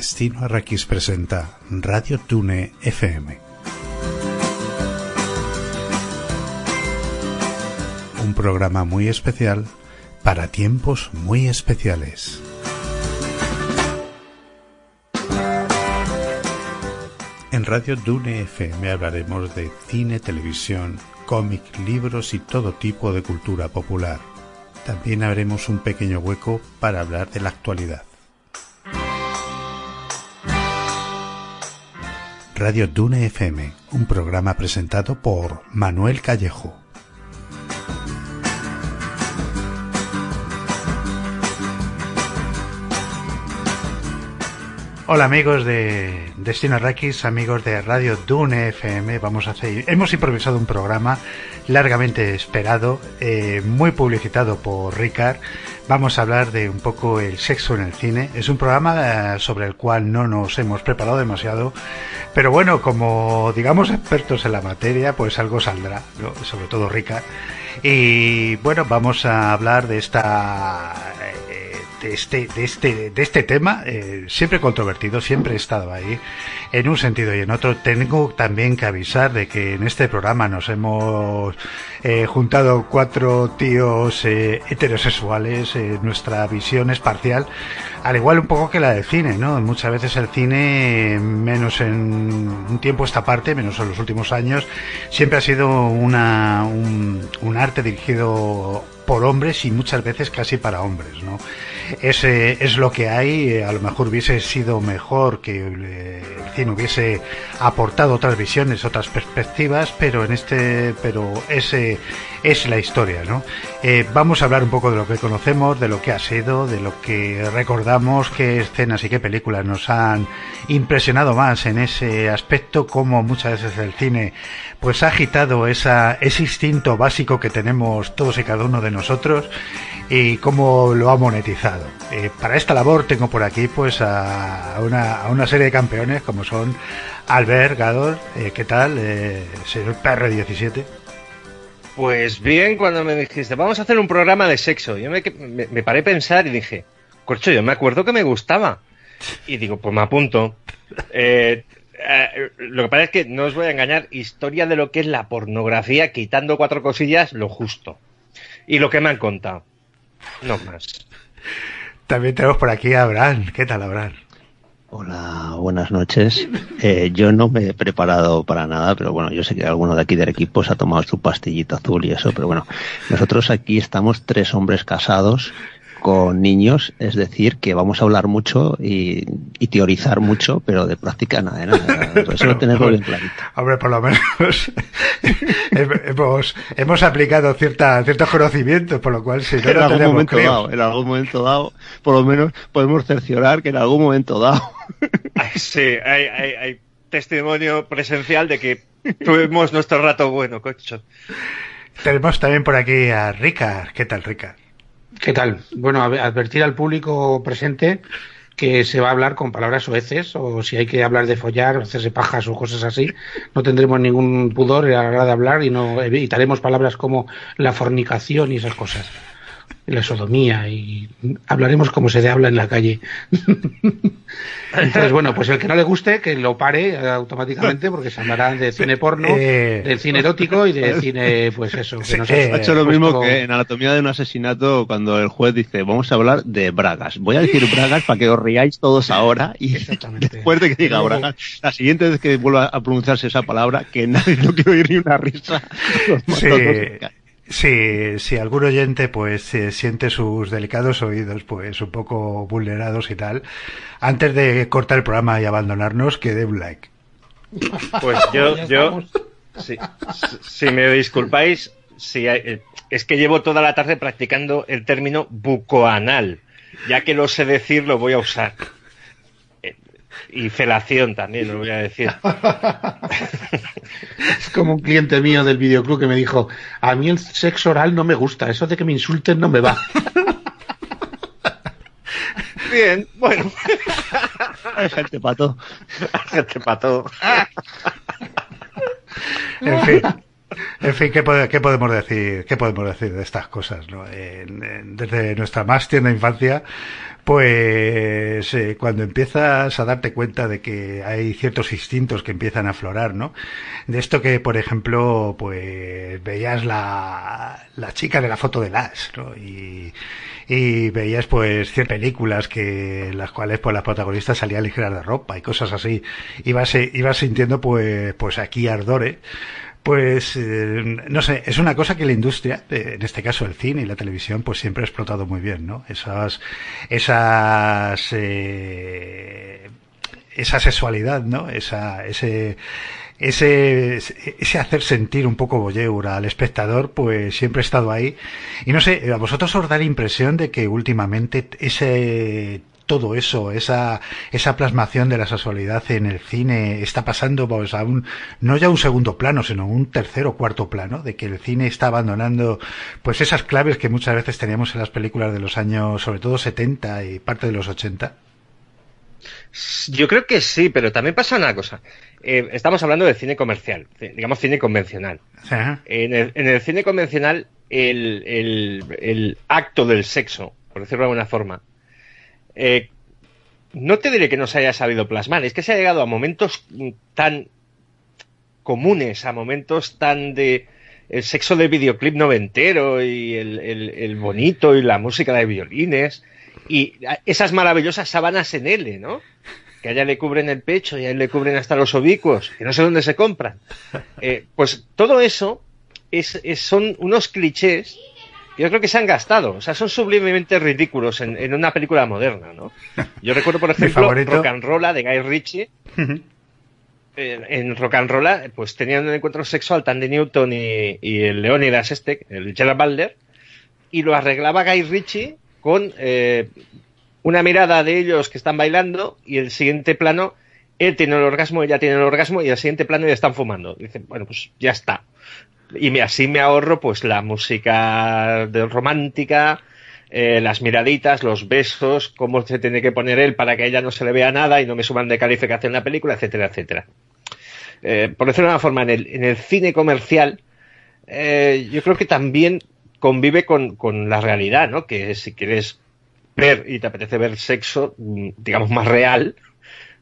Destino Arrakis presenta Radio Tune FM. Un programa muy especial para tiempos muy especiales. En Radio Dune FM hablaremos de cine, televisión, cómic, libros y todo tipo de cultura popular. También haremos un pequeño hueco para hablar de la actualidad. Radio Dune FM, un programa presentado por Manuel Callejo. Hola amigos de Destino Arrakis, amigos de Radio Dune FM, vamos a hacer, hemos improvisado un programa largamente esperado, eh, muy publicitado por Ricard. Vamos a hablar de un poco el sexo en el cine. Es un programa eh, sobre el cual no nos hemos preparado demasiado, pero bueno, como digamos expertos en la materia, pues algo saldrá, sobre todo Ricard. Y bueno, vamos a hablar de esta eh, de este, de este, de este tema, eh, siempre controvertido, siempre he estado ahí, en un sentido y en otro. Tengo también que avisar de que en este programa nos hemos eh, juntado cuatro tíos eh, heterosexuales, nuestra visión es parcial, al igual un poco que la del cine, ¿no? Muchas veces el cine, menos en un tiempo esta parte, menos en los últimos años, siempre ha sido una, un, un arte dirigido por hombres y muchas veces casi para hombres, ¿no? Ese es lo que hay, a lo mejor hubiese sido mejor que eh, el cine hubiese aportado otras visiones, otras perspectivas, pero en este, pero ese es la historia, ¿no? Eh, vamos a hablar un poco de lo que conocemos, de lo que ha sido, de lo que recordamos, qué escenas y qué películas nos han impresionado más en ese aspecto, como muchas veces el cine pues ha agitado esa, ese instinto básico que tenemos todos y cada uno de nosotros y cómo lo ha monetizado. Eh, para esta labor tengo por aquí pues a una, a una serie de campeones como son Albert Gador, eh, ¿qué tal? Eh, señor PR17. Pues bien, cuando me dijiste, vamos a hacer un programa de sexo, yo me, me, paré a pensar y dije, corcho, yo me acuerdo que me gustaba. Y digo, pues me apunto. Eh, lo que pasa es que no os voy a engañar, historia de lo que es la pornografía, quitando cuatro cosillas, lo justo. Y lo que me han contado. No más. También tenemos por aquí a Abraham. ¿Qué tal, Abraham? Hola, buenas noches. Eh, yo no me he preparado para nada, pero bueno, yo sé que alguno de aquí del equipo se ha tomado su pastillita azul y eso, pero bueno, nosotros aquí estamos tres hombres casados con niños, es decir, que vamos a hablar mucho y, teorizar mucho, pero de práctica nada, nada. Eso lo tenerlo bien clarito. Hombre, por lo menos hemos, hemos aplicado cierta, ciertos conocimientos, por lo cual si no, en algún momento dado, en algún momento dado, por lo menos podemos cerciorar que en algún momento dado. sí, hay, hay, hay testimonio presencial de que tuvimos nuestro rato bueno, cocho. Tenemos también por aquí a Ricard. ¿Qué tal, Ricard? ¿Qué tal? Bueno, advertir al público presente que se va a hablar con palabras oeces o si hay que hablar de follar, hacerse pajas o cosas así, no tendremos ningún pudor a la hora de hablar y no evitaremos palabras como la fornicación y esas cosas la sodomía y hablaremos como se de habla en la calle. Entonces, bueno, pues el que no le guste, que lo pare automáticamente porque se hablará de cine porno, eh, del cine erótico y de cine, pues eso. Que nos ha hecho lo mismo que en Anatomía de un asesinato cuando el juez dice, vamos a hablar de bragas. Voy a decir bragas para que os riáis todos ahora y después de que diga bragas, la siguiente vez que vuelva a pronunciarse esa palabra, que nadie no quiere oír ni una risa. Sí. Si, si algún oyente pues siente sus delicados oídos pues un poco vulnerados y tal, antes de cortar el programa y abandonarnos, que dé un like. Pues yo, yo, si, si, me disculpáis, si es que llevo toda la tarde practicando el término bucoanal. Ya que lo sé decir, lo voy a usar. Y felación también, lo voy a decir. es como un cliente mío del videoclub que me dijo, a mí el sexo oral no me gusta, eso de que me insulten no me va. Bien, bueno. Hay gente pato. Hay gente pato. en fin. En fin, ¿qué, podemos decir? ¿Qué podemos decir de estas cosas? ¿no? desde nuestra más tierna infancia, pues eh, cuando empiezas a darte cuenta de que hay ciertos instintos que empiezan a aflorar, ¿no? De esto que, por ejemplo, pues veías la, la chica de la foto de Lash, ¿no? Y, y veías pues ciertas películas que las cuales pues las protagonistas salían ligeras de ropa y cosas así. Ibas, ibas sintiendo pues, pues aquí ardores pues, eh, no sé, es una cosa que la industria, eh, en este caso el cine y la televisión, pues siempre ha explotado muy bien, ¿no? Esas, esas, eh, esa sexualidad, ¿no? Esa, ese, ese, ese hacer sentir un poco voyeur al espectador, pues siempre ha estado ahí. Y no sé, a vosotros os da la impresión de que últimamente ese todo eso, esa, esa plasmación de la sexualidad en el cine está pasando pues, a un, no ya un segundo plano, sino un tercer o cuarto plano, de que el cine está abandonando pues esas claves que muchas veces teníamos en las películas de los años, sobre todo 70 y parte de los 80. Yo creo que sí, pero también pasa una cosa. Eh, estamos hablando de cine comercial, digamos cine convencional. En, el, cine convencional, el, el, acto del sexo, por decirlo de alguna forma, eh, no te diré que no se haya sabido plasmar, es que se ha llegado a momentos tan comunes, a momentos tan de el sexo de videoclip noventero y el, bonito y la música de violines y esas maravillosas sábanas en L, ¿no? Que allá le cubren el pecho y a él le cubren hasta los obicuos, que no sé dónde se compran. Eh, pues todo eso es, son unos clichés yo creo que se han gastado. O sea, son sublimemente ridículos en, una película moderna, ¿no? Yo recuerdo, por ejemplo, Rock and Rolla de Guy Ritchie. en Rock and Rolla, pues tenían un encuentro sexual Tandy Newton y, el Leonidas este, el Gerard Balder, y lo arreglaba Guy Ritchie con eh, una mirada de ellos que están bailando y el siguiente plano, él tiene el orgasmo, ella tiene el orgasmo y el siguiente plano ya están fumando. Dicen, bueno, pues ya está y así me ahorro pues la música de romántica, eh, las miraditas, los besos, cómo se tiene que poner él para que ella no se le vea nada y no me suban de calificación la película, etcétera, etcétera. Eh, por decirlo de una forma, en el, en el cine comercial, eh, yo creo que también convive con, con, la realidad, ¿no? Que si quieres ver y te apetece ver sexo, mm, digamos, más real,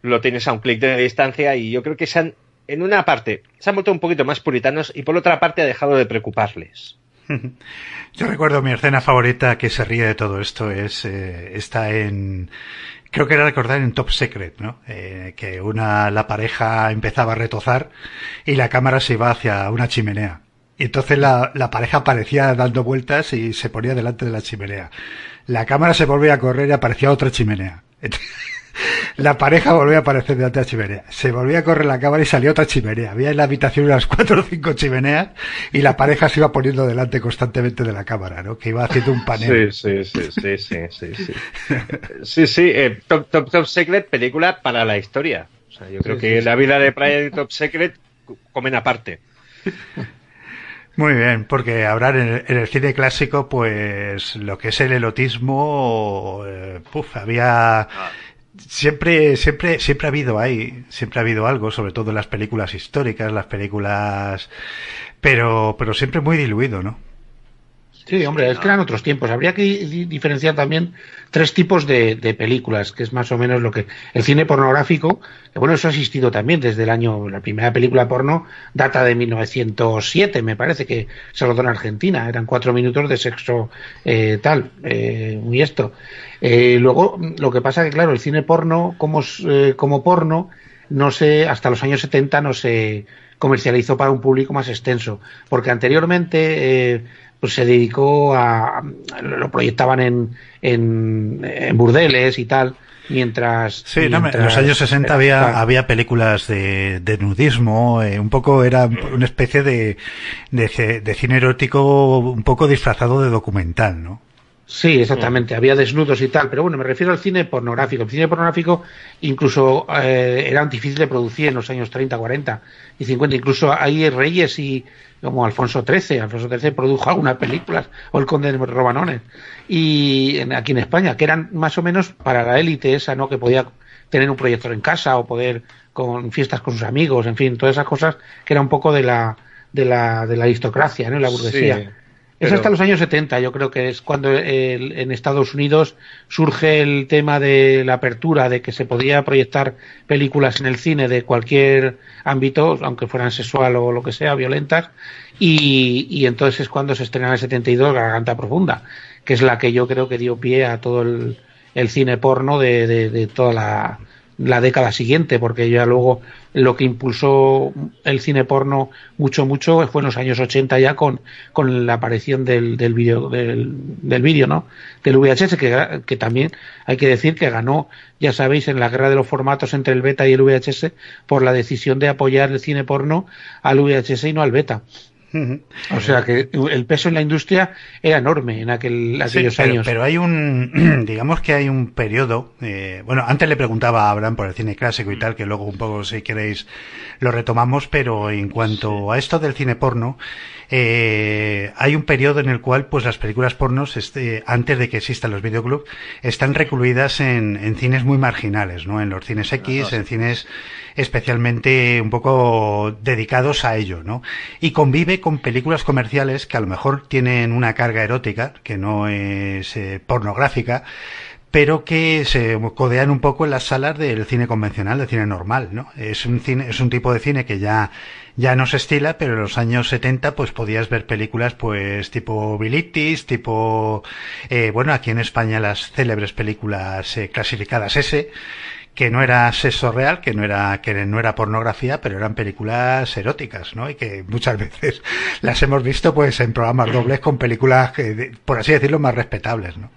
lo tienes a un clic de distancia y yo creo que se han en una parte se han vuelto un poquito más puritanos y por otra parte ha dejado de preocuparles. Yo recuerdo mi escena favorita que se ríe de todo esto es eh, está en creo que era recordar en Top Secret, ¿no? Eh, que una la pareja empezaba a retozar y la cámara se iba hacia una chimenea. Y entonces la, la pareja aparecía dando vueltas y se ponía delante de la chimenea. La cámara se volvía a correr y aparecía otra chimenea. La pareja volvió a aparecer delante de la chimenea. Se volvía a correr la cámara y salió otra chimenea. Había en la habitación unas cuatro o cinco chimeneas y la pareja se iba poniendo delante constantemente de la cámara, ¿no? Que iba haciendo un panel. Sí, sí, sí, sí, sí, sí. Sí, sí, sí eh, Top, Top, Top Secret, película para la historia. O sea, yo creo que la vida de Brian y Top Secret comen aparte. Muy bien, porque hablar en el, cine clásico, pues lo que es el elotismo, eh, había... Ah siempre, siempre, siempre ha habido ahí, siempre ha habido algo, sobre todo en las películas históricas, las películas, pero, pero siempre muy diluido, ¿no? Sí, hombre, es que eran otros tiempos. Habría que diferenciar también tres tipos de, películas, que es más o menos lo que. El cine pornográfico, que bueno, eso ha existido también desde el año. La primera película porno data de 1907, me parece que se rodó en Argentina. Eran cuatro minutos de sexo eh, tal, eh, muy esto. Eh, luego, lo que pasa que, claro, el cine porno, como, como porno, no sé, hasta los años 70 no se comercializó para un público más extenso, porque anteriormente pues se dedicó a lo proyectaban en, en, burdeles y tal mientras sí en los años 60 había había películas de, de nudismo eh, un poco era una especie de, de, de cine erótico un poco disfrazado de documental no Sí, exactamente, había desnudos y tal, pero bueno, me refiero al cine pornográfico. El cine pornográfico incluso eh, era difícil de producir en los años 30, 40 y 50. Incluso hay reyes y como Alfonso XIII. Alfonso XIII produjo algunas películas, o el Conde de Robanones, y aquí en España, que eran más o menos para la élite esa, ¿no? Que podía tener un proyector en casa o poder con fiestas con sus amigos, en fin, todas esas cosas que era un poco de la de la, de la aristocracia, ¿no? La burguesía. Es hasta los años 70, yo creo que es cuando en Estados Unidos surge el tema de la apertura, de que se podía proyectar películas en el cine de cualquier ámbito, aunque fueran sexual o lo que sea, violentas, y, y entonces es cuando se estrena en el 72 Garganta Profunda, que es la que yo creo que dio pie a todo el, cine porno de, de toda la, la década siguiente, porque ya luego lo que impulsó el cine porno mucho, mucho fue en los años 80 ya con, con la aparición del, del vídeo, del, del vídeo, ¿no? Del VHS, que, que también hay que decir que ganó, ya sabéis, en la guerra de los formatos entre el beta y el VHS por la decisión de apoyar el cine porno al VHS y no al beta. O sea que el peso en la industria era enorme en aquel, aquellos años. Pero hay un, digamos que hay un periodo, eh, bueno, antes le preguntaba a Abraham por el cine clásico y tal, que luego un poco si queréis lo retomamos, pero en cuanto a esto del cine porno, eh, hay un periodo en el cual pues las películas pornos, este, antes de que existan los videoclubs, están recluidas en, en cines muy marginales, ¿no? En los cines X, en cines especialmente un poco dedicados a ello, ¿no? Y convive con películas comerciales que a lo mejor tienen una carga erótica, que no es eh, pornográfica, pero que se codean un poco en las salas del cine convencional, del cine normal, ¿no? Es un cine, es un tipo de cine que ya, ya no se estila, pero en los años 70 pues podías ver películas pues tipo Bilitis, tipo, eh, bueno, aquí en España las célebres películas eh, clasificadas S, que no era sexo real, que no era, que no era pornografía, pero eran películas eróticas, ¿no? Y que muchas veces las hemos visto pues en programas dobles con películas, que, por así decirlo, más respetables, ¿no?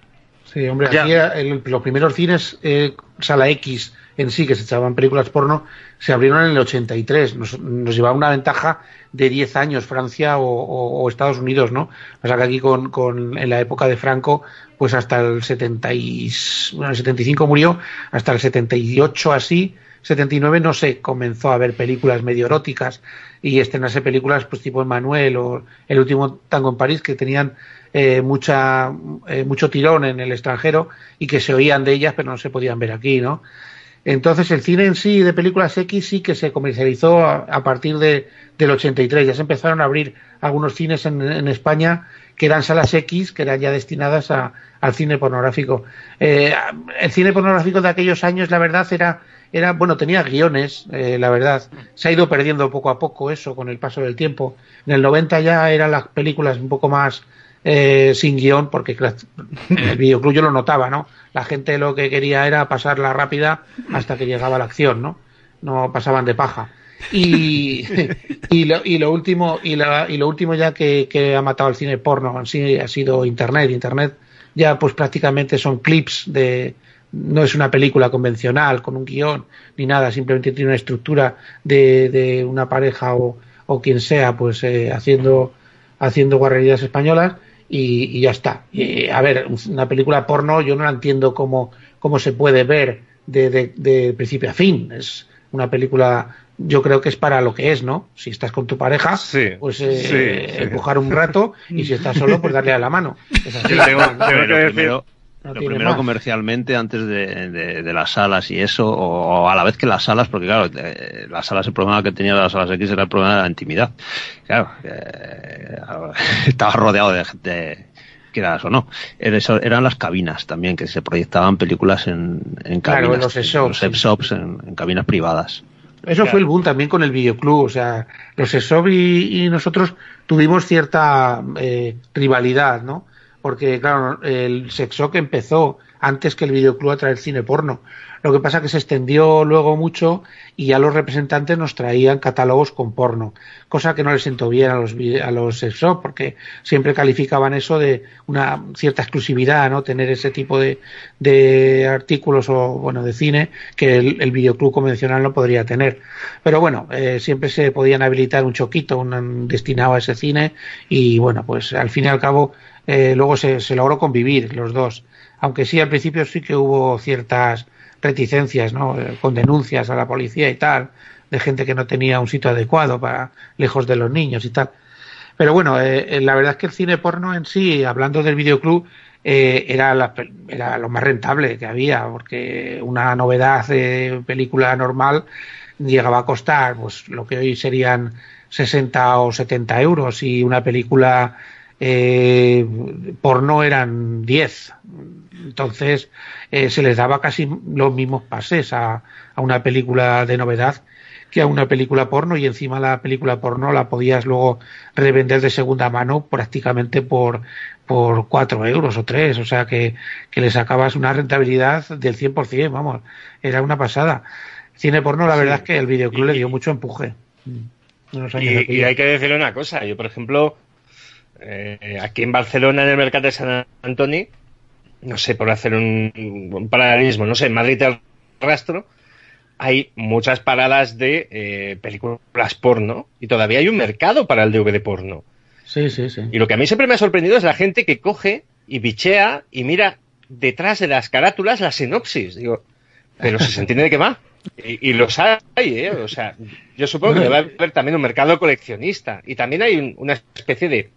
Sí, hombre, aquí los primeros cines, eh, sala X en sí, que se echaban películas porno, se abrieron en el 83. Nos, nos llevaba una ventaja de 10 años Francia o, Estados Unidos, ¿no? O sea que aquí con, con, en la época de Franco, pues hasta el 70 y, bueno, el 75 murió, hasta el 78 así, 79 no se comenzó a ver películas medio eróticas y estrenarse películas pues tipo Emmanuel o El último tango en París que tenían eh, mucha, eh, mucho tirón en el extranjero y que se oían de ellas pero no se podían ver aquí, ¿no? Entonces el cine en sí de películas X sí que se comercializó a, partir de, del 83. Ya se empezaron a abrir algunos cines en, España que eran salas X, que eran ya destinadas a, al cine pornográfico. Eh, el cine pornográfico de aquellos años, la verdad, era, era bueno, tenía guiones, eh, la verdad. Se ha ido perdiendo poco a poco eso con el paso del tiempo. En el 90 ya eran las películas un poco más eh, sin guion, porque el videoclub yo lo notaba, ¿no? La gente lo que quería era pasarla rápida hasta que llegaba la acción, ¿no? No pasaban de paja. Y, y, lo, y lo último y, la, y lo último ya que, que, ha matado el cine porno en sí ha sido internet internet ya pues prácticamente son clips de no es una película convencional con un guion ni nada simplemente tiene una estructura de, de una pareja o, o quien sea pues eh, haciendo haciendo guarrerías españolas y, ya está. Y, a ver, una película porno yo no la entiendo cómo, cómo se puede ver de, de, principio a fin. Es una película, yo creo que es para lo que es, ¿no? Si estás con tu pareja, pues eh, empujar un rato y si estás solo, pues darle a la mano. Es así. Lo primero comercialmente antes de, las salas y eso, o, a la vez que las salas, porque claro, eh, las salas, el problema que tenía las salas X era el problema de la intimidad. Claro, eh, estaba rodeado de gente, quieras o no. eran las cabinas también, que se proyectaban películas en, en cabinas. los shops, en, cabinas privadas. Eso fue el boom también con el videoclub, o sea, los ESOP y, nosotros tuvimos cierta eh, rivalidad, ¿no? Porque claro, el sexo que empezó antes que el videoclub a traer cine porno. Lo que pasa que se extendió luego mucho y ya los representantes nos traían catálogos con porno, cosa que no les sentó bien a los, a los sexo, porque siempre calificaban eso de una cierta exclusividad, ¿no? Tener ese tipo de, de artículos o, bueno, de cine que el, videoclub convencional no podría tener. Pero bueno, eh, siempre se podían habilitar un choquito un, destinado a ese cine y bueno, pues al fin y al cabo eh, luego se, se, logró convivir los dos. Aunque sí, al principio sí que hubo ciertas reticencias, ¿no? Eh, con denuncias a la policía y tal, de gente que no tenía un sitio adecuado para lejos de los niños y tal. Pero bueno, eh, la verdad es que el cine porno en sí, hablando del videoclub, era, la, era lo más rentable que había, porque una novedad de película normal llegaba a costar pues lo que hoy serían 60 o 70 euros y una película eh, porno eran 10. Entonces eh, se les daba casi los mismos pases a, a, una película de novedad que a una película porno y encima la película porno la podías luego revender de segunda mano prácticamente por por 4 euros o 3, o sea que, que le sacabas una rentabilidad del 100%, vamos, era una pasada. Cine porno, la verdad es que el videoclub le dio mucho empuje. Y, y, hay que decirle una cosa, yo por ejemplo, eh, aquí en Barcelona, en el mercado de San Antonio, no sé, por hacer un, un paralelismo, no sé, en Madrid el rastro, hay muchas paradas de eh, películas porno y todavía hay un mercado para el DVD porno. Sí, sí, sí. Y lo que a mí siempre me ha sorprendido es la gente que coge y bichea y mira detrás de las carátulas la sinopsis. Digo, pero si se entiende de qué va. Y, y, los hay, ¿eh? O sea, yo supongo que debe haber también un mercado coleccionista. Y también hay un, una especie de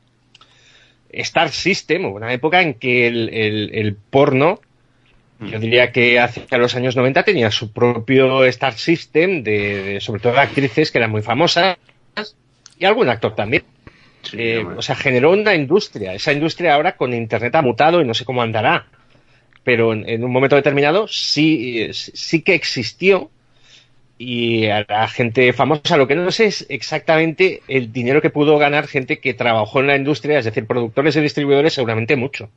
Star System, una época en que el, el, el porno, yo diría que hacia los años 90 tenía su propio Star System, de, de sobre todo de actrices que eran muy famosas, y algún actor también. Sí, eh, o sea, generó una industria. Esa industria ahora con Internet ha mutado y no sé cómo andará. Pero en, en un momento determinado sí, sí que existió y a la gente famosa. Lo que no sé es exactamente el dinero que pudo ganar gente que trabajó en la industria, es decir, productores y distribuidores, seguramente mucho.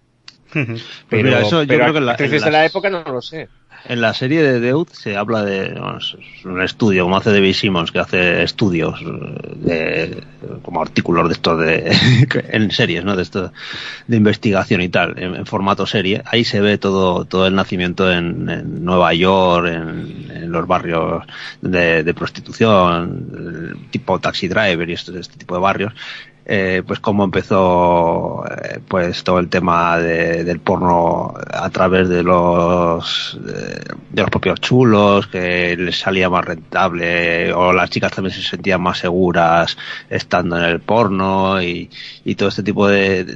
Pero, pues mira, eso yo pero creo que en la, en de la época no lo sé. En la serie de Deud se habla de bueno, es un estudio, como hace David Simmons, que hace estudios eh, de, como artículos de estos de, en series, ¿no? De esto de investigación y tal, en, en formato serie. Ahí se ve todo, todo el nacimiento en, en Nueva York, en, en los barrios de, de prostitución, tipo taxi driver y este, este tipo de barrios. Eh, pues cómo empezó eh, pues todo el tema de, del porno a través de los de, de los propios chulos que les salía más rentable o las chicas también se sentían más seguras estando en el porno y, y todo este tipo de,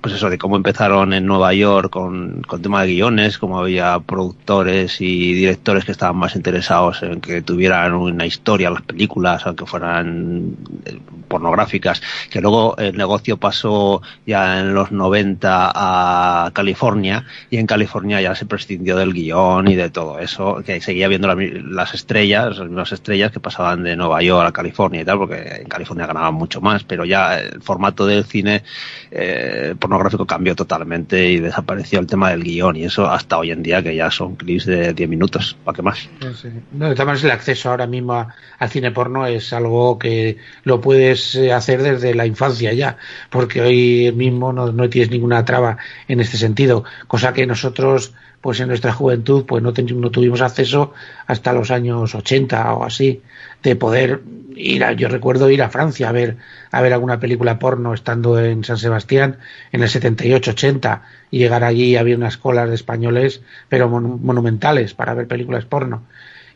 pues eso de cómo empezaron en Nueva York con, con tema de guiones cómo había productores y directores que estaban más interesados en que tuvieran una historia las películas aunque fueran eh, pornográficas que luego el negocio pasó ya en los 90 a California y en California ya se prescindió del guion y de todo eso, que seguía viendo las estrellas, las mismas estrellas que pasaban de Nueva York a California y tal, porque en California ganaban mucho más, pero ya el formato del cine eh, pornográfico cambió totalmente y desapareció el tema del guion y eso hasta hoy en día que ya son clips de 10 minutos, ¿para qué más? Sí. No, el acceso ahora mismo al cine porno es algo que lo puedes eh, hacer desde la infancia ya, porque hoy mismo no, no tienes ninguna traba en este sentido, cosa que nosotros, pues en nuestra juventud, pues no, ten- no tuvimos acceso hasta los años 80 o así, de poder ir a, yo recuerdo ir a Francia a ver, a ver alguna película porno estando en San Sebastián en el 78-80 y llegar allí había unas colas de españoles, pero mon- monumentales para ver películas porno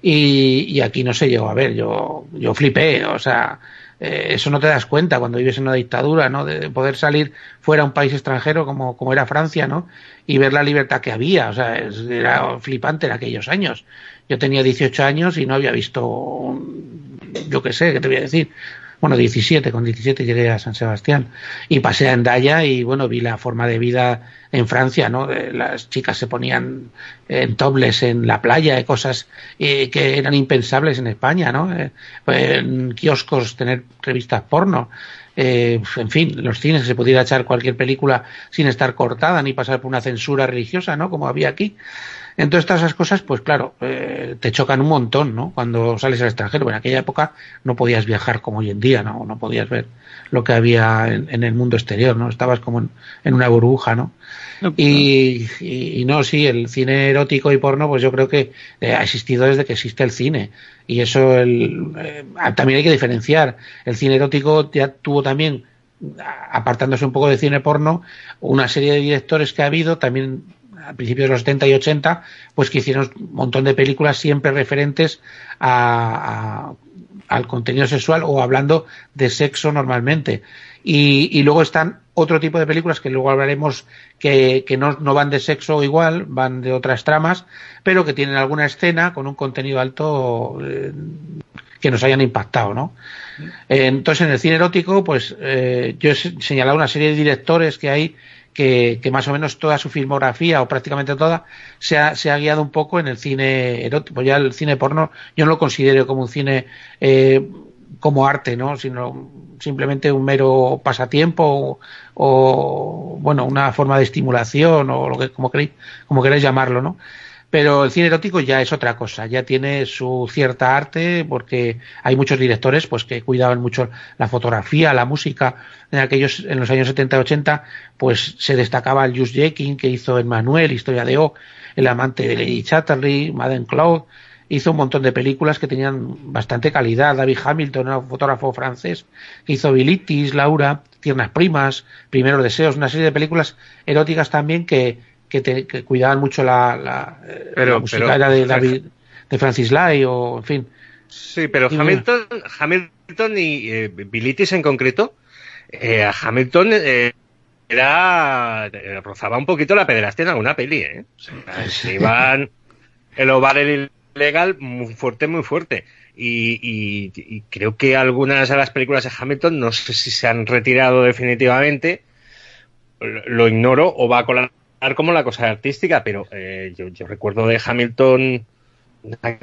y, y aquí no se llegó a ver. Yo, yo flipé, o sea, eh, eso no te das cuenta cuando vives en una dictadura, ¿no? De poder salir fuera a un país extranjero como, como era Francia, ¿no? Y ver la libertad que había, o sea, era flipante en aquellos años. Yo tenía 18 años y no había visto, un- yo qué sé, ¿qué te voy a decir? Bueno, 17, con 17 llegué a San Sebastián y pasé a Endaya y bueno, vi la forma de vida en Francia, ¿no? Eh, Las chicas se ponían en tobles en la playa cosas eh, que eran impensables en España, ¿no? Eh, en kioscos tener revistas porno. Eh, en fin, los cines se pudiera echar cualquier película sin estar cortada ni pasar por una censura religiosa, ¿no? Como había aquí. Entonces, todas esas cosas, pues claro, eh, te chocan un montón, ¿no? Cuando sales al extranjero. En aquella época no podías viajar como hoy en día, ¿no? No podías ver lo que había en, en el mundo exterior, ¿no? Estabas como en, en una burbuja, ¿no? Y, y, y no, sí, el cine erótico y porno, pues yo creo que eh, ha existido desde que existe el cine. Y eso el, eh, también hay que diferenciar. El cine erótico ya tuvo también, apartándose un poco de cine porno, una serie de directores que ha habido también a principios de los 70 y 80, pues que hicieron un montón de películas siempre referentes a, a- al contenido sexual o hablando de sexo normalmente. Y, y luego están otro tipo de películas que luego hablaremos que, que no, no, van de sexo igual, van de otras tramas, pero que tienen alguna escena con un contenido alto eh, que nos hayan impactado, ¿no? Entonces, en el cine erótico, pues eh, yo he señalado una serie de directores que hay que, más o menos toda su filmografía, o prácticamente toda, se ha, se ha guiado un poco en el cine erótico. Pues ya el cine porno yo no lo considero como un cine eh, como arte, ¿no? Sino simplemente un mero pasatiempo o, o, bueno, una forma de estimulación o lo que como queréis, como queréis llamarlo, ¿no? Pero el cine erótico ya es otra cosa, ya tiene su cierta arte porque hay muchos directores pues que cuidaban mucho la fotografía, la música. En aquellos en los años 70 y 80 pues se destacaba el Just Jekin que hizo Emmanuel, Historia de O, El amante de Lady Chatterley, Madame Claude, hizo un montón de películas que tenían bastante calidad. David Hamilton, un fotógrafo francés, que hizo Bilitis, Laura, Tiernas Primas, Primeros Deseos, una serie de películas eróticas también que, que, te, que cuidaban mucho la, la, pero, la música pero, era de David, de Francis Lai o en fin. Sí, pero y Hamilton. Hamilton y eh, Bilitis en concreto, eh, a Hamilton eh, era rozaba un poquito la pederastia en alguna peli, ¿eh? O sea, se iban el ovar ilegal muy fuerte, muy fuerte. Y, y, y, creo que algunas de las películas de Hamilton no sé si se han retirado definitivamente, lo ignoro, o va a colar como la cosa artística, pero eh, yo, yo, recuerdo de Hamilton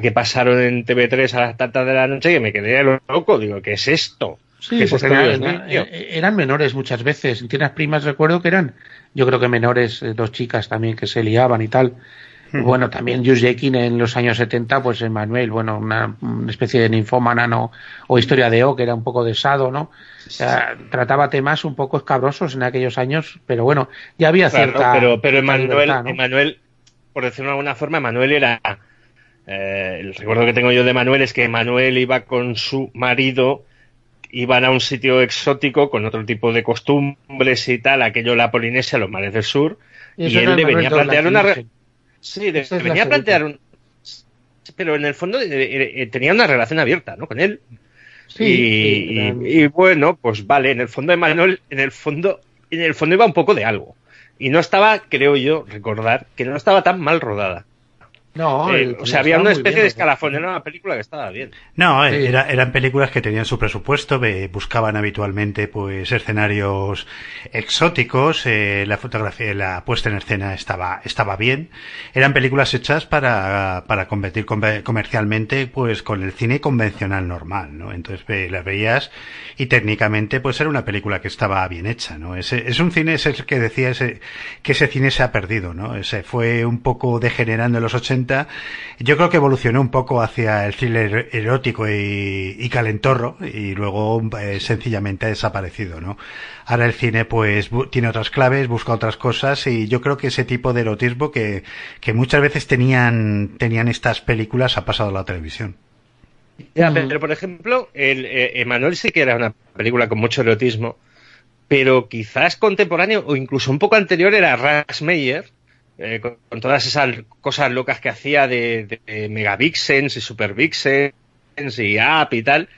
que pasaron en TV3 a las tantas de la noche que me quedé loco, digo, ¿qué es esto? Sí, es porque eran, eran, eran, menores muchas veces. En Tienes Primas recuerdo que eran, yo creo que menores, eh, dos chicas también que se liaban y tal. Bueno, también Jekin en los años 70, pues Manuel, bueno, una, una, especie de ninfómana, ¿no? O historia de O, que era un poco de sado, ¿no? O sea, trataba temas un poco escabrosos en aquellos años, pero bueno, ya había claro, cierta. Pero, pero Emanuel, libertad, ¿no? Emanuel, por decirlo de alguna forma, Emanuel era. Eh, el recuerdo que tengo yo de Manuel es que Manuel iba con su marido, iban a un sitio exótico con otro tipo de costumbres y tal, aquello la Polinesia, los mares del sur, y, y él le venía a plantear una. Re... Sí, venía a plantear un. Pero en el fondo eh, eh, tenía una relación abierta, ¿no? Con él. Sí, y, sí, y, y, bueno, pues vale, en el fondo de Manuel, en el fondo, en el fondo iba un poco de algo. Y no estaba, creo yo, recordar, que no estaba tan mal rodada. No, eh, o sea, había una especie de escalafón, era una película que estaba bien. No, sí. era, eran películas que tenían su presupuesto, buscaban habitualmente pues escenarios exóticos, eh, la fotografía, la puesta en escena estaba, estaba bien. Eran películas hechas para, para competir comercialmente pues con el cine convencional normal, ¿no? Entonces ve, las veías y técnicamente pues era una película que estaba bien hecha, ¿no? Ese, es un cine, es el que decía ese, que ese cine se ha perdido, ¿no? Ese fue un poco degenerando en los 80 yo creo que evolucionó un poco hacia el thriller erótico y, y calentorro y luego eh, sencillamente ha desaparecido, ¿no? Ahora el cine pues tiene otras claves, busca otras cosas y yo creo que ese tipo de erotismo que, que muchas veces tenían, tenían estas películas ha pasado a la televisión. Pero, por ejemplo, el, eh, Emanuel sí que era una película con mucho erotismo, pero quizás contemporáneo o incluso un poco anterior era Ras Meyer, eh, con, con, todas esas cosas locas que hacía de, de Megavixens y Supervixens y App y tal.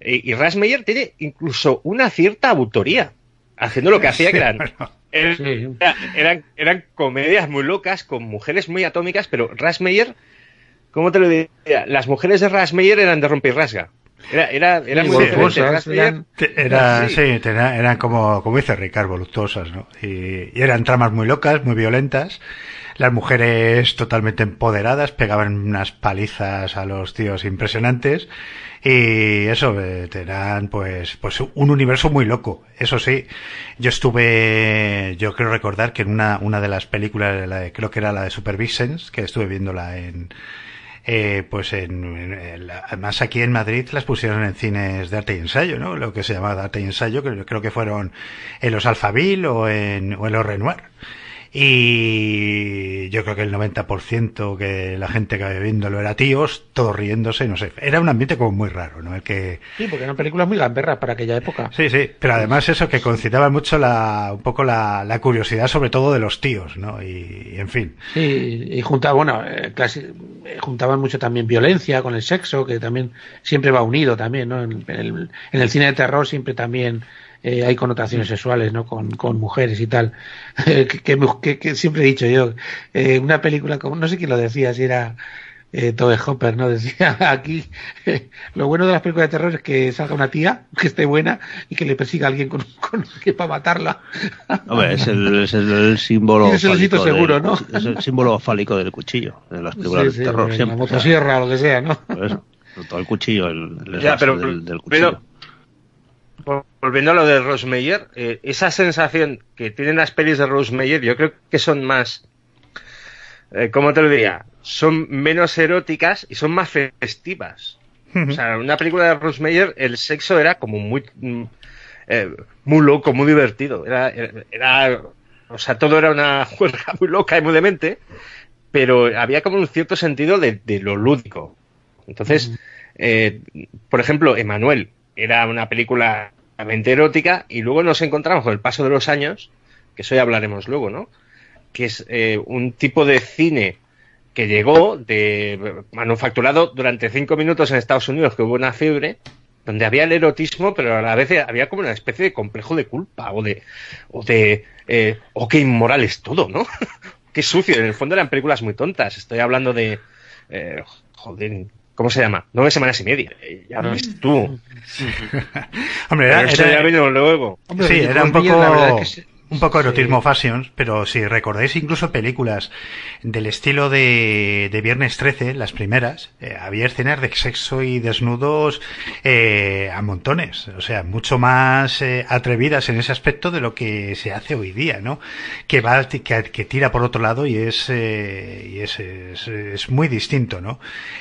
Y, y Rasmeyer tiene incluso una cierta autoría, haciendo lo que hacía, que eran, eran, sí. eran, eran, comedias muy locas, con mujeres muy atómicas, pero Rasmeyer, ¿cómo te lo diría? Las mujeres de Rasmeyer eran de rompe y rasga. Era, era, era sí, muy voluptuosas, eran, era, sí, sí eran, eran, como, como dice Ricardo, voluptuosas, ¿no? Y, y, eran tramas muy locas, muy violentas. Las mujeres totalmente empoderadas pegaban unas palizas a los tíos impresionantes. Y eso, eran pues, pues un universo muy loco. Eso sí, yo estuve, yo creo recordar que en una, una de las películas, la de, creo que era la de Super Vixens, que estuve viéndola en, eh, pues en, en, además aquí en Madrid las pusieron en cines de arte y ensayo, ¿no? Lo que se llama de arte y ensayo, que creo que fueron en los Alfabil o en, o en los Renoir. Y yo creo que el 90% que la gente que había viéndolo era tíos, todos riéndose, no sé. Era un ambiente como muy raro, ¿no? El que... Sí, porque eran películas muy gamberras para aquella época. Sí, sí. Pero además eso que concitaba mucho la, un poco la, la curiosidad sobre todo de los tíos, ¿no? Y, y en fin. Sí, y juntaba, bueno, eh, casi, juntaban mucho también violencia con el sexo, que también siempre va unido también, ¿no? En, en, el, en el cine de terror siempre también eh, hay connotaciones sexuales, ¿no? Con, con mujeres y tal. que, que, siempre he dicho yo, eh, una película como, no sé quién lo decía, si era eh, Tobe Hopper, ¿no? Decía aquí, lo bueno de las películas de terror es que salga una tía que esté buena y que le persiga a alguien con, con que para matarla. Hombre, es el, es el símbolo. Es el sitio seguro, ¿no? Es el símbolo fálico del cuchillo, de las películas de terror. La motosierra o lo que sea, ¿no? Por eso, todo el cuchillo, el, el ya, pero, del, del, cuchillo. Pero, volviendo a lo de Rosemeyer, eh, esa sensación que tienen las pelis de Rosemeyer, yo creo que son más. Eh, ¿Cómo te lo diría? son menos eróticas y son más festivas. O sea, en una película de Rosemeyer el sexo era como muy eh, muy loco, muy divertido. Era, era, o sea, todo era una juerga muy loca y muy demente, pero había como un cierto sentido de, de lo lúdico. Entonces, eh, por ejemplo, Emanuel era una película erótica y luego nos encontramos con el paso de los años, que eso ya hablaremos luego, ¿no? Que es eh, un tipo de cine que llegó de manufacturado durante cinco minutos en Estados Unidos, que hubo una fiebre, donde había el erotismo, pero a la vez había como una especie de complejo de culpa o de, o de, eh, o qué inmoral es todo, ¿no? qué sucio. En el fondo eran películas muy tontas. Estoy hablando de, eh, joder, ¿cómo se llama? Nueve semanas y media. Eh, ya ves tú. Hombre, era, Pero eso ya vino luego. Hombre, sí, era un poco un poco erotismo sí. fashion, pero si recordáis incluso películas del estilo de, de Viernes 13, las primeras, eh, había escenas de sexo y desnudos eh, a montones, o sea, mucho más eh, atrevidas en ese aspecto de lo que se hace hoy día, ¿no? Que va, que, que tira por otro lado y es, eh, y es, es, es, muy distinto, ¿no?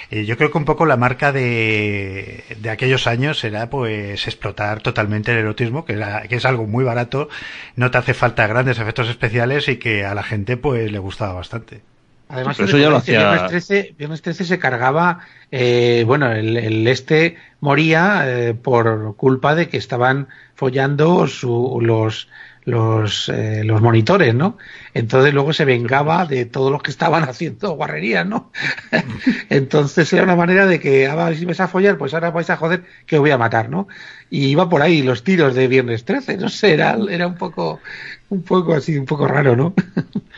Yo creo que un poco la marca de, de aquellos años era pues explotar totalmente el erotismo, que, era, que es algo muy barato, no te hace falta grandes efectos especiales y que a la gente pues le gustaba bastante. Además, eso ya lo hacía... Viernes 13, Viernes 13 se cargaba, eh, bueno, el, el, este moría eh, por culpa de que estaban follando su, los los, eh, los monitores, ¿no? Entonces luego se vengaba de todos los que estaban haciendo guarrerías, ¿no? Entonces era una manera de que, ah, si vas a follar, pues ahora vais a joder que os voy a matar, ¿no? Y iba por ahí los tiros de Viernes 13, no sé, era, era un poco, un poco así, un poco raro, ¿no?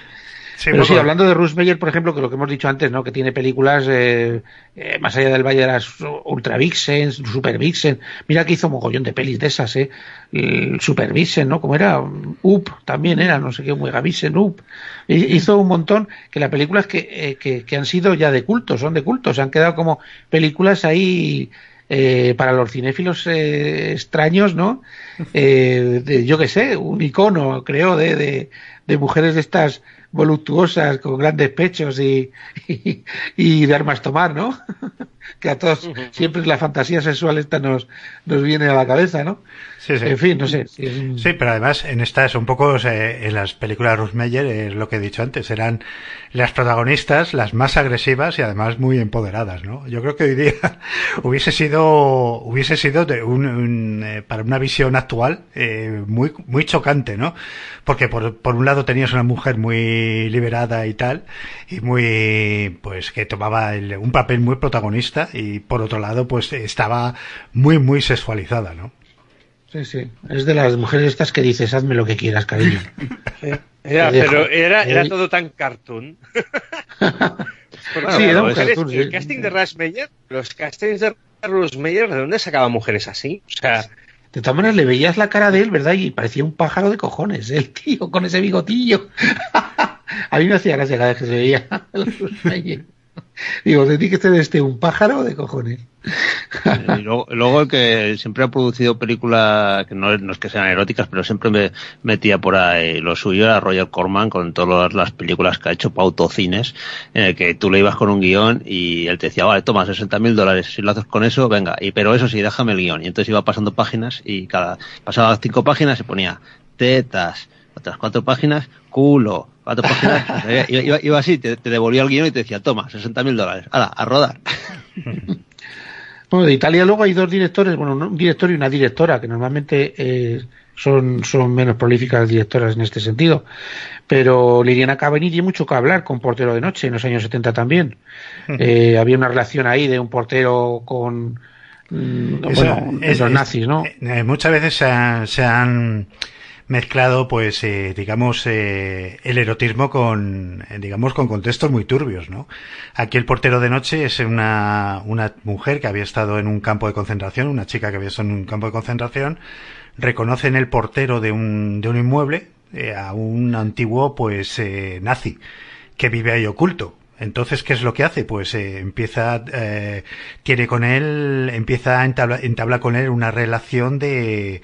Sí, Pero sí, hablando de Russ Meyer, por ejemplo, que lo que hemos dicho antes, ¿no? Que tiene películas eh, eh, más allá del Valle de las Ultra Vixen, Super Vixen. Mira que hizo mogollón de pelis de esas, ¿eh? El Super Vixen, ¿no? Como era? Up también era, no sé qué, Mega Vixen, Up. Hizo un montón que las películas que, eh, que, que han sido ya de culto, son de culto, se han quedado como películas ahí eh, para los cinéfilos eh, extraños, ¿no? Eh, de, yo qué sé, un icono, creo, de, de, de, mujeres de estas voluptuosas con grandes pechos y, y, y de armas tomar, ¿no? que a todos siempre la fantasía sexual esta nos, nos viene a la cabeza, ¿no? Sí, sí. En fin, no sé. Sí, pero además en estas un poco en las películas de Ruth Meyer, es lo que he dicho antes, eran las protagonistas las más agresivas y además muy empoderadas, ¿no? Yo creo que hoy día hubiese sido hubiese sido de un, un eh, para una visión actual eh, muy muy chocante, ¿no? Porque por, por un lado tenías una mujer muy liberada y tal y muy pues que tomaba el, un papel muy protagonista y por otro lado pues estaba muy muy sexualizada, ¿no? Sí, sí. Es de las mujeres estas que dices, hazme lo que quieras, cariño. Era, pero era, era todo tan cartoon. sí, cartoon, el, casting de Russ Meyer, los castings de Russ Meyer, ¿de dónde sacaban mujeres así? O sea, de todas maneras, le veías la cara de él, ¿verdad? Y parecía un pájaro de cojones, el tío, con ese bigotillo. A mí me hacía gracia cada vez que se veía Digo, ¿de ti que ser este un pájaro de cojones? luego, el que siempre ha producido películas que no, no, es que sean eróticas, pero siempre me metía por ahí lo suyo era Roger Corman con todas las películas que ha hecho para autocines, en el que tú le ibas con un guion y él te decía, vale, toma 60 mil dólares, si lo haces con eso, venga, y pero eso sí, déjame el guion. Y entonces iba pasando páginas y cada, pasaba cinco páginas y ponía tetas, otras cuatro páginas, culo, cuatro páginas, iba, iba, así, te, te, devolvía el guion y te decía, toma, 60 mil dólares, hala, a rodar. Bueno, de Italia luego hay dos directores, bueno, un director y una directora, que normalmente eh, son, son menos prolíficas directoras en este sentido. Pero Liliana Cavani tiene mucho que hablar con Portero de Noche en los años 70 también. Eh, había una relación ahí de un portero con mm, bueno, es, los nazis, ¿no? Eh, muchas veces se, han mezclado pues eh, digamos eh, el erotismo con digamos con contextos muy turbios no aquí el portero de noche es una, una mujer que había estado en un campo de concentración una chica que había estado en un campo de concentración reconoce en el portero de un, de un inmueble a un antiguo pues nazi que vive ahí oculto entonces, ¿qué es lo que hace? Pues eh, empieza, eh, tiene con él, empieza a entablar con él una relación de,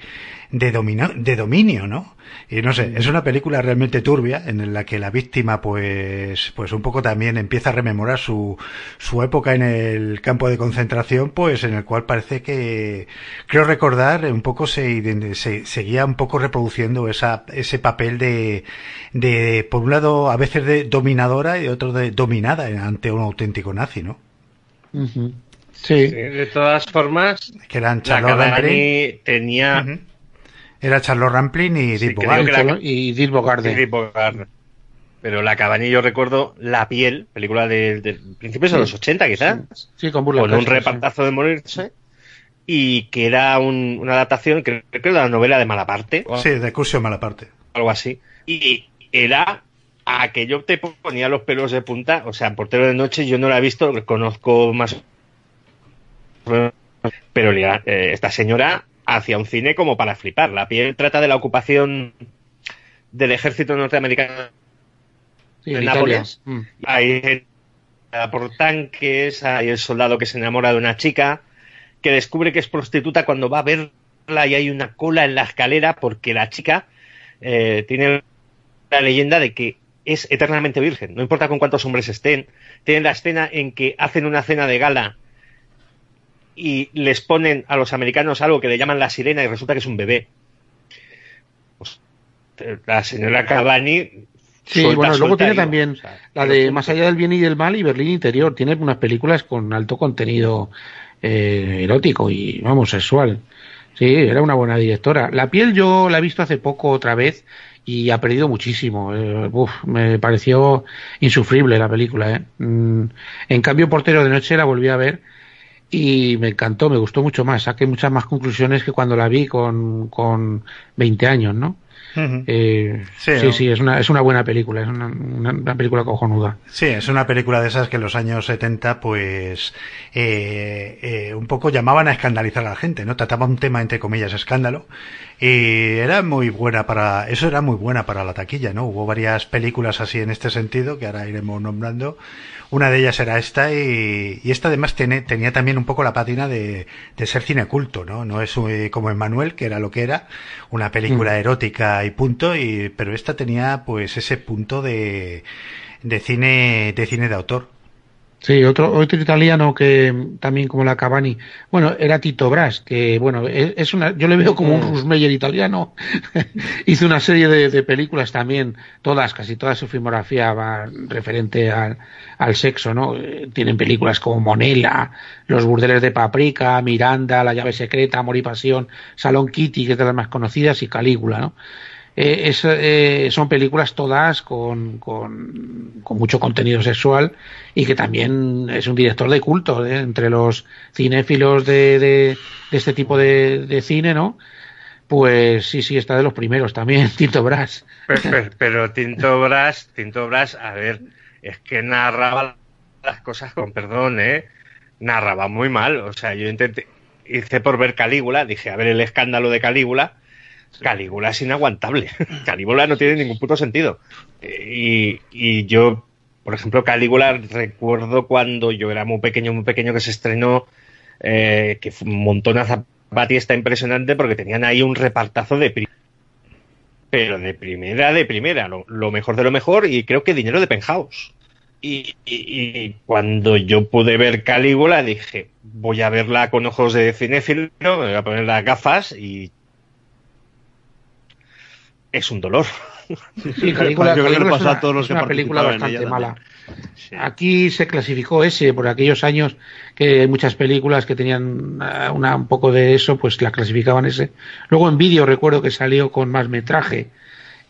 de, de dominio, ¿no? Y no sé, es una película realmente turbia en la que la víctima pues pues un poco también empieza a rememorar su, su época en el campo de concentración, pues en el cual parece que creo recordar un poco se, se seguía un poco reproduciendo esa, ese papel de, de por un lado a veces de dominadora y otro de dominada ante un auténtico nazi, ¿no? sí. De todas formas, que eran Charlotte tenía era Charles Rampling y Deep Y Deep Pero la cabanilla, yo recuerdo La piel, película de, de principios de los 80 quizás. Sí, con, con un repartazo de morirse. Y que era una adaptación, creo que era la novela de Malaparte. Sí, de Cursio Malaparte. Algo así. Y era aquello te ponía los pelos de punta. O sea, Portero de Noche yo no la he visto, conozco más. Pero eh, esta señora hacia un cine como para flipar. La piel trata de la ocupación del ejército norteamericano de Nápoles. Mm. Hay por tanques, hay el soldado que se enamora de una chica, que descubre que es prostituta cuando va a verla y hay una cola en la escalera porque la chica eh, tiene la leyenda de que es eternamente virgen, no importa con cuántos hombres estén. Tienen la escena en que hacen una cena de gala y les ponen a los americanos algo que le llaman la sirena y resulta que es un bebé. Pues, la señora Cavani. Sí, bueno, luego tiene también la de Más allá del bien y del mal y Berlín Interior. Tiene unas películas con alto contenido eh, erótico y, vamos, sexual. Sí, era una buena directora. La piel yo la he visto hace poco otra vez y ha perdido muchísimo. Eh, me pareció insufrible la película. ¿eh? Mm, en cambio, Portero de Noche la volví a ver y me encantó, me gustó mucho más. Saqué muchas más conclusiones que cuando la vi con, con 20 años, ¿no? Eh, sí, sí, es, una, es una buena película, es una, una, película cojonuda. Sí, es una película de esas que en los años 70, pues, eh, eh, un poco llamaban a escandalizar a la gente, ¿no? Trataba un tema, entre comillas, escándalo, y era muy buena para, eso era muy buena para la taquilla, ¿no? Hubo varias películas así en este sentido, que ahora iremos nombrando, una de ellas era esta y, esta además tiene, tenía también un poco la patina de, ser cine culto, ¿no? No es eh, como Emmanuel, que era lo que era, una película mm. erótica y punto, y, pero esta tenía pues ese punto de, de cine, de cine de autor. Sí, otro, otro italiano que también como la Cavani, bueno, era Tito Brass, que bueno, es una, yo le veo como un Rusmeyer italiano, hizo una serie de, películas también, todas, casi toda su filmografía va referente al, al sexo, ¿no? Eh, tienen películas como Monela, Los burdeles de Paprika, Miranda, La llave secreta, Amor y pasión, Salón Kitty, que es de las más conocidas, y Calígula, ¿no? Eh, eh, son películas todas con, con, mucho contenido sexual y que también es un director de culto ¿eh? entre los cinéfilos de, de, este tipo de, cine, ¿no? Pues sí, sí, está de los primeros también, Tinto Brass. Pero, Tinto Brass, Tinto Brass, a ver, es que narraba las cosas con perdón, ¿eh? Narraba muy mal, o sea, yo intenté, hice por ver Calígula, dije, a ver el escándalo de Calígula, Calígula es inaguantable. Calígula no tiene ningún puto sentido. Y, yo, por ejemplo, Calígula recuerdo cuando yo era muy pequeño, muy pequeño que se estrenó, eh, que fue un montón de está impresionante porque tenían ahí un repartazo de pero de primera, de primera, lo, mejor de lo mejor y creo que dinero de penthouse. Y, y, cuando yo pude ver Calígula dije, voy a verla con ojos de cinéfilo, me voy a poner las gafas y es un dolor. Sí, Calígula, yo creo que pasa a todos los es una película bastante mala. Aquí se clasificó ese por aquellos años que muchas películas que tenían eh, una, un poco de eso, pues la clasificaban ese. Luego en vídeo recuerdo que salió con más metraje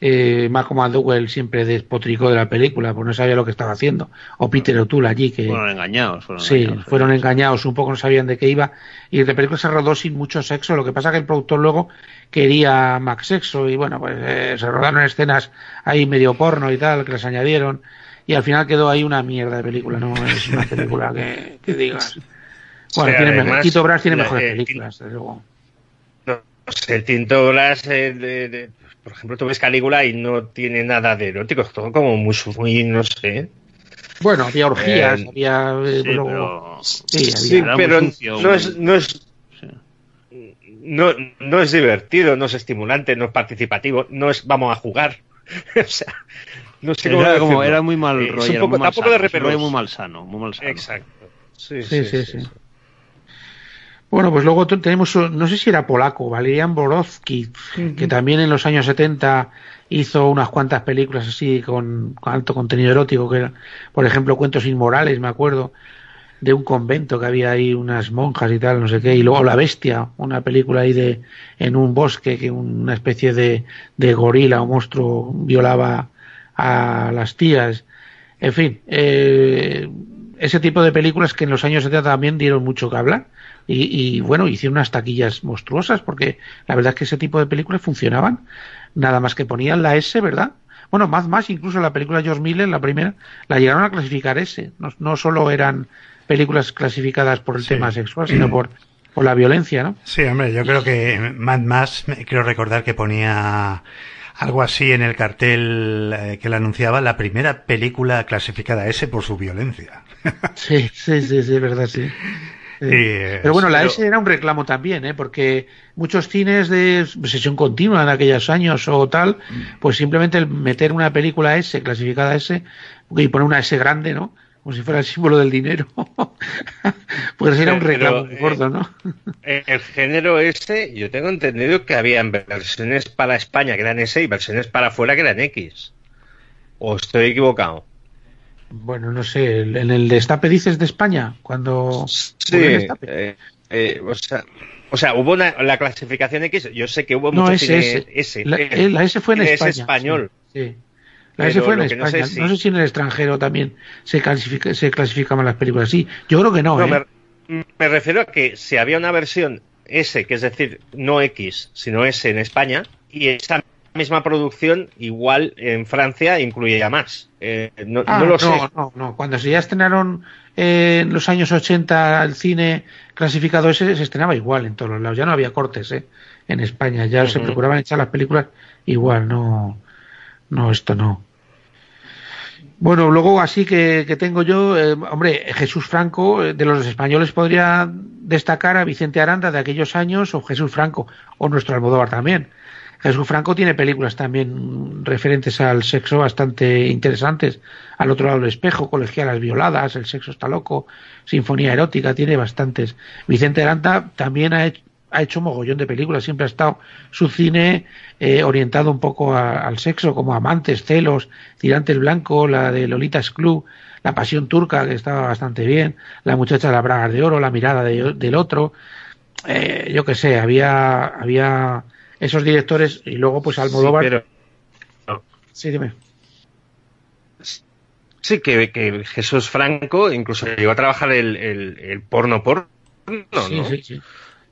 eh, Malcolm McDowell siempre despotricó de la película, pues no sabía lo que estaba haciendo. O Peter O'Toole allí, que... Fueron engañados. Fueron sí, engañados, fueron engañados, un poco no sabían de qué iba. Y la película se rodó sin mucho sexo, lo que pasa que el productor luego quería más sexo y bueno, pues eh, se rodaron escenas ahí medio porno y tal, que les añadieron. Y al final quedó ahí una mierda de película, no es una película que, que digas... Bueno, tiene, además, Brass tiene mejores películas, desde luego. No sé, el Tinto Glass, eh, por ejemplo, tú ves Calígula y no tiene nada de erótico, es todo como muy, muy no sé. Bueno, había orgías, Eh, había... eh, Sí, luego- pero... Sí, había- Sí, muy pero sucio, no es, no es Sí. no, no es divertido, no es estimulante, no es participativo, no es vamos a jugar. o sea, no sé cómo Era, como, era muy mal Eh, rollo, un era poco- muy mal tampoco de sano, un muy mal sano, muy mal sano. Exacto. Sí, Sí, sí, sí. Bueno, pues luego tenemos, no sé si era polaco, Valerian Borowski, que también en los años 70 hizo unas cuantas películas así con, con alto contenido erótico, que era, por ejemplo, Cuentos Inmorales, me acuerdo, de un convento que había ahí unas monjas y tal, no sé qué, y luego La Bestia, una película ahí de en un bosque que una especie de, de gorila o monstruo violaba a las tías. En fin, eh, ese tipo de películas que en los años 70 también dieron mucho que hablar y, y, bueno, hicieron unas taquillas monstruosas porque la verdad es que ese tipo de películas funcionaban, nada más que ponían la S, ¿verdad? Bueno, más, más, incluso la película de George Miller, la primera, la llegaron a clasificar S, no, no solo eran películas clasificadas por el Sí. tema sexual, sino por, por la violencia, ¿no? Sí, hombre, yo creo que Mad Max, creo recordar que ponía algo así en el cartel eh, que le anunciaba la primera película clasificada S por su violencia. Sí, sí, sí, sí, es verdad, sí. Eh, Pero bueno, la pero- S era un reclamo también, ¿eh? porque muchos cines de sesión continua en aquellos años o tal, pues simplemente el meter una película S, clasificada S, y poner una S grande, ¿no? Como si fuera el símbolo del dinero, pues era un Pero, reclamo muy eh, gordo, ¿no? Eh, El género ese, yo tengo entendido que habían versiones para España que eran S y versiones para afuera que eran X. ¿O estoy equivocado? Bueno, no sé, en el destape dices de España, cuando... Sí, eh, eh, o, sea, o sea, hubo una, la clasificación X, yo sé que hubo No, mucho es cine. La, eh, la S fue en España. S español. Sí. sí. La Pero S fue en lo que no sé No sé, si- en el extranjero también se, clasifica, se clasificaban las películas así. Yo creo que no, No, ¿eh? me, me refiero a que si había una versión S, que es decir, no X, sino S en España, y esa misma producción igual en Francia incluía más. Eh, no, Ah, no lo no, sé. no, no. Cuando se ya estrenaron eh, en los años 80 el cine clasificado ese, se estrenaba igual en todos los lados. Ya no había cortes, ¿eh? En España. Ya se procuraban echar las películas igual. No, no, esto no. Bueno, luego así que, que tengo yo, eh, hombre, Jesús Franco, eh, de los españoles podría destacar a Vicente Aranda de aquellos años, o Jesús Franco, o nuestro Almodóvar también. Jesús Franco tiene películas también referentes al sexo bastante interesantes. Al otro lado del espejo, Colegialas violadas, El sexo está loco, Sinfonía erótica, tiene bastantes. Vicente Aranda también ha hecho, ha hecho mogollón de películas, siempre ha estado su cine eh, orientado un poco a- al sexo, como Amantes, Celos, Tirantes Blanco, la de Lolita's Club, La Pasión Turca, que estaba bastante bien, La Muchacha de las Bragas de Oro, La Mirada de- del Otro, eh, yo qué sé, había, había esos directores y luego pues Almodóvar. Sí, pero- Sí, dime. Sí, que, que Jesús Franco incluso llegó a trabajar el, el, el porno porno, ¿no? sí, sí, sí.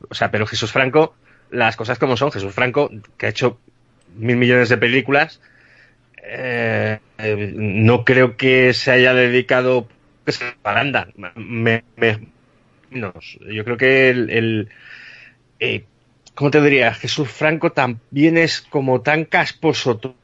O sea, pero Jesús Franco, las cosas como son, Jesús Franco, que ha hecho mil millones de películas, eh, eh, no creo que se haya dedicado pues, a paranda. Me, me-. Yo creo que el, el eh, ¿cómo te diría? Jesús Franco también es como tan casposo todo.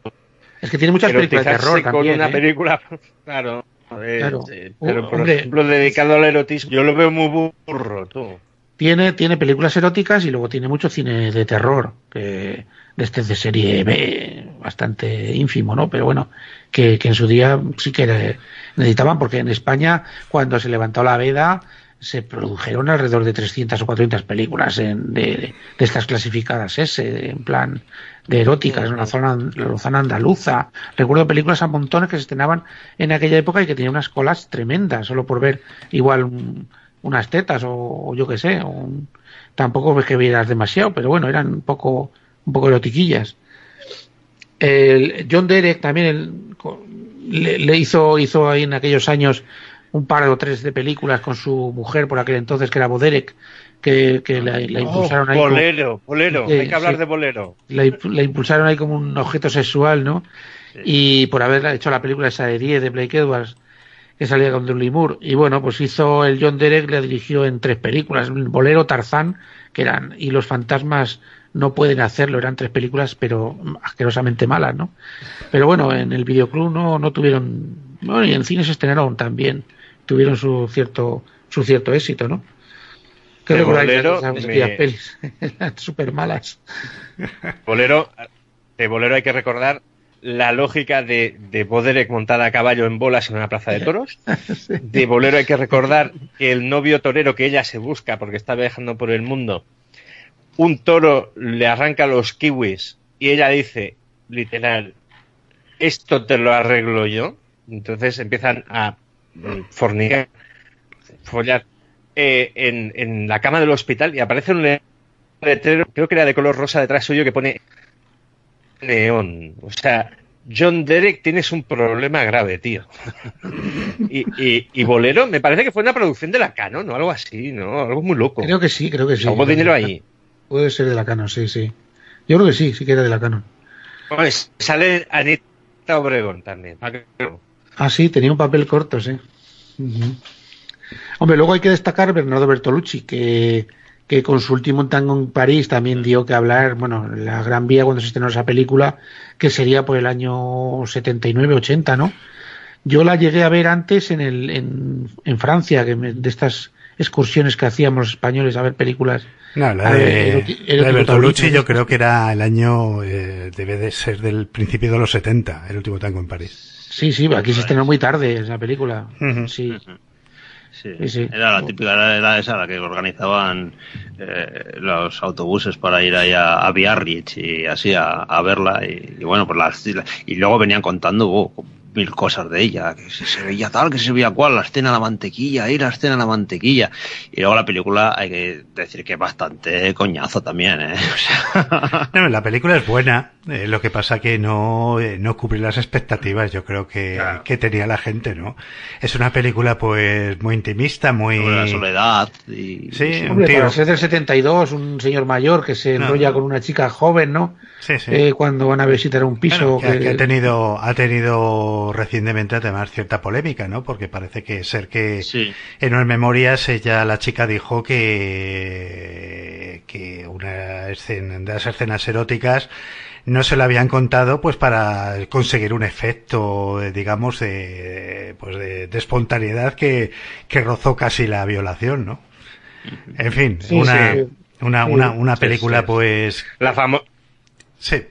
Es que tiene muchas películas de terror con también. una ¿eh? película, claro. eh, Claro. eh, pero por hombre. ejemplo, dedicado al erotismo, yo lo veo muy burro, tú. Tiene, tiene películas eróticas y luego tiene mucho cine de terror, que de este de serie B, bastante ínfimo, ¿no? Pero bueno, que, que en su día sí que necesitaban, porque en España, cuando se levantó la veda, se produjeron alrededor de 300 o 400 películas en- de, de, de estas clasificadas S, en plan de eróticas, en la zona, la zona andaluza. Recuerdo películas a montones que se estrenaban en aquella época y que tenían unas colas tremendas, solo por ver igual un- unas tetas o, o yo qué sé. un- tampoco ves que vieras demasiado, pero bueno, eran un poco, un poco erotiquillas. El John Derek también le, hizo, hizo ahí en aquellos años un par o tres de películas con su mujer por aquel entonces, que era Boderek, que, que la, oh, impulsaron ahí. Bolero, bolero, hay que hablar de bolero. La, impulsaron ahí como un objeto sexual, ¿no? Y por haber hecho la película esa de 10 de Blake Edwards, que salía con Dudley Moore. Y bueno, pues hizo el John Derek, le dirigió en tres películas, Bolero, Tarzán, que eran, y Los Fantasmas no pueden hacerlo, eran tres películas, pero asquerosamente malas, ¿no? Pero bueno, en el videoclub no, no tuvieron, bueno, y en cine se estrenaron también, tuvieron su cierto, su cierto éxito, ¿no? ¿Qué bolero, pelis? súper malas. Bolero, de Bolero hay que recordar la lógica de, de Boderek montada a caballo en bolas en una plaza de toros. De Bolero hay que recordar que el novio torero que ella se busca porque está viajando por el mundo, un toro le arranca los kiwis y ella dice, literal, esto te lo arreglo yo. Entonces empiezan a fornicar, follar eh, en, en la cama del hospital y aparece un letrero, creo que era de color rosa detrás suyo, que pone Neón. O sea, John Derek tienes un problema grave, tío. y, Bolero, me parece que fue una producción de la Canon o algo así, ¿no? Algo muy loco. Creo que sí, creo que sí. Hubo dinero ahí. Puede ser de la Canon, sí, sí. Yo creo que sí, sí que era de la Canon. Pues sale Anita Obregón también. Ah, sí, tenía un papel corto, sí. Hombre, luego hay que destacar Bernardo Bertolucci, que que con su último tango en París también dio que hablar, bueno, la Gran Vía cuando se estrenó esa película, que sería por el año 79-80, ¿no? Yo la llegué a ver antes en, el, en, en Francia, que de estas excursiones que hacíamos los españoles a ver películas. No, la de, Bertolucci yo creo que era el año, eh, debe de ser del principio de los 70, el último tango en París. Sí, sí, aquí se estrenó muy tarde esa película. Sí. Sí, Era la típica, era esa la que organizaban eh, los autobuses para ir ahí a, Biarritz y así a, verla. Y, bueno, pues las, y luego venían contando oh, mil cosas de ella, que se, veía tal, que se veía cual, la escena de la mantequilla, ir la escena de la mantequilla. Y luego la película hay que decir que es bastante coñazo también, ¿eh? no, la película es buena, eh, lo que pasa que no, eh, no cubre las expectativas, yo creo que, que tenía la gente, ¿no? Es una película pues muy intimista, muy... la soledad y... Sí, un tío... ser del 72, un señor mayor que se enrolla con una chica joven, ¿no? Sí, sí. Eh, cuando van a visitar un piso... que, ha tenido, ha tenido recientemente además cierta polémica, ¿no? Porque parece que ser que en unas memorias ella, la chica dijo que, que una escena, de las escenas eróticas no se lo habían contado pues para conseguir un efecto digamos de pues de, espontaneidad que, que rozó casi la violación no en fin una, una, una, una película pues la famosa sí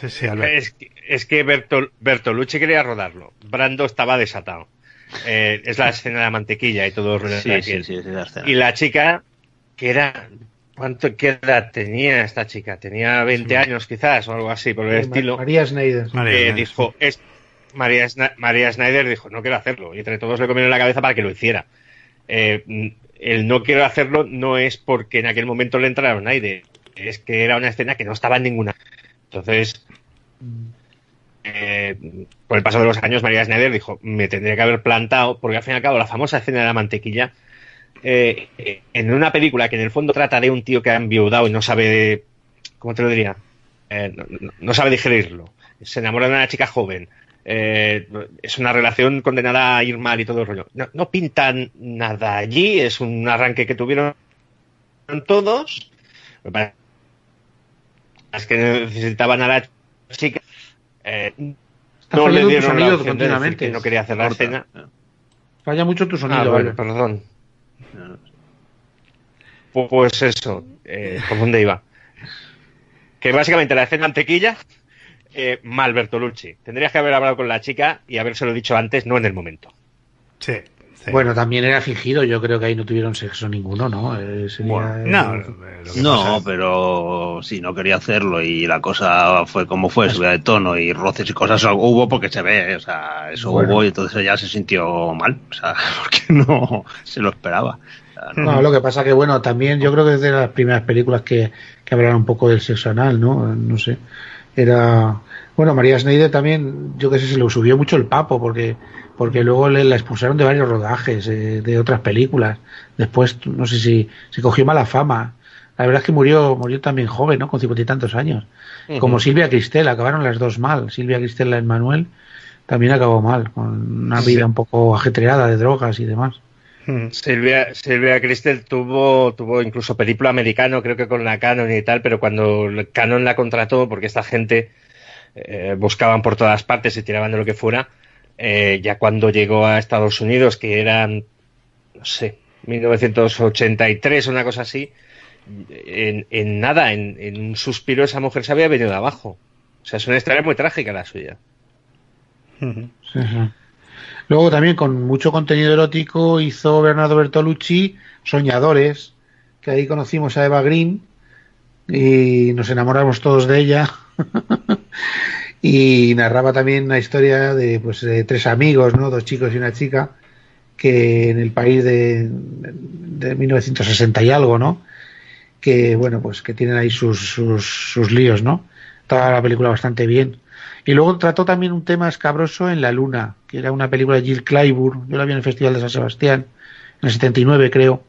sí sí es, es que Bertolucci quería rodarlo. Brando estaba desatado. Eh, es la escena de la mantequilla y todo. Sí, sí, sí, la Y la chica, que era. ¿Cuánto qué edad tenía esta chica? Tenía 20 años quizás o algo así, por el estilo. María Schneider. Eh, dijo, es, María, María Schneider dijo, no quiero hacerlo. Y entre todos le comieron la cabeza para que lo hiciera. Eh, el no quiero hacerlo no es porque en aquel momento le entraron aire. Es que era una escena que no estaba en ninguna. Entonces, eh, por el paso de los años, María Schneider dijo, me tendría que haber plantado, porque al fin y al cabo la famosa escena de la mantequilla, eh, en una película que en el fondo trata de un tío que ha enviudado y no sabe, ¿cómo te lo diría? Eh, no, sabe digerirlo. Se enamora de una chica joven. es una relación condenada a ir mal y todo el rollo. No, no pintan nada allí, es un arranque que tuvieron todos. Es que necesitaban a la chica eh, no le dieron la opción de que no quería hacer la escena. Falla mucho tu sonido, ah, perdón. Pues eso, eh, ¿por dónde iba? Que básicamente la escena mantequilla, eh, mal Bertolucci. Tendrías que haber hablado con la chica y habérselo dicho antes, no en el momento. Sí. Bueno, también era fingido, yo creo que ahí no tuvieron sexo ninguno, ¿no? Eh, no, no pero sí, no quería hacerlo y la cosa fue como fue, subida de tono y roces y cosas hubo porque se ve, o sea, eso hubo y entonces ella se sintió mal, o sea, porque no se lo esperaba. no. lo que pasa que, bueno, también yo creo que es de las primeras películas que, que hablaron un poco del sexo anal, ¿no? No sé. Era. Bueno, María Schneider también, yo que sé, se le subió mucho el papo porque porque luego le, la expulsaron de varios rodajes, eh, de otras películas. Después, no sé si, se cogió mala fama. La verdad es que murió, murió también joven, ¿no? Con cincuenta y tantos años. Como Silvia Cristel, acabaron las dos mal. Silvia Cristel, en Manuel, también acabó mal, con una vida un poco ajetreada de drogas y demás. Silvia, Silvia Cristel tuvo, tuvo incluso película americano, creo que con la Canon y tal, pero cuando Canon la contrató, porque esta gente eh, buscaban por todas partes y tiraban de lo que fuera, eh, ya cuando llegó a Estados Unidos, que eran, no sé, 1983 o una cosa así, en, nada, en, un suspiro esa mujer se había venido de abajo. O sea, es una historia muy trágica la suya. Luego también con mucho contenido erótico hizo Bernardo Bertolucci Soñadores, que ahí conocimos a Eva Green y nos enamoramos todos de ella. y narraba también una historia de, pues, de tres amigos, ¿no? dos chicos y una chica, que en el país de, de 1960 y algo, ¿no? que bueno, pues que tienen ahí sus, sus, sus líos, ¿no? Toda la película bastante bien. Y luego trató también un tema escabroso en La Luna, que era una película de Jill Clyburn, yo la vi en el Festival de San Sebastián, en el 79 creo,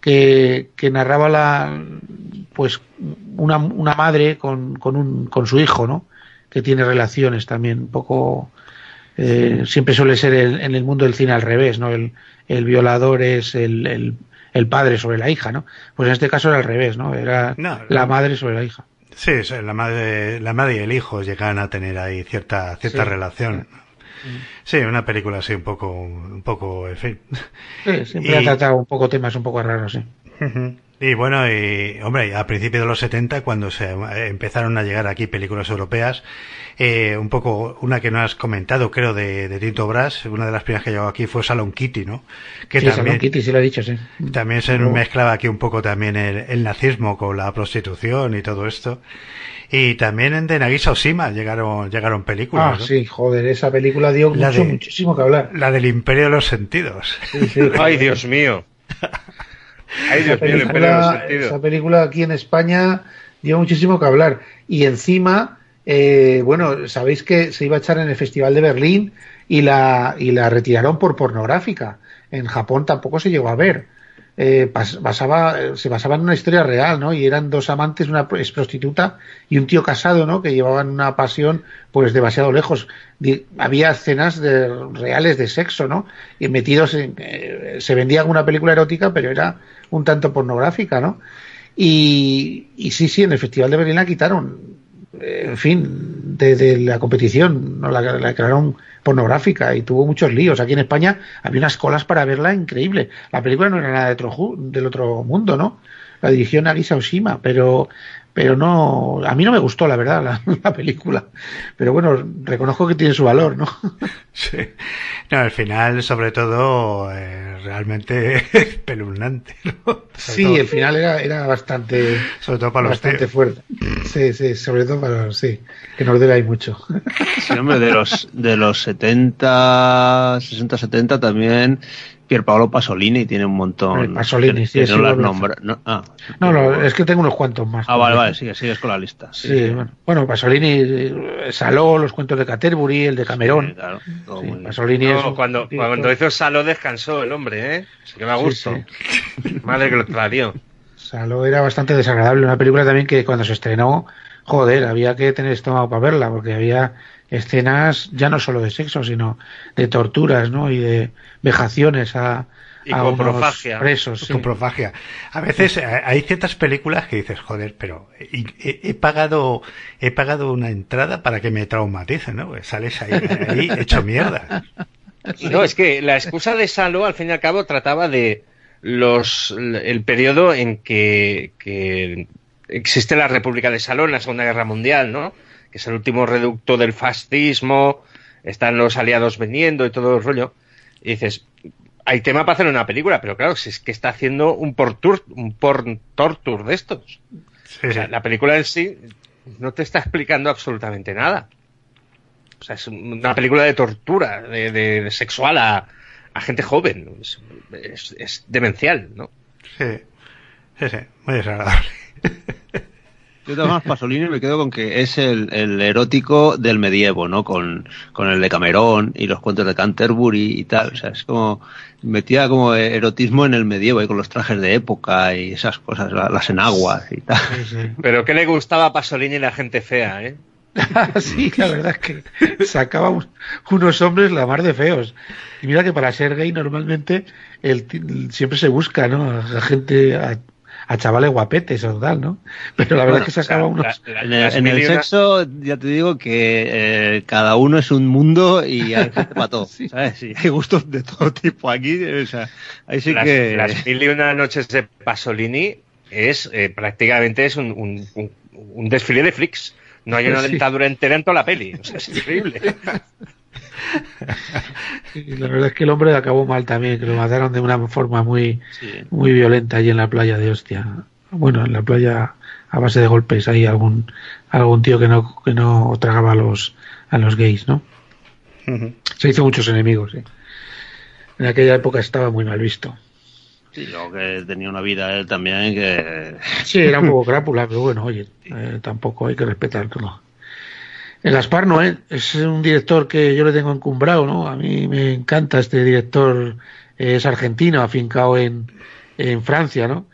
que, que narraba la, pues una, una madre con, con, un, con su hijo, ¿no? Que tiene relaciones también un poco eh, siempre suele ser en el mundo del cine al revés no el, el violador es el, el, padre sobre la hija no pues en este caso era al revés no era la madre sobre la hija. Sí la madre la madre y el hijo llegan a tener ahí cierta cierta relación sí. una película así un poco un poco en fin sí, siempre ha tratado un poco temas un poco raros sí y bueno, y hombre, a principios de los 70, cuando se empezaron a llegar aquí películas europeas, eh, un poco, una que no has comentado, creo, de, de Tito Brass, una de las primeras que llegó aquí fue Salon Kitty, ¿no? Que sí, también, Salon Kitty, sí lo he dicho, sí. También se mezclaba aquí un poco también el, nazismo con la prostitución y todo esto. Y también en de Nagisa Oshima llegaron, llegaron películas. Ah, sí, joder, esa película dio mucho, muchísimo que hablar. La del Imperio de los Sentidos. Ay, Dios mío esa, película, aquí en España dio muchísimo que hablar. Y encima, eh, bueno, sabéis que se iba a echar en el Festival de Berlín y la, y la retiraron por pornográfica. En Japón tampoco se llegó a ver. Eh, basaba, se basaba en una historia real, ¿no? Y eran dos amantes, una ex prostituta y un tío casado, ¿no? Que llevaban una pasión, pues demasiado lejos. había escenas de, reales de sexo, ¿no? Y metidos en, eh, se vendía una película erótica, pero era un tanto pornográfica, ¿no? Y, y sí, sí, en el Festival de Berlín la quitaron. En fin, de, la competición, ¿no? la, la declararon pornográfica y tuvo muchos líos. Aquí en España había unas colas para verla increíble. La película no era nada de otro, del otro mundo, ¿no? La dirigió Nagisa Oshima, pero pero no, a mí no me gustó la verdad la, película, pero bueno, reconozco que tiene su valor, ¿no? Sí, no, al final sobre todo eh, realmente peluznante, ¿no? sí, el final era, era bastante, sobre todo para los bastante fuerte, sí, sí, sobre todo para los, sí, que nos debe ahí mucho. Sí, hombre, de los, de los 70, 60, 70 también Paolo Pasolini tiene un montón. Pasolini, sí, no, las nombra, no, ah, no, no, es que tengo unos cuantos más. Ah, vale, vale, sigue, sigues con la lista. Sí, sí, Bueno, bueno, Pasolini, eh, Saló, los cuentos de Caterbury, el de Camerón. claro, Pasolini es cuando, cuando hizo Saló descansó el hombre, ¿eh? que me gusto. Madre que lo tradio. Saló era bastante desagradable, una película también que cuando se estrenó, joder, había que tener estómago para verla, porque había escenas ya no solo de sexo, sino de torturas, ¿no? Y de vejaciones a, y a coprofagia. presos. Sí. Coprofagia. A veces eh, hay ciertas películas que dices, joder, pero he, pagado he pagado una entrada para que me traumaticen, ¿no? Pues sales ahí, ahí hecho mierda. No, es que la excusa de Salo, al fin y al cabo, trataba de los el periodo en que, que existe la República de Salón en la Segunda Guerra Mundial, ¿no? Que es el último reducto del fascismo, están los aliados vendiendo y todo el rollo. Y dices, hay tema para hacer una película, pero claro, si es que está haciendo un porn un porn torture de estos. O sea, la película en sí no te está explicando absolutamente nada. O sea, es una película de tortura, de, sexual a, gente joven. Es, es, demencial, ¿no? Sí, sí, sí, muy desagradable. Yo de Pasolini me quedo con que es el, el, erótico del medievo, ¿no? Con, con el de Camerón y los cuentos de Canterbury y tal. O sea, es como, metía como erotismo en el medievo y con los trajes de época y esas cosas, las enaguas y tal. Pero ¿qué le gustaba a Pasolini y la gente fea, eh? sí, la verdad es que sacaba unos hombres la mar de feos. Y mira que para ser gay normalmente el, siempre se busca, ¿no? A gente, a, chavales guapetes o tal, ¿no? Pero la verdad es que sacaba unos... en el, sexo ya te digo que eh, cada uno es un mundo y hay gente para todo, hay gustos de todo tipo aquí, o sea, ahí sí que... Las mil y una noches de Pasolini es eh, prácticamente es un, un, un desfile de freaks. No hay una dentadura entera en toda la peli. O sea, es increíble. la verdad es que el hombre acabó mal también, que lo mataron de una forma muy, muy violenta allí en la playa de Hostia. Bueno, en la playa a base de golpes hay algún algún tío que no que no tragaba a los a los gays, ¿no? Se hizo muchos enemigos, sí. En aquella época estaba muy mal visto. Sí, luego que tenía una vida él también que... Sí, era un poco crápula, pero bueno, oye, eh, tampoco hay que respetarlo. El Gaspar Noé es un director que yo le tengo encumbrado, ¿no? A mí me encanta este director, es argentino, afincado en, en Francia, ¿no?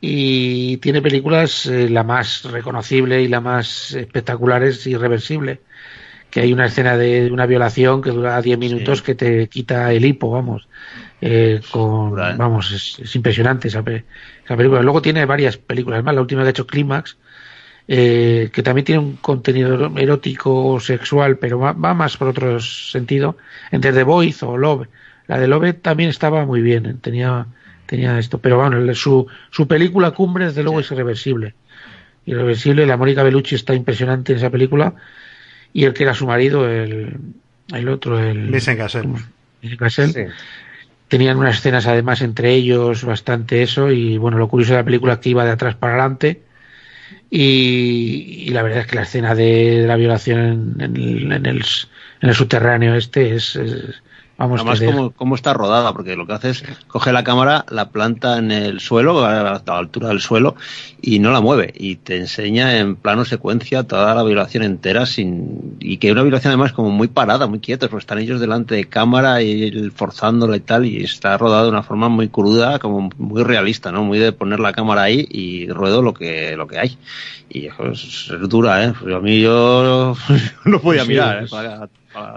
Y tiene películas, eh, la más reconocible y la más espectacular es Irreversible, que hay una escena de una violación que dura 10 minutos que te quita el hipo, vamos. Eh, con, vamos, es, impresionante esa, película. Luego tiene varias películas más. La última que ha hecho Clímax, eh, que también tiene un contenido erótico sexual, pero va, más por otro sentido. Entre The Voice o Love. La de Love también estaba muy bien, eh, tenía, tenía esto. Pero bueno, su, su película cumbre, desde luego, es irreversible. Irreversible, la Mónica Bellucci está impresionante en esa película. Y el que era su marido, el, el otro, el. Vincent Cassel. Vincent Tenían unas escenas además entre ellos bastante eso y bueno, lo curioso de la película es que iba de atrás para adelante y, la verdad es que la escena de, la violación en, en, el, en el subterráneo este es, Vamos Además, cómo, cómo, está rodada, porque lo que hace es coge la cámara, la planta en el suelo, a la altura del suelo, y no la mueve. Y te enseña en plano secuencia toda la violación entera, sin y que una violación además como muy parada, muy quieta, porque están ellos delante de cámara y forzándolo y tal, y está rodada de una forma muy cruda, como muy realista, ¿no? Muy de poner la cámara ahí y ruedo lo que, lo que hay. Y es, es dura, ¿eh? a mí yo no podía mirar, ¿eh?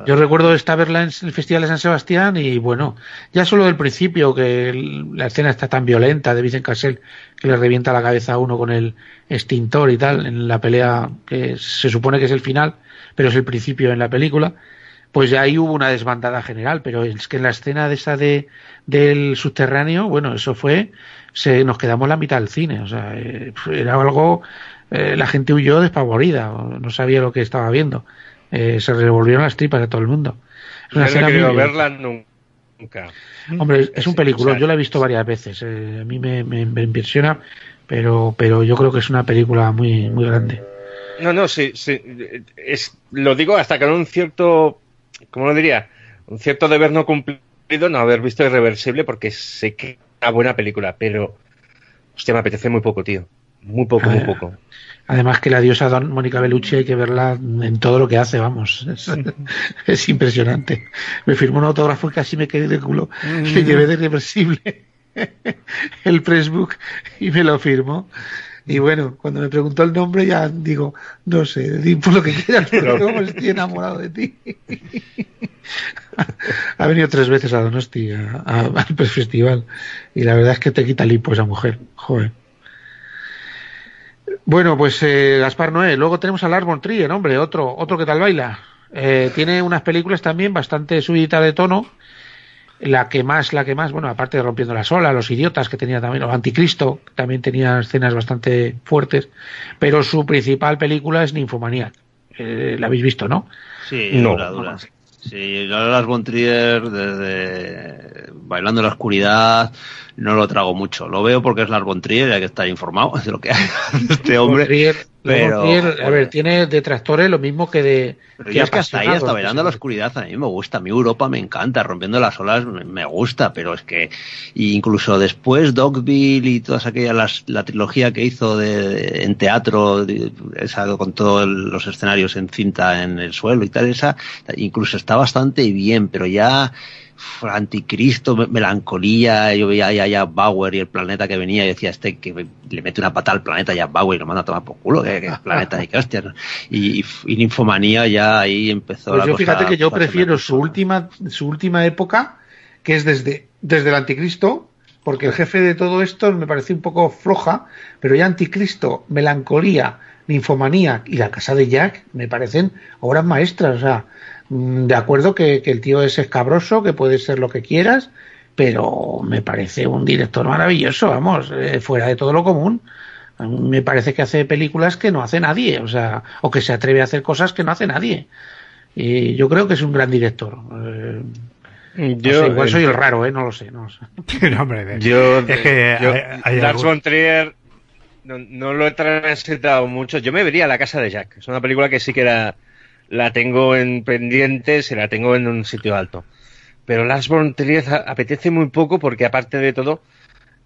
Yo recuerdo esta verla en el Festival de San Sebastián y bueno, ya solo del principio que la escena está tan violenta de Vicent Cassel que le revienta la cabeza a uno con el extintor y tal en la pelea que se supone que es el final, pero es el principio en la película, pues ya ahí hubo una desbandada general, pero es que en la escena de esa de del subterráneo, bueno, eso fue se nos quedamos la mitad del cine, o sea, eh, era algo eh, la gente huyó despavorida, no sabía lo que estaba viendo eh, se revolvieron las tripas de todo el mundo. Es una no he verla nunca. Hombre, es un película, yo la he visto varias veces. Eh, a mí me, me, impresiona, pero, pero yo creo que es una película muy, muy grande. No, no, sí, sí. Es, lo digo hasta que no un cierto, ¿cómo lo diría? Un cierto deber no cumplido no haber visto Irreversible porque sé que es una buena película, pero, hostia, me apetece muy poco, tío. Muy poco, muy poco. Además que la diosa Don Mónica Bellucci hay que verla en todo lo que hace, vamos. Es, impresionante. Me firmó un autógrafo y casi me quedé de culo. Le llevé de reversible el pressbook y me lo firmó. Y bueno, cuando me preguntó el nombre ya digo, no sé, di por lo que quieras, pero estoy enamorado de ti. ha venido tres veces a Donosti, al Festival, y la verdad es que te quita lipo esa mujer, joder. Bueno, pues eh, Gaspar Noé. Luego tenemos a Lars von Trier, hombre, otro, otro que tal baila. Eh, tiene unas películas también bastante subidas de tono. La que más, la que más, bueno, aparte de Rompiendo la Sola, Los Idiotas, que tenía también, o Anticristo, también tenía escenas bastante fuertes. Pero su principal película es Ninfomanía. Eh, la habéis visto, ¿no? Sí, no, dura, dura. Sí, Lars von Trier, desde Bailando en la Oscuridad, no lo trago mucho. Lo veo porque es Lars von Trier, hay que estar informado de lo que hay este hombre. Pero a ver, tiene detractores lo mismo que de. Pero que es que hasta ahí, hasta bailando la oscuridad, a mí me gusta. A mí Europa me encanta, rompiendo las olas me gusta, pero es que incluso después Dogville y todas aquellas, la trilogía que hizo de, en teatro, esa, con todos los escenarios en cinta en el suelo y tal, esa, incluso está bastante bien, pero ya anticristo, melancolía, yo veía a Jack Bauer y el planeta que venía y decía este que le mete una pata al planeta Jack Bauer y lo manda a tomar por culo, que, planeta y que hostia, y, y, Ninfomanía ya ahí empezó pues yo fíjate que yo prefiero su última, su última época, que es desde, desde el anticristo, porque el jefe de todo esto me parece un poco floja, pero ya anticristo, melancolía, ninfomanía y la casa de Jack me parecen obras maestras, o sea, Mm, de acuerdo que, el tío es escabroso, que puede ser lo que quieras, pero me parece un director maravilloso, vamos, eh, fuera de todo lo común. Me parece que hace películas que no hace nadie, o sea, o que se atreve a hacer cosas que no hace nadie. Y yo creo que es un gran director. Eh, yo, igual soy el raro, ¿eh? No lo sé. No yo, es que Lars von Trier no, no, lo he transitado mucho. Yo me vería La Casa de Jack. Es una película que sí que era la tengo en pendiente, se la tengo en un sitio alto. Pero Lars von Trier apetece muy poco porque aparte de todo,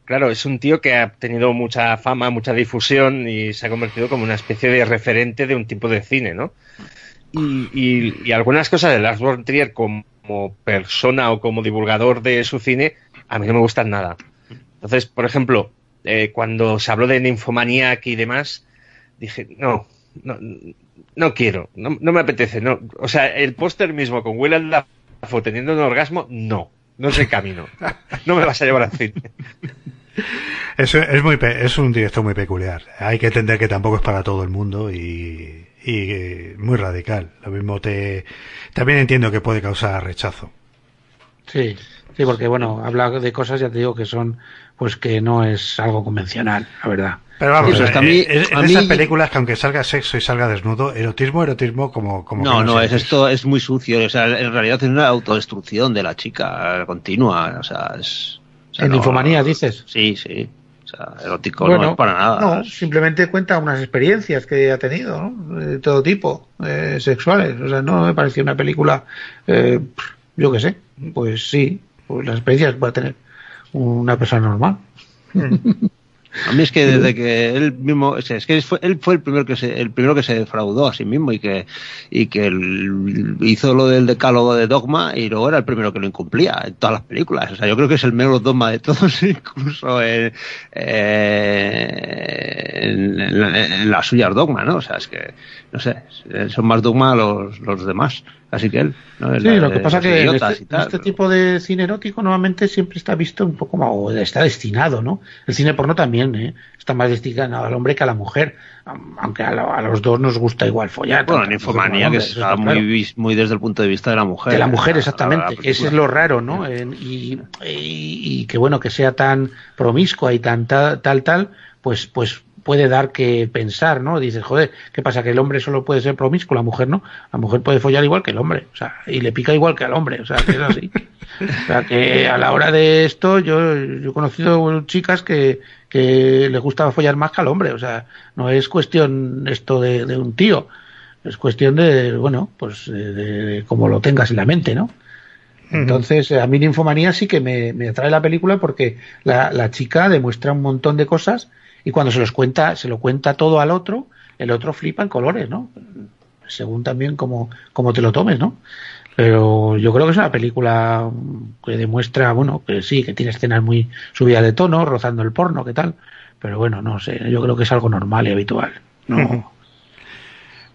claro, es un tío que ha tenido mucha fama, mucha difusión y se ha convertido como una especie de referente de un tipo de cine, ¿no? Y, algunas cosas de Lars von Trier como persona o como divulgador de su cine a mí no me gustan nada. Entonces, por ejemplo, eh, cuando se habló de Nymphomaniac y demás, dije, no, no, no quiero, no, me apetece, no. O sea, el póster mismo con Willem Dafoe teniendo un orgasmo, no, no es el camino. No me vas a llevar al cine. Es, es, muy, es un director muy peculiar. Hay que entender que tampoco es para todo el mundo y, y muy radical. Lo mismo te, también entiendo que puede causar rechazo. Sí, sí, porque bueno, habla de cosas, ya te digo, que son, pues que no es algo convencional, la verdad. Pero vamos, es que a mí, eh, en esas películas que aunque salga sexo y salga desnudo, erotismo, erotismo como... como no, no, es esto es muy sucio. O sea, en realidad es una autodestrucción de la chica continua. O sea, es... en infomanía dices. Sí, sí. O sea, erótico no es para nada. No, simplemente cuenta unas experiencias que ha tenido, ¿no? De todo tipo, eh, sexuales. O sea, no me pareció una película, eh, yo qué sé, pues sí, pues las experiencias va a tener una persona normal. A mí es que desde que él mismo, es que fue, él fue el primero que se, el primero que se defraudó a sí mismo y que, y que hizo lo del decálogo de dogma y luego era el primero que lo incumplía en todas las películas. O sea, yo creo que es el menos dogma de todos, incluso en, en, las suyas dogma, ¿no? O sea, es que, no sé, son más dogma los, los demás. Así que él. ¿no? Sí, lo que pasa es que este, este, tipo de cine erótico normalmente siempre está visto un poco más, o está destinado, ¿no? El cine porno también, ¿eh? Está más destinado al hombre que a la mujer, aunque a, los dos nos gusta igual follar. Bueno, en infomanía, que está muy, muy desde el punto de vista de la mujer. De la mujer, exactamente. Ese es lo raro, ¿no? y, y, que bueno, que sea tan promiscua y tan tal, tal, tal pues, pues puede dar que pensar, ¿no? Dices, joder, ¿qué pasa? ¿Que el hombre solo puede ser promiscuo, la mujer no? La mujer puede follar igual que el hombre, o sea, y le pica igual que al hombre, o sea, que es así. o sea, que a la hora de esto, yo, yo he conocido chicas que, que les gustaba follar más que al hombre, o sea, no es cuestión esto de, de un tío, es cuestión de, bueno, pues de, de, cómo lo tengas en la mente, ¿no? Entonces, a mí Ninfomanía sí que me, me atrae la película porque la, la chica demuestra un montón de cosas y cuando se los cuenta, se lo cuenta todo al otro, el otro flipa en colores, ¿no? Según también como, como te lo tomes, ¿no? Pero yo creo que es una película que demuestra, bueno, que sí, que tiene escenas muy subidas de tono, rozando el porno, ¿qué tal? Pero bueno, no sé, yo creo que es algo normal y habitual. No,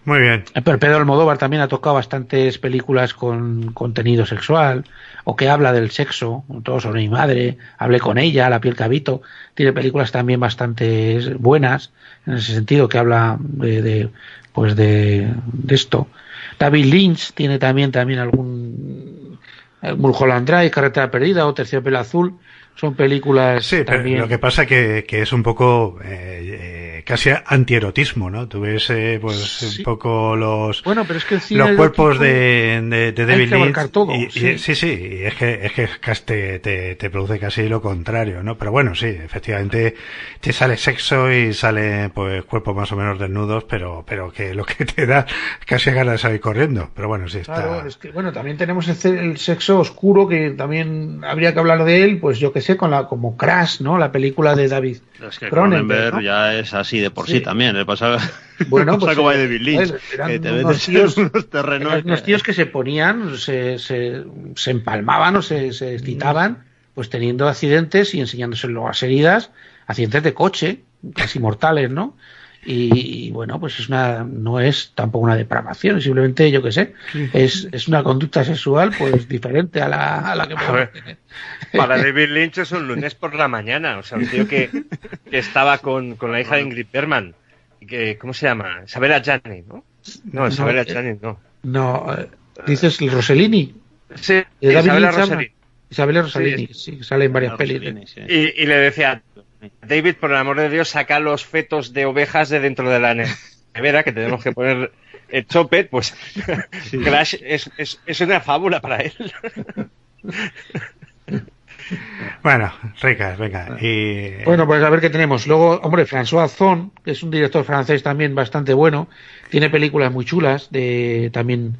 muy bien. Pero Pedro Almodóvar también ha tocado bastantes películas con contenido sexual o que habla del sexo, todo sobre mi madre, hablé con ella, La piel cabito. Tiene películas también bastante buenas en ese sentido que habla de, pues de, esto. David Lynch tiene también también algún Mulholland Drive, Carretera Perdida o Terciopelo Azul. Son películas Sí, pero también. lo que pasa que, que es un poco eh, eh, casi antierotismo, ¿no? Tú ves eh, pues Sí. un poco los Bueno, pero es que los cuerpos de, de, de hay David Lynch todo, y, y- sí. sí, sí, y es que es que casi te, te, te produce casi lo contrario, ¿no? Pero bueno, sí, efectivamente te sale sexo y sale pues cuerpos más o menos desnudos, pero pero que lo que te da casi ganas de salir corriendo. Pero bueno, sí está. Claro, es que bueno, también tenemos el, sexo oscuro que también habría que hablar de él, pues yo que sé, con la como Crash, ¿no? La película de David Es que Cronenberg, ya es así de por sí, Sí. también. Le pasa, Bueno, pues, eh, David Lynch. eran que te unos tíos- unos terrenos. Eran unos que- tíos que se ponían, se, se, se empalmaban o se, se excitaban, pues teniendo accidentes y enseñándose luego las heridas, accidentes de coche, casi mortales, ¿no? Y, y, bueno, pues es una, no es tampoco una depravación, simplemente, yo qué sé, es, es una conducta sexual pues diferente a la, a la que podemos ver. tener. Para David Lynch es un lunes por la mañana. O sea, un tío que, que estaba con, con la hija de Ingrid Bergman. Que, ¿Cómo se llama? Isabella Gianni, ¿no? No, Isabella eh, Gianni, no. No, eh, dices el Rossellini, Sí, David Isabella. Rossellini. Isabel Rossellini, Sí, sale en varias pelis. Rossellini, sí. Y, y le decía, David, por el amor de Dios, saca los fetos de ovejas de dentro de la nevera, que tenemos que poner el chopet, pues Crash es, es, es una fábula para él. Bueno, ricas, venga. Y Bueno, pues a ver qué tenemos. Luego, hombre, François Ozon, que es un director francés también bastante bueno, tiene películas muy chulas de también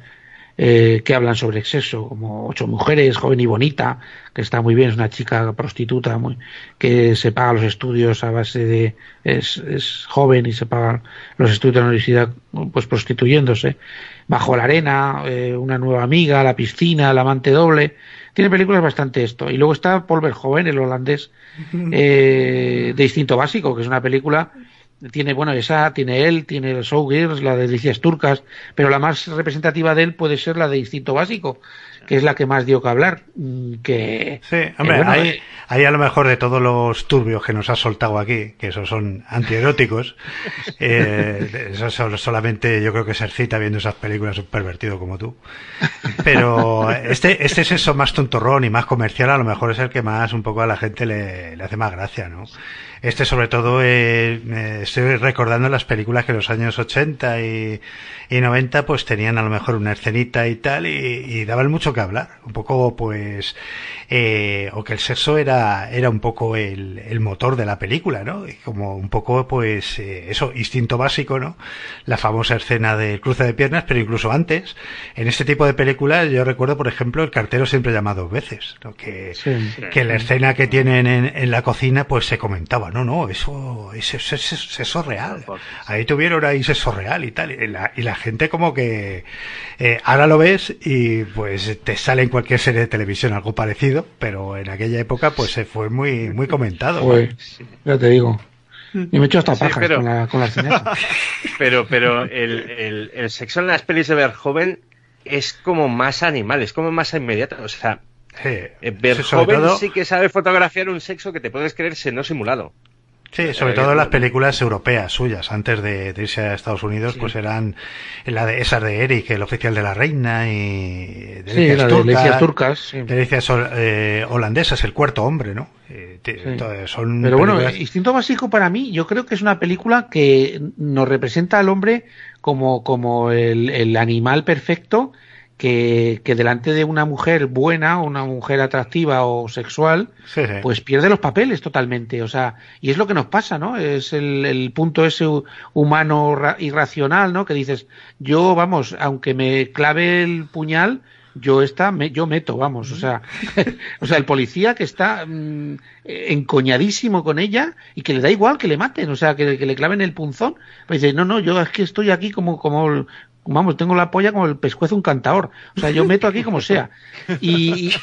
eh, que hablan sobre sexo, como Ocho mujeres, joven y bonita, que está muy bien, es una chica prostituta muy, que se paga los estudios a base de es, es joven y se paga los estudios de la universidad pues prostituyéndose. Bajo la arena, eh, una nueva amiga, la piscina, el amante doble. Tiene películas bastante esto. Y luego está Paul Verhoeven, el holandés, eh, de Instinto Básico, que es una película. Tiene, bueno, esa, tiene él, tiene el Showgirls, la de Delicias Turcas, pero la más representativa de él puede ser la de Instinto Básico, que es la que más dio que hablar. mm, Que, Sí, hombre, que, bueno, hay, eh, hay a lo mejor de todos los turbios que nos has soltado aquí, que esos son antieróticos, eh, eso son solamente yo creo que ser cita viendo esas películas un pervertido como tú. Pero este, este es eso más tontorrón y más comercial, a lo mejor es el que más un poco a la gente le, le hace más gracia, ¿no? Este sobre todo, eh, me estoy recordando las películas que en los años 80 y, y 90 pues tenían a lo mejor una escenita y tal y, y daban mucho que hablar. Un poco pues, eh, o que el sexo era, era un poco el, el motor de la película, ¿no? Y como un poco pues eh, eso, instinto básico, ¿no? La famosa escena del cruce de piernas, pero incluso antes, en este tipo de películas yo recuerdo por ejemplo el cartero siempre llama dos veces, ¿no? Que, sí. que la escena que tienen en, en la cocina pues se comentaba, no, no, eso es eso, es sexo real. Ahí tuvieron ahí sexo real y tal. Y la, y la gente como que eh, ahora lo ves y pues te sale en cualquier serie de televisión algo parecido, pero en aquella época pues se fue muy muy comentado. ya te digo. Y me he hecho hasta Sí, pajas pero- con la, con la. Pero, pero el, el, el sexo en las pelis de Verhoeven es como más animal, es como más inmediato. O sea, Sí, eh, Sí, sobre Verhoeven todo, sí que sabe fotografiar un sexo que te puedes creerse no simulado. sí, sobre eh, todo las películas europeas suyas, antes de, de irse a Estados Unidos, Sí. pues eran la de esas de Eric, el oficial de la reina y Sí, Delicias de Turcas, Delicias Turcas. sí. Delicias eh, holandesas, el cuarto hombre, ¿no? Eh, Sí. son Pero bueno, películas- Instinto Básico para mí, yo creo que es una película que nos representa al hombre como, como el, el animal perfecto que, que delante de una mujer buena, una mujer atractiva o sexual, sí, sí. pues pierde los papeles totalmente. O sea, y es lo que nos pasa, ¿no? Es el, el punto ese hu- humano ra- irracional, ¿no? Que dices, yo, vamos, aunque me clave el puñal, yo esta, me, yo meto, vamos, o sea, o sea, el policía que está mm, encoñadísimo con ella y que le da igual que le maten, o sea, que, que le claven el punzón, pues dice, no, no, yo es que estoy aquí como, como, vamos, tengo la polla como el pescuezo un cantador, o sea, yo meto aquí como sea. Y,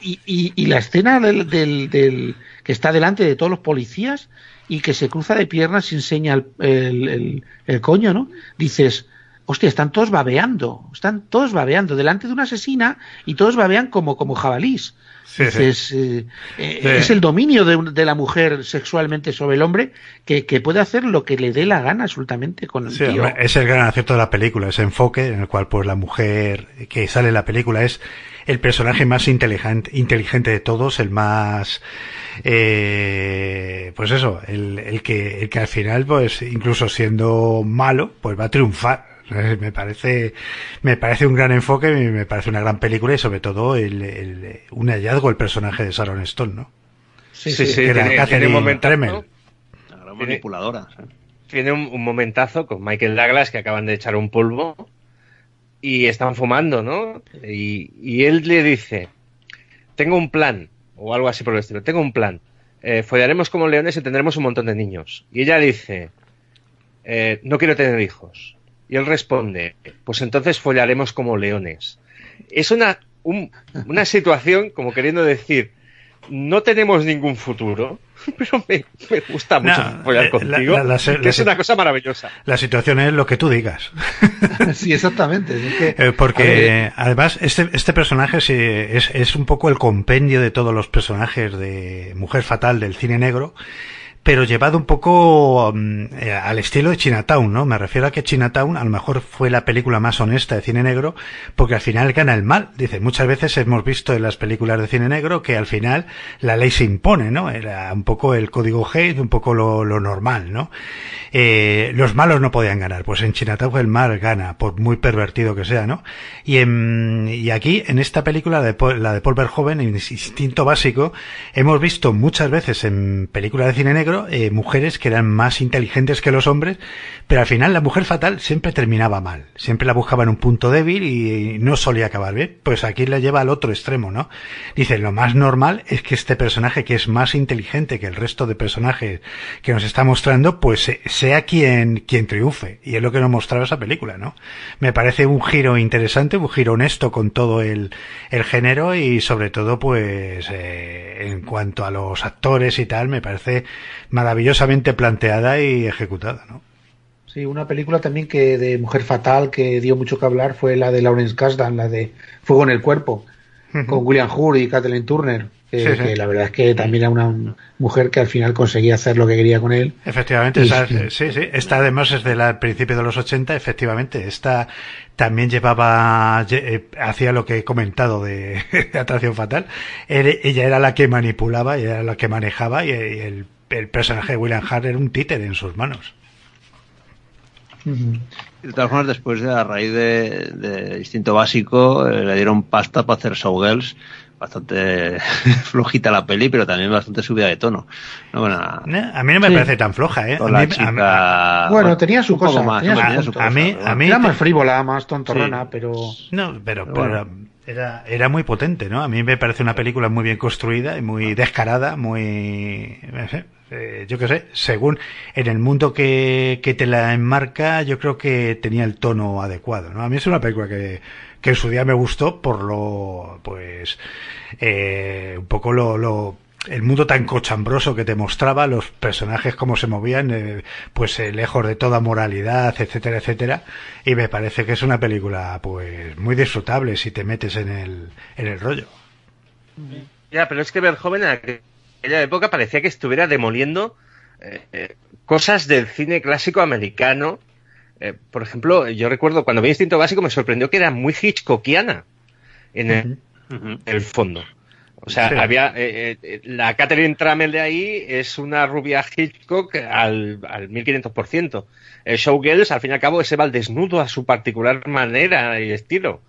y, la escena del, del, que está delante de todos los policías y que se cruza de piernas y enseña el coño, ¿no? Dices, hostia, están todos babeando, están todos babeando delante de una asesina y todos babean como, como jabalís. Eh, eh, es el dominio de, la mujer sexualmente sobre el hombre que, puede hacer lo que le dé la gana absolutamente con el tío. Es el gran acierto de la película, ese enfoque en el cual pues la mujer que sale en la película es el personaje más inteligente, inteligente de todos, el más eh, pues eso, el, el, que, el que al final, pues incluso siendo malo, pues va a triunfar me parece, me parece un gran enfoque, me parece una gran película y sobre todo el, un hallazgo el personaje de Sharon Stone, ¿no? Sí, sí, sí. tiene, un momentazo, manipuladora. Tiene un, momentazo con Michael Douglas que acaban de echar un polvo y están fumando, ¿no? Y, y él le dice, tengo un plan, o algo así por el estilo, tengo un plan. Eh, follaremos como leones y tendremos un montón de niños. Y ella dice, eh, no quiero tener hijos. Y él responde, pues entonces follaremos como leones. Es una, una situación como queriendo decir, no tenemos ningún futuro, pero me, gusta mucho follar eh, contigo, que es una cosa maravillosa. La situación es lo que tú digas. sí, exactamente. Eh, porque además este, este personaje es, es un poco el compendio de todos los personajes de Mujer Fatal del cine negro pero llevado un poco eh, al estilo de Chinatown, ¿no? Me refiero a que Chinatown a lo mejor fue la película más honesta de cine negro, porque al final gana el mal. Dice, muchas veces hemos visto en las películas de cine negro que al final la ley se impone, ¿no? Era un poco el código Hate, un poco lo, normal, ¿no? Eh, los malos no podían ganar, pues en Chinatown el mal gana, por muy pervertido que sea, ¿no? Y, en, y aquí, en esta película, de, la de Paul Verhoeven, Instinto Básico, hemos visto muchas veces en películas de cine negro eh, mujeres que eran más inteligentes que los hombres, pero al final la mujer fatal siempre terminaba mal, siempre la buscaba en un punto débil y no solía acabar bien. Pues aquí la lleva al otro extremo, ¿no? Dice, lo más normal es que este personaje que es más inteligente que el resto de personajes que nos está mostrando, pues sea quien, quien triunfe. Y es lo que nos mostraba esa película, ¿no? Me parece un giro interesante, un giro honesto con todo el, el género y sobre todo, pues, eh, en cuanto a los actores y tal, me parece maravillosamente planteada y ejecutada, ¿no? Sí, una película también que de Mujer Fatal que dio mucho que hablar fue la de Lawrence Kasdan, la de Fuego en el Cuerpo, con William Hurt y Kathleen Turner. Que, la verdad es que también era una mujer que al final conseguía hacer lo que quería con él. Efectivamente, sí, sí. Esta además es del principio de los 80, efectivamente. Esta también llevaba, eh, hacía lo que he comentado de, Atracción Fatal. ella era la que manipulaba, ella era la que manejaba y el el personaje de William Hart era un títer en sus manos. De todas formas, después de a raíz de, Instinto Básico, eh, le dieron pasta para hacer Showgirls. Bastante flojita la peli, pero también bastante subida de tono. a mí no me parece tan floja, ¿eh? bueno, tenía su cosa. a, mí, a mí era más frívola, más tontorrona, pero. No, pero, era, era muy potente, ¿no? A mí me parece una película muy bien construida y muy descarada, muy. Eh, yo qué sé, según en el mundo que, que te la enmarca, yo creo que tenía el tono adecuado, ¿no? A mí es una película que, que en su día me gustó por lo, pues, eh, un poco lo, lo, el mundo tan cochambroso que te mostraba, los personajes cómo se movían, eh, pues lejos de toda moralidad, etcétera, etcétera. Y me parece que es una película, pues, muy disfrutable si te metes en el, en el rollo. Ya, pero es que ver joven aquella época parecía que estuviera demoliendo eh, eh, cosas del cine clásico americano. Eh, por ejemplo, yo recuerdo cuando vi Instinto Básico me sorprendió que era muy Hitchcockiana en el, fondo. O sea, había la Catherine Trammell de ahí es una rubia Hitchcock al, al 1500%. El Showgirls, al fin y al cabo, ese va al desnudo a su particular manera y estilo.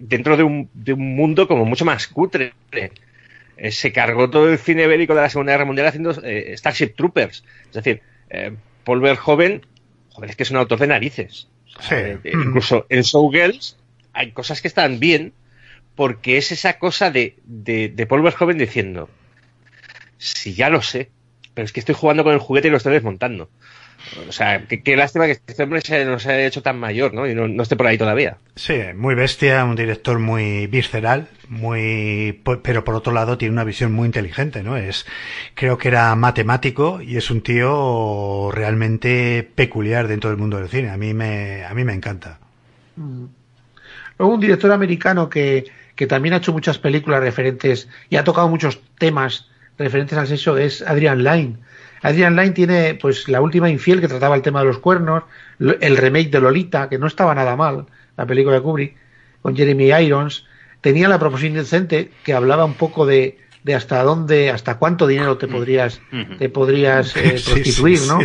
dentro de un, de un mundo como mucho más cutre. Eh, se cargó todo el cine bélico de la Segunda Guerra Mundial haciendo eh, Starship Troopers. Es decir, eh, Paul Verhoeven, joder, es que es un autor de narices. incluso en Showgirls hay cosas que están bien porque es esa cosa de, de, de Paul Verhoeven diciendo, si ya lo sé, pero es que estoy jugando con el juguete y lo estoy desmontando. O sea, qué, lástima que este hombre se, no se haya hecho tan mayor, ¿no? Y no, esté por ahí todavía. Sí, muy bestia, un director muy visceral, muy, pero por otro lado tiene una visión muy inteligente, ¿no? Es, creo que era matemático y es un tío realmente peculiar dentro del mundo del cine. A mí me, a mí me encanta. Mm. Luego un director americano que, que también ha hecho muchas películas referentes y ha tocado muchos temas referentes al sexo es Adrian Lyne. Adrian Lyne tiene pues la última infiel que trataba el tema de los cuernos, el remake de Lolita, que no estaba nada mal, la película de Kubrick, con Jeremy Irons, tenía la proposición indecente que hablaba un poco de, de hasta dónde, hasta cuánto dinero te podrías, te podrías eh, prostituir, ¿no?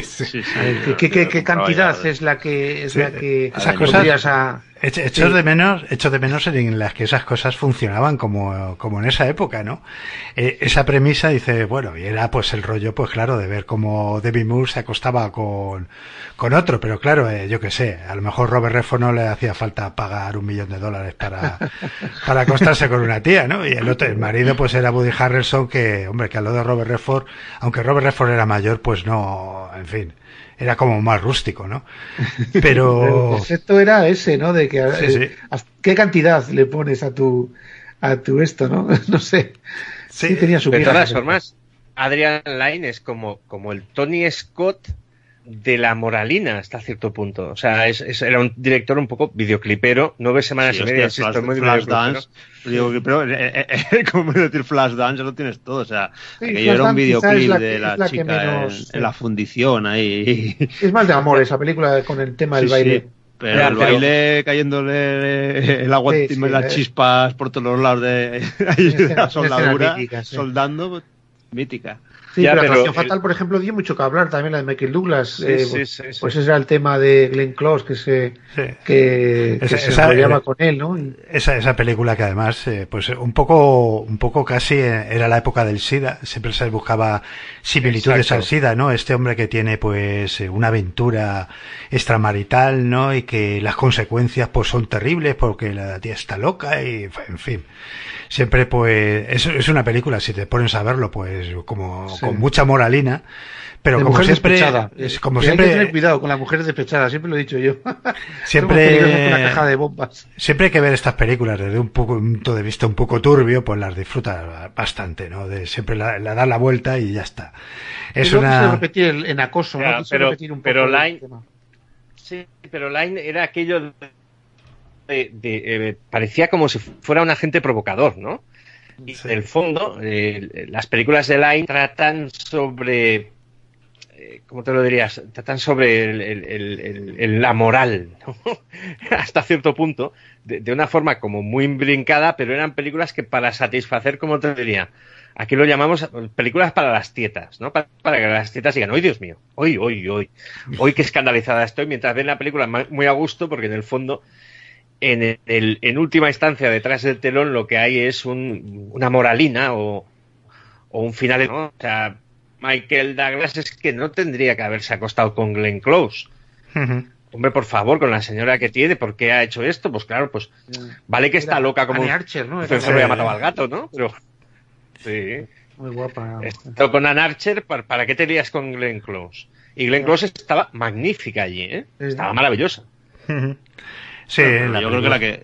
¿Qué, qué, qué, cantidad es la que es la que podrías a, Echo, de menos, echo de menos en las que esas cosas funcionaban como, como en esa época, ¿no? Eh, esa premisa dice, bueno, y era pues el rollo, pues claro, de ver cómo Debbie Moore se acostaba con, con otro, pero claro, eh, yo qué sé, a lo mejor Robert Redford no le hacía falta pagar un millón de dólares para, para acostarse con una tía, ¿no? Y el otro, el marido pues era Woody Harrelson que, hombre, que a lo de Robert Redford, aunque Robert Redford era mayor, pues no, en fin era como más rústico, ¿no? Pero... el concepto era ese, ¿no? De que eh, qué cantidad le pones a tu a tu esto, ¿no? no sé. Sí, tenía su De todas formas, Adrian Lyne es como, como el Tony Scott de la moralina hasta cierto punto. O sea, es, era un director un poco videoclipero, nueve semanas y media, flash, muy flash dance, videoclipero, eh, eh, eh, como decir flash dance, lo tienes todo. O sea, era un videoclip de la, chica en, la fundición ahí. Es más de amor esa película con el tema del baile. Pero el baile cayéndole el agua y las chispas por todos los lados de, la soldadura, soldando, mítica. Sí, pero, Fatal, por ejemplo, dio mucho que hablar también la de Michael Douglas. Eh, pues, pues ese era el tema de Glenn Close que se, que, se enrollaba con él, ¿no? Esa, esa película que además, eh, pues un poco, un poco casi eh, era la época del SIDA. Siempre se buscaba similitudes al SIDA, ¿no? Este hombre que tiene pues una aventura extramarital, ¿no? Y que las consecuencias pues son terribles porque la tía está loca y, en fin siempre pues es, es una película si te pones a verlo pues como con mucha moralina pero como siempre es, como siempre hay que tener cuidado con las mujeres despechadas siempre lo he dicho yo. Siempre una caja de bombas. siempre hay que ver estas películas desde un punto de vista un poco turbio pues las disfruta bastante no de siempre la, la da la vuelta y ya está. Es una repetir en acoso ¿no? pero, repetir un poco pero Line sí pero Line era aquello de, eh, parecía como si fuera un agente provocador, ¿no? Y en el fondo, eh, las películas de Line tratan sobre, eh, ¿cómo te lo dirías? Tratan sobre la moral, hasta cierto punto, de, una forma como muy brincada, pero eran películas que para satisfacer, como te diría, aquí lo llamamos películas para las tietas, ¿no? Para, que las tietas digan, ¡ay, Dios mío! ¡Hoy, hoy, hoy! ¡Hoy qué escandalizada estoy! Mientras ven la película muy a gusto, porque en el fondo en, el, en última instancia, detrás del telón, lo que hay es un, una moralina o, o un final. ¿no? O sea, Michael Douglas es que no tendría que haberse acostado con Glenn Close. Hombre, por favor, con la señora que tiene, ¿por qué ha hecho esto? Pues claro, pues vale que está loca como. Archer, ¿no? Se había matado al gato, ¿no? Pero. Sí. Muy guapa. Esto con Ann Archer, ¿para, qué te lías con Glenn Close? Y Glenn Close estaba magnífica allí, ¿eh? Estaba maravillosa. Sí, yo creo que la que.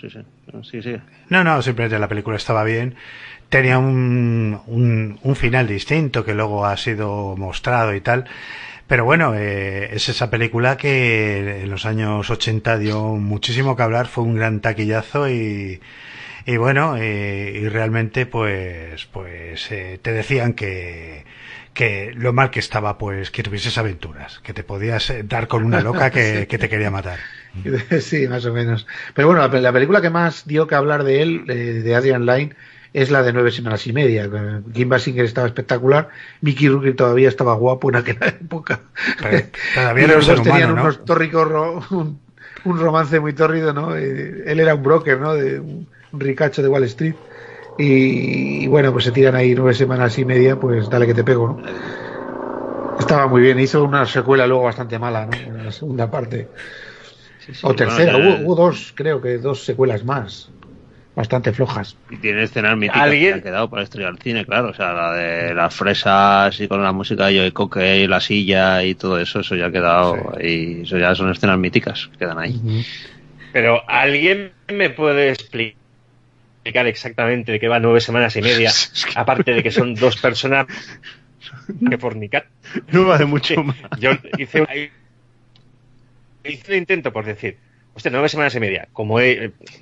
Sí, sí. sí, No, no, simplemente la película estaba bien. Tenía un, un, final distinto que luego ha sido mostrado y tal. Pero bueno, eh, es esa película que en los años 80 dio muchísimo que hablar, fue un gran taquillazo y, y bueno, eh, y realmente pues, pues eh, te decían que, que lo mal que estaba pues que tuvieses aventuras, que te podías dar con una loca que, que te quería matar. Sí, más o menos. Pero bueno, la, película que más dio que hablar de él, de Adrian Lyne, es la de nueve semanas y media. Kim Basinger estaba espectacular, Mickey Rourke todavía estaba guapo en aquella época. Todavía los dos tenían unos tórricos, un, romance muy tórrido, ¿no? Eh, él era un broker, ¿no? De un, ricacho de Wall Street. Y, bueno, pues se tiran ahí nueve semanas y media, pues dale que te pego, ¿no? Estaba muy bien, hizo una secuela luego bastante mala, ¿no? En la segunda parte o tercera, hubo, dos, creo que dos secuelas más. bastante flojas. Y tiene escenas míticas ¿Alguien? que han quedado para estrellar el cine, claro. O sea, la de las fresas y con la música de Joey Coque y la silla y todo eso, eso ya ha quedado. Y eso ya son escenas míticas que quedan ahí. Pero ¿alguien me puede explicar? exactamente de qué va nueve semanas y media, aparte de que son dos personas que fornicar. No va de mucho más. Yo hice hice un intento por decir, hostia, nueve semanas y media, como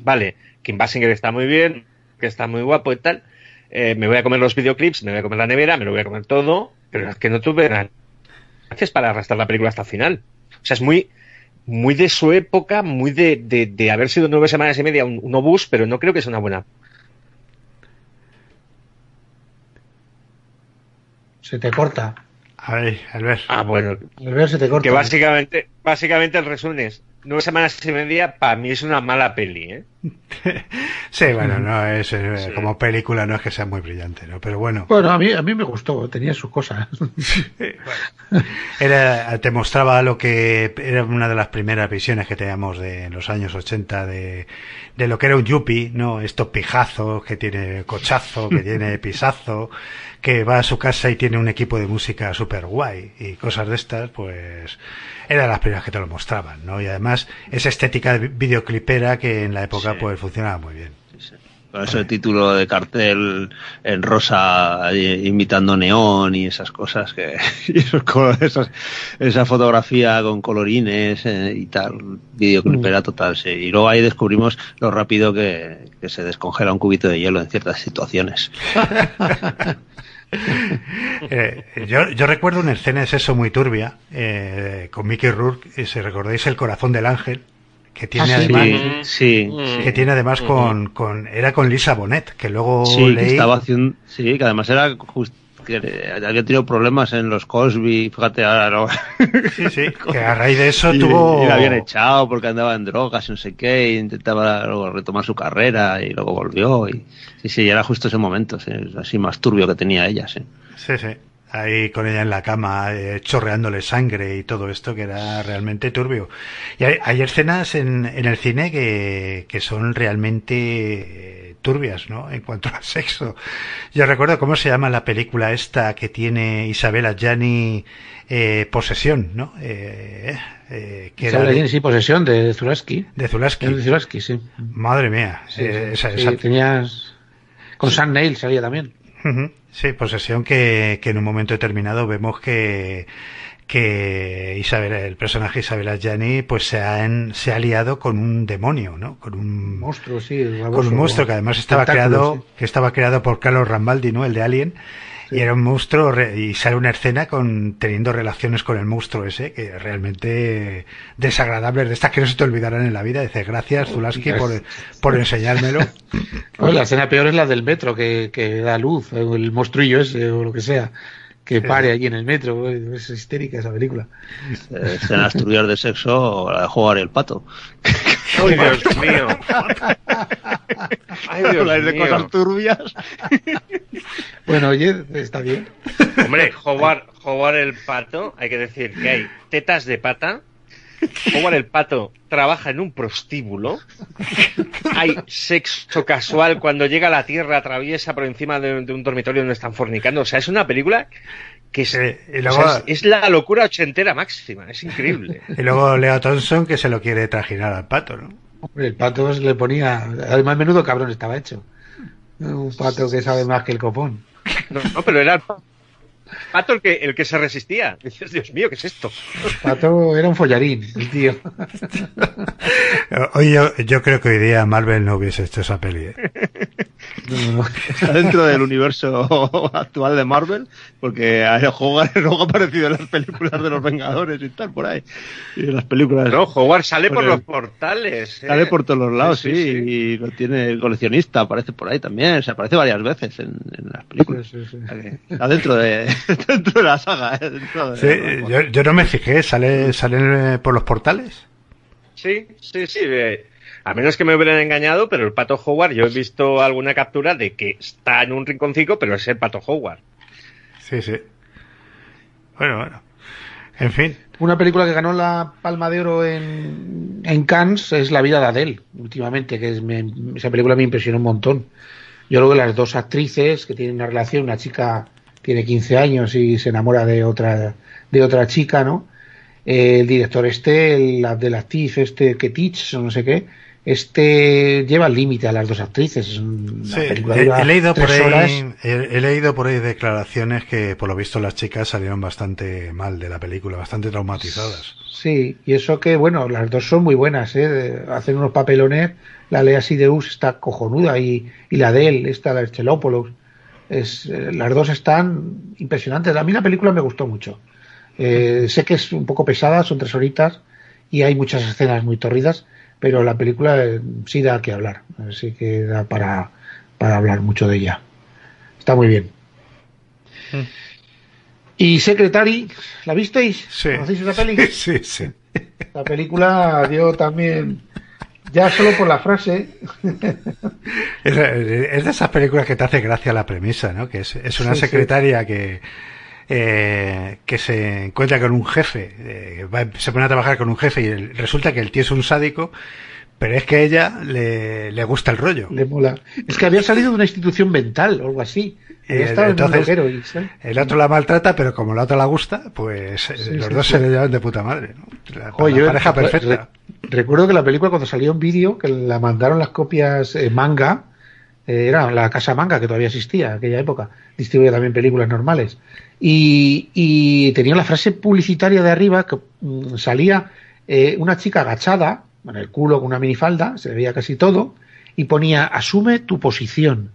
vale, Kim Basinger está muy bien, que está muy guapo y tal, eh, me voy a comer los videoclips, me voy a comer la nevera, me lo voy a comer todo, pero es que no tuve. Gracias para arrastrar la película hasta el final. O sea, es muy, muy de su época, muy de, de, haber sido nueve semanas y media un, obús, pero no creo que sea una buena. Se te corta. A ver, Albert. Ah, bueno. Albert se te corta. Que básicamente, básicamente el resumen es, nueve semanas y media para mí es una mala peli, ¿eh? sí, bueno, no es eh, como película no es que sea muy brillante, ¿no? Pero bueno. Bueno, a mí a mí me gustó, tenía sus cosas. era, te mostraba lo que era una de las primeras visiones que teníamos de en los años 80 de, de lo que era un yuppie, ¿no? Estos pijazos que tiene cochazo, que tiene pisazo, que va a su casa y tiene un equipo de música super guay y cosas de estas, pues era de las primeras que te lo mostraban, ¿no? Y además esa estética videoclipera que en la época pues funcionaba muy bien. Con ese título de cartel en rosa imitando neón y esas cosas que y esos, esa fotografía con colorines eh, y tal videoclipera mm. total sí y luego ahí descubrimos lo rápido que, que se descongela un cubito de hielo en ciertas situaciones Eh, yo, yo, recuerdo una escena de eso muy turbia eh, con Mickey Rourke, si recordáis el corazón del ángel, que tiene ah, además, sí, que tiene además con, con, era con Lisa Bonet, que luego sí, Que estaba haciendo, sí, que además era que había tenido problemas en los Cosby, fíjate ahora, ¿no? Sí, sí, que a raíz de eso tuvo... Y la habían echado porque andaba en drogas, no sé qué, y intentaba luego retomar su carrera y luego volvió y... Sí, sí, era justo ese momento, así más turbio que tenía ella, sí. Sí, sí ahí con ella en la cama, eh, chorreándole sangre y todo esto que era realmente turbio. Y hay, escenas en, en, el cine que, que son realmente eh, turbias, ¿no? En cuanto al sexo. Yo recuerdo cómo se llama la película esta que tiene Isabela Gianni, eh, Posesión, ¿no? Eh, eh, que Isabela Gianni, sí, Posesión, de Zulaski. De Zulaski. De Zulaski, sí. Madre mía. Sí, esa, esa... tenías... Con Sam Neill salía también. Sí, posesión que, que en un momento determinado vemos que que Isabel, el personaje Isabel Gianni pues se ha, se ha aliado con un demonio, ¿no? Con un monstruo, sí, con un monstruo que además estaba creado, que estaba creado por Carlos Rambaldi, ¿no? El de Alien. Y era un monstruo y sale una escena con teniendo relaciones con el monstruo ese que realmente desagradable de estas que no se te olvidarán en la vida. Dices gracias Zulaski por, por enseñármelo. la escena peor es la del metro que, que da luz, el monstruillo ese o lo que sea que pare allí en el metro. Es histérica esa película. Escenas turbias de sexo o la de jugar el pato. ¡Ay, Dios mío! ¡Ay, Dios de cosas turbias. bueno, oye, está bien. Hombre, jugar, jugar el pato, hay que decir que hay tetas de pata Howard el pato trabaja en un prostíbulo. Hay sexo casual cuando llega a la Tierra, atraviesa por encima de, un dormitorio donde están fornicando. O sea, es una película que es, es, la locura ochentera máxima. Es increíble. Y luego Leo Thompson que se lo quiere trajinar al pato, ¿no? el pato se le ponía. Además, menudo cabrón estaba hecho. Un pato que sabe más que el copón. No, no pero era el Pato el que, el que se resistía. Dices, Dios mío, ¿qué es esto? Pato era un follarín, el tío. Hoy yo, yo creo que hoy día Marvel no hubiese hecho esa peli. ¿eh? Está dentro del universo actual de Marvel, porque el Howard ha aparecido en las películas de los Vengadores y tal, por ahí. Y en las películas. No, Howard sale por, los portales. ¿eh? Sale por todos los lados, sí, y lo tiene el coleccionista, aparece por ahí también. Se aparece varias veces en, las películas. Está dentro de, dentro de la saga. ¿eh? yo, yo, no me fijé, ¿sale, ¿salen por los portales? Sí, sí, sí. A menos que me hubieran engañado, pero el pato Howard, yo he visto alguna captura de que está en un rinconcito, pero es el pato Howard. Sí, sí. Bueno, bueno. En fin. Una película que ganó la Palma de Oro en, en Cannes es La vida de Adele, últimamente, que es, me, esa película me impresionó un montón. Yo luego las dos actrices que tienen una relación, una chica tiene 15 años y se enamora de otra de otra chica, ¿no? El director este, el del actriz este que teach o no sé qué, este lleva al límite a las dos actrices. Sí, he, leído por ahí, he, leído por ahí declaraciones que por lo visto las chicas salieron bastante mal de la película, bastante traumatizadas. Sí, y eso que, bueno, las dos son muy buenas, ¿eh? hacen unos papelones, la Lea Sideus está cojonuda y, y la de él, esta, la Chelopoulos, es, eh, las dos están impresionantes. A mí la película me gustó mucho. Eh, sé que es un poco pesada, son tres horitas y hay muchas escenas muy torridas, pero la película eh, sí da que hablar, así que da para, para hablar mucho de ella. Está muy bien. Mm. Y Secretary, ¿la visteis? Sí. ¿Conocéis esa peli? Sí, sí. La película dio también, ya solo por la frase. es, de esas películas que te hace gracia la premisa, ¿no? Que es, es una secretaria que eh, que se encuentra con un jefe, eh, se pone a trabajar con un jefe y resulta que el tío es un sádico, pero es que a ella le, le gusta el rollo. Le mola. Es que había salido de una institución mental o algo así. Entonces, el otro la maltrata, pero como la otra la gusta, pues eh, los dos se le llevan de puta madre. La, pareja perfecta. recuerdo que la película cuando salió en vídeo, que la mandaron las copias manga, era la casa manga que todavía existía en aquella época, distribuía también películas normales y, tenía la frase publicitaria de arriba que mm, salía eh, una chica agachada, con el culo con una minifalda, se veía casi todo, y ponía asume tu posición.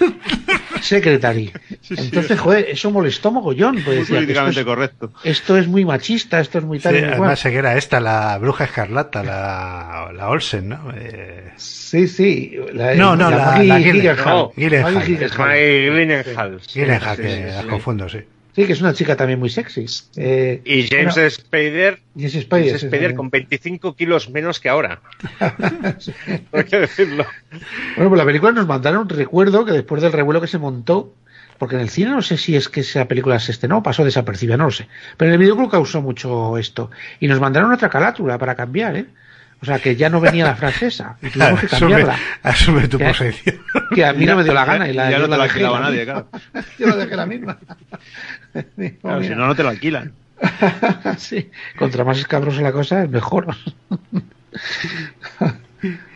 Secretary. Entonces, joder, eso molestó mogollón. Pues políticamente correcto. Esto es muy machista, esto es muy tal. Sí, además, que era esta, la bruja escarlata, la, la Olsen, ¿no? Eh... Sí, sí. La, no, no, la, la, Gyllenhaal. Gyllenhaal. Gyllenhaal. Gyllenhaal, que las confundo, sí. Sí, que es una chica también muy sexy. Eh, y James Spader, James Spader, con 25 kilos menos que ahora. Hay que decirlo. Bueno, pues la película nos mandaron, recuerdo que después del revuelo que se montó, porque en el cine no sé si es que esa película se estrenó o pasó desapercibida, no lo sé. Pero en el videoclub causó mucho esto. Y nos mandaron otra carátula para cambiar, ¿eh? O sea, que ya no venía la francesa y tuvimos que cambiarla. Asume, tu posición. Que a mí no me dio la gana y la, ya no te la alquilaba nadie, claro. yo la dejé la misma. Claro, si no, no te lo alquilan. sí, contra más escabrosa la cosa, es mejor.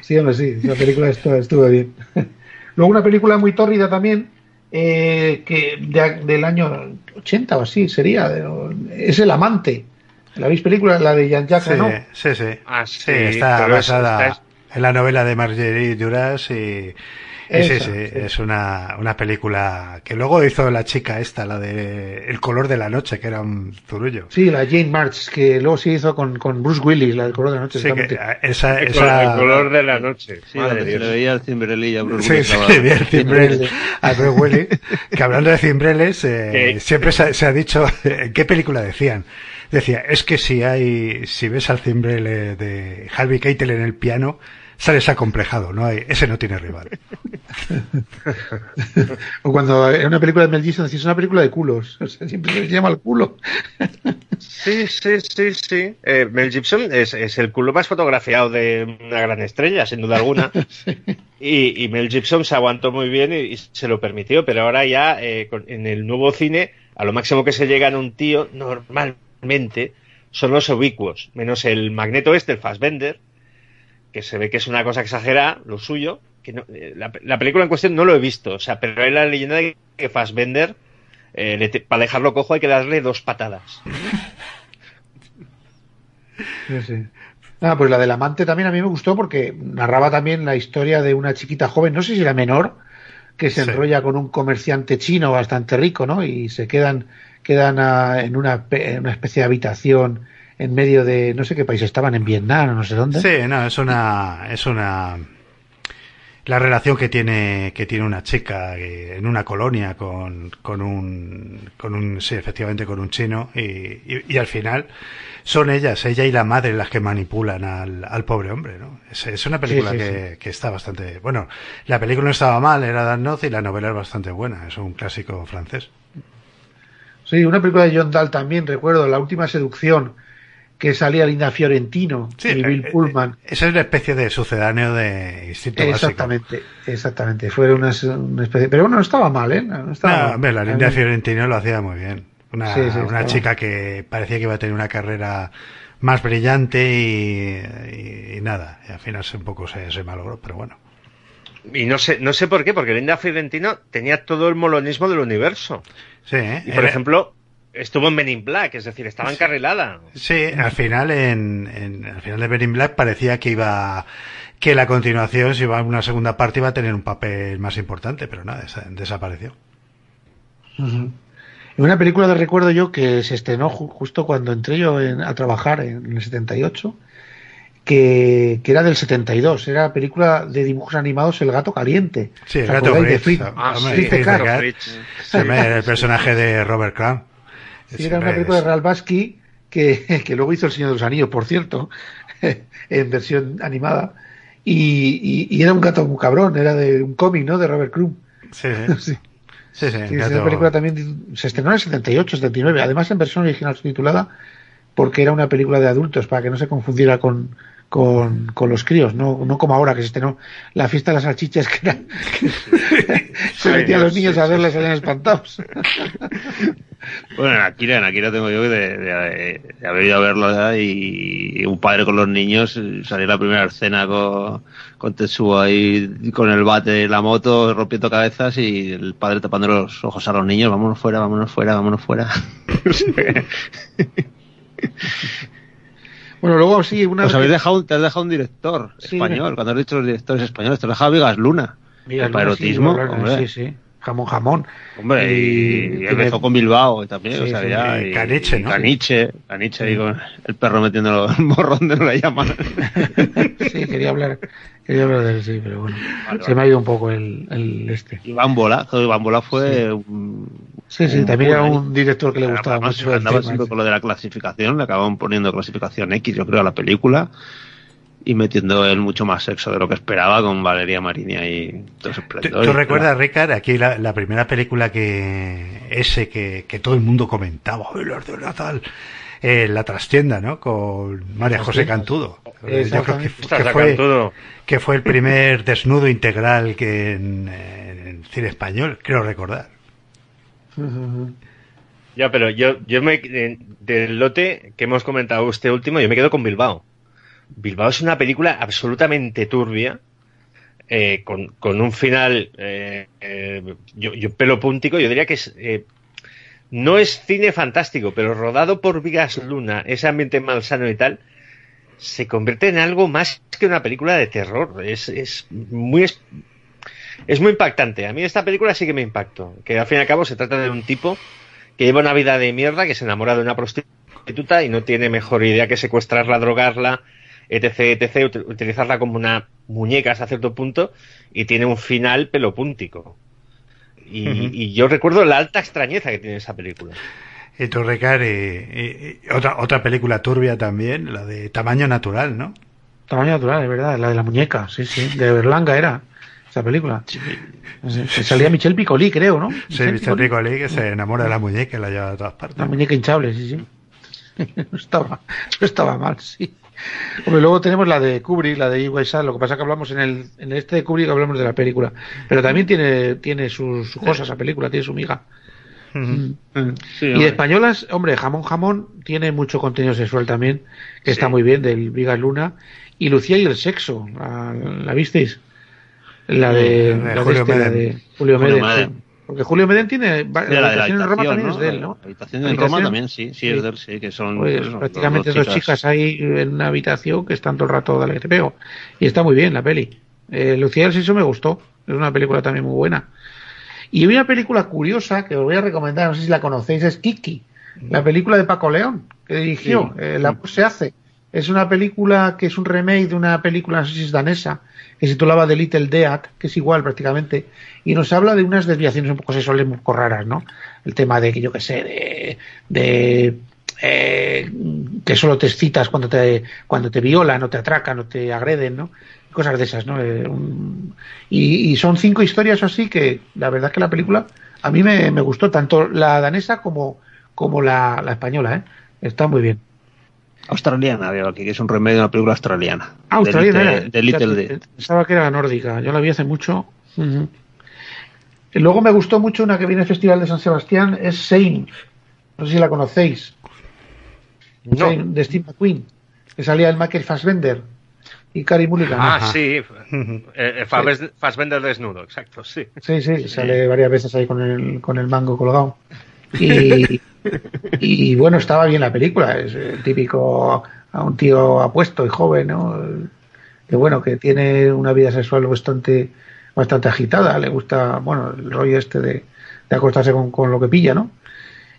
sí, hombre, sí, la película estuvo, estuvo bien. Luego una película muy tórrida también, eh, que del año 80 o así sería, es El Amante ¿La veis película? La de Jean Jacques sí, Sí, sí. Ah, sí, está basada en la novela de Marguerite Duras y, sí, sí, es una, una película que luego hizo la chica esta, la de El color de la noche, que era un zurullo. Sí, la Jane March, que luego se hizo con, con Bruce Willis, la del color de la noche. Sí, que esa, el, esa... el, color de la noche. Sí, Madre se le veía el cimbrelillo a Bruce Willis. Sí, se le veía el cimbrel a Bruce Willis. Que hablando de cimbreles, eh, siempre se, se ha dicho, ¿en qué película decían? Decía, es que si hay, si ves al cimbrele de Harvey Keitel en el piano, sales acomplejado, no hay, ese no tiene rival. o cuando en una película de Mel Gibson decís, es una película de culos, siempre se llama el culo. sí, sí, sí, sí. Eh, Mel Gibson es, es, el culo más fotografiado de una gran estrella, sin duda alguna. y, y, Mel Gibson se aguantó muy bien y, y se lo permitió, pero ahora ya eh, con, en el nuevo cine, a lo máximo que se llega en un tío normal son los ubicuos, menos el magneto este, el Fassbender, que se ve que es una cosa exagerada, lo suyo. Que no, eh, la, la, película en cuestión no lo he visto, o sea, pero hay la leyenda de que Fassbender, eh, le te, para dejarlo cojo, hay que darle dos patadas. Sí, sí. Ah, pues la del amante también a mí me gustó porque narraba también la historia de una chiquita joven, no sé si era menor, que se sí. enrolla con un comerciante chino bastante rico, ¿no? Y se quedan quedan a, en, una, en una especie de habitación en medio de no sé qué país estaban en Vietnam o no sé dónde. Sí no es una es una la relación que tiene que tiene una chica en una colonia con, con un con un sí efectivamente con un chino y, y, y, al final son ellas ella y la madre las que manipulan al, al pobre hombre no es, es una película sí, sí, que, que, está bastante bueno la película no estaba mal era Dan Noth y la novela es bastante buena es un clásico francés Sí, una película de John Dahl también, recuerdo, La Última Seducción, que salía Linda Fiorentino y Bill eh, Pullman. eh, esa es una especie de sucedáneo de Instinto exactamente, Básico. Exactamente, fue una, una, especie... Pero bueno, no estaba mal, ¿eh? No, estaba no mal. hombre, la Linda Fiorentino lo hacía muy bien. Una, Sí, sí, una estaba. chica que parecía que iba a tener una carrera más brillante y, y- y nada, y al final un poco se, se malogró, pero bueno. Y no sé, no sé por qué, porque Linda Fiorentino tenía todo el molonismo del universo. Sí, ¿eh? Y por Era- ejemplo, estuvo en Men in Black, es decir, estaba encarrilada. Sí, al final en, en- al final de Men in Black parecía que iba que la continuación, si iba a una segunda parte, iba a tener un papel más importante, pero nada, desa- desapareció. Y una película de recuerdo yo que se estrenó ju- justo cuando entré yo en- a trabajar en el 78, que, que era del 72, era película de dibujos animados El gato caliente. Sí, el ¿Os gato Fritz? Ah, sí, el personaje de Robert Crumb. Sí, era una película de Real Basqui que, que luego hizo El Señor de los Anillos, por cierto, en versión animada. Y, y- y era un gato muy cabrón, era de un cómic, ¿no? De Robert Crumb. Sí, sí. Sí. Sí, sí, Sí, gato- esa película también se estrenó en el 78, 79, además en versión original subtitulada, porque era una película de adultos, para que no se confundiera con, con, con los críos, no, no como ahora que se estrenó la fiesta de las salchichas, que, era, que se metían los niños a sí, verla y salían espantados. Bueno, en Akira, en Akira tengo yo que de, de- de haber ido a verlo ya y, un padre con los niños, eh, salir la primera escena con, con Tetsuo ahí con el bate de la moto rompiendo cabezas y el padre tapando los ojos a los niños, vámonos fuera, vámonos fuera, vámonos fuera. Bueno, luego sí, una Os vez habéis que- dejado, te has dejado un director Sí, español, cuando has dicho los directores españoles, te has dejado Vigas Luna. El Luna, sí, hombre. sí, sí, jamón, jamón. Hombre, y, y tiene- empezó con Bilbao también, Sí, o sea, sí, ya, y Caniche, ¿no? Caniche, Caniche con el perro metiéndolo el morrón de no le llaman. Sí, quería hablar, quería hablar de él, sí, pero bueno, Vale, se me ha ido un poco el, el este. Iván Bola, Iván Bola fue un- Sí, sí, un también era un director que le gustaba Además, mucho andaba tema siempre con lo de la clasificación, le acababan poniendo clasificación X, yo creo, a la película y metiendo él mucho más sexo de lo que esperaba con Valeria Marini y todo ese ¿Tú, esplendor. tú recuerdas, Ricard, aquí la, la primera película que ese que, que todo el mundo comentaba, "Ay, los de Natal", eh, La trastienda, ¿no? Con María José Trastienda. Cantudo. Yo creo que, que fue, que fue el primer desnudo integral que en, en cine español, creo recordar. Ya, pero yo, yo me, eh, del lote que hemos comentado este último, yo me quedo con Bilbao. Bilbao es una película absolutamente turbia, eh, con, con un final, eh, eh, yo, pelo puntico, yo diría que es, no es cine fantástico, pero rodado por Vigas Luna, ese ambiente malsano y tal, se convierte en algo más que una película de terror. Es, es muy, es, muy impactante. A mí esta película sí que me impactó. Que al fin y al cabo se trata de un tipo que lleva una vida de mierda, que se enamora de una prostituta y no tiene mejor idea que secuestrarla, drogarla, etc, etc, ut- utilizarla como una muñeca hasta cierto punto y tiene un final pelopúntico. Y, yo recuerdo la alta extrañeza que tiene esa película. Ricard, y- y- y otra, otra película turbia también, la de Tamaño Natural, ¿no? Tamaño natural, es verdad, la de la muñeca, sí, sí, de Berlanga era esa película. Sí, sí, Salía Michel Piccoli, creo, ¿no? Sí, Mr. Piccoli que se enamora de la muñeca y la lleva a todas partes. La muñeca hinchable, sí, sí. No estaba, no estaba mal, sí. Hombre, luego tenemos la de Kubrick, la de Iwai Lo que pasa es que hablamos en el, en este de Kubrick hablamos de la película. Pero también tiene, tiene sus cosas esa película, tiene su miga. Sí, y de españolas, hombre, Jamón Jamón tiene mucho contenido sexual también, que está muy bien, del Vigas Luna. Y Lucía y el sexo, ¿la, la visteis? La de, de la de Julio este, la de Julio, Julio Medem. Medem. sí. Porque Julio Medem tiene la de la habitación en Roma también ¿no? es de él, ¿no? La habitación en Roma también, sí, sí, es de él, sí, que son Pues prácticamente dos chicas. ahí en una habitación que están todo el rato dale que te pego. Y está muy bien la peli. Eh, Lucía del Sexo me gustó. Es una película también muy buena. Y una película curiosa que os voy a recomendar, no sé si la conocéis, es Kiki, la película de Paco León, que dirigió. Eh, la voz se hace. Es una película que es un remake de una película, no sé si es danesa, que se titulaba The Little Dead, que es igual prácticamente, y nos habla de unas desviaciones un poco sexuales un poco raras, ¿no? El tema de que yo qué sé, de, de eh, que solo te excitas cuando te cuando te violan o te atracan o te agreden, ¿no? Cosas de esas, ¿no? Eh, un- y, y son cinco historias así que la verdad que la película a mí me, me gustó tanto la danesa como como la, la española, ¿eh? Está muy bien. Australiana, veo aquí, que es un remedio de una película australiana. Ah, australiana. De Little, de Little Dead. Pensaba que era nórdica, yo la vi hace mucho. Uh y luego me gustó mucho una que viene al Festival de San Sebastián, es Sein. No sé si la conocéis. No. Shane, de Steve McQueen. Que salía el Michael Fassbender y Cary Mulligan. Ah, Ajá. sí. Eh, eh, Fassbender- Fassbender desnudo, exacto, sí. Sí, sí, sale varias veces ahí con el, con el mango colgado. Y, bueno, estaba bien la película. Es típico a un tío apuesto y joven, ¿no? Que bueno, que tiene una vida sexual bastante bastante agitada. Le gusta, bueno, el rollo este de, de acostarse con, con lo que pilla, ¿no?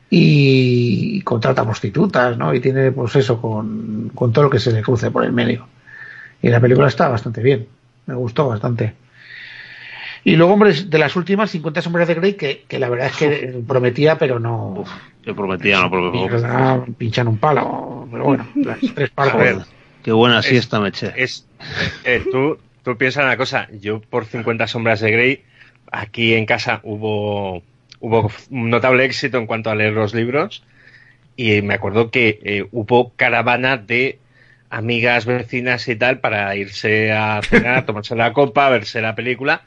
Y, y contrata prostitutas, ¿no? Y tiene, pues eso, con, con todo lo que se le cruce por el medio. Y la película está bastante bien. Me gustó bastante. Y luego, hombre, de las últimas 50 sombras de Grey, que, que la verdad es que prometía, pero no. Yo prometía, no, porque... Mierda, pinchan un palo. Pero bueno, las tres partes. Joder. Qué buena Es- siesta me eché. Es, eh, tú, tú piensas una cosa, yo por 50 sombras de Grey, aquí en casa hubo, hubo un notable éxito en cuanto a leer los libros y me acuerdo que eh, hubo caravana de amigas, vecinas y tal para irse a cenar, tomarse la copa, verse la película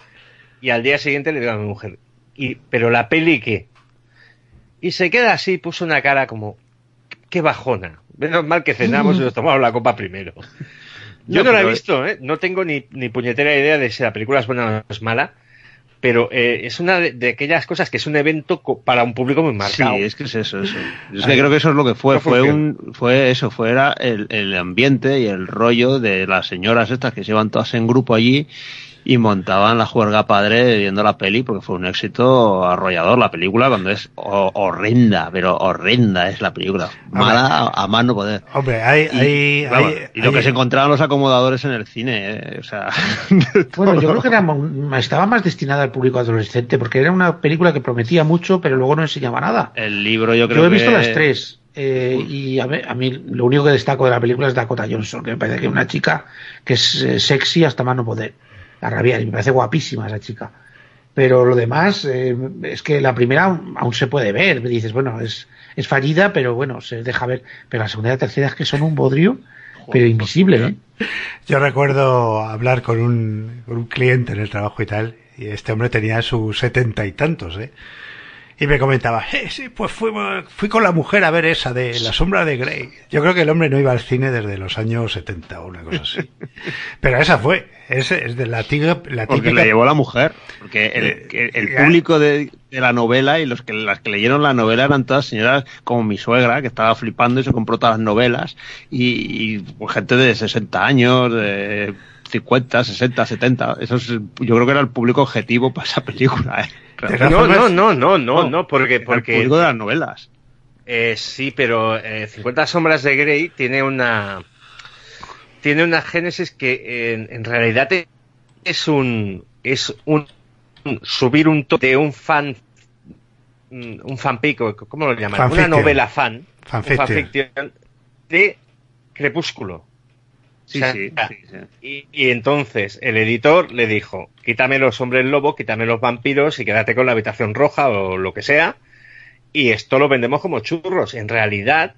y al día siguiente le digo a mi mujer, y, pero la peli qué? Y se queda así, puso una cara como, qué bajona. Menos mal que cenamos y nos tomamos la copa primero. Yo no, No, la he visto, ¿eh? No tengo ni, ni puñetera idea de si la película es buena o es mala, pero eh, es una de, de aquellas cosas que es un evento para un público muy Sí, marcado. es que es eso, eso. Es que creo que eso es lo que fue. No Fue un, fue eso, fue era el, el ambiente y el rollo de las señoras estas que se iban todas en grupo allí y montaban la juerga padre viendo la peli porque fue un éxito arrollador la película cuando es ho- horrenda, pero horrenda es la película. Mala a, a más no poder. Hombre, hay, Y, hay, vamos, hay- y lo hay- que se encontraban los acomodadores en el cine, eh, o sea, Bueno, yo creo que era, estaba más destinada al público adolescente, porque era una película que prometía mucho, pero luego no enseñaba nada. el libro yo creo Yo he visto que las tres. eh, y a mí, a mí lo único que destaco de la película es Dakota Johnson, que me parece que es una chica que es eh, sexy hasta más no poder. A rabiar, y me parece guapísima esa chica. Pero lo demás, eh, es que la primera aún aún se puede ver. Dices, bueno, es, es fallida, pero bueno, se deja ver. Pero la segunda y la tercera es que son un bodrio, pero invisible, ¿eh? Yo recuerdo hablar con un, con un cliente en el trabajo y tal, y este hombre tenía sus setenta y tantos, ¿eh? Y me comentaba, eh, sí, pues fui con la mujer a ver esa de La sombra de Grey. Yo creo que el hombre no iba al cine desde los años 70 o una cosa así. Pero esa fue, es, es de la, tiga- la Porque le llevó la mujer. Porque el, Eh, que el público de, de la novela y los que las que leyeron la novela eran todas señoras como mi suegra, que estaba flipando y se compró todas las novelas. Y, y, pues, gente de 60 años, de 50, 60, 70. Eso es, yo creo que era el público objetivo para esa película. ¿eh? No, no, no, no, no, No, porque, Era el porque público de las novelas. Eh, sí, pero eh, 50 sombras de Grey tiene una tiene una génesis que en, en realidad es un es un, un- subir un to de un fan mm, un fanpic o ¿cómo lo llaman? Fanfiction. Una novela fan, Fanfiction. fanfiction de Crepúsculo. Sí, sí, sí, sí. Y, y entonces el editor le dijo, quítame los hombres lobo, quítame los vampiros y quédate con la habitación roja o lo que sea. Y esto lo vendemos como churros. En realidad,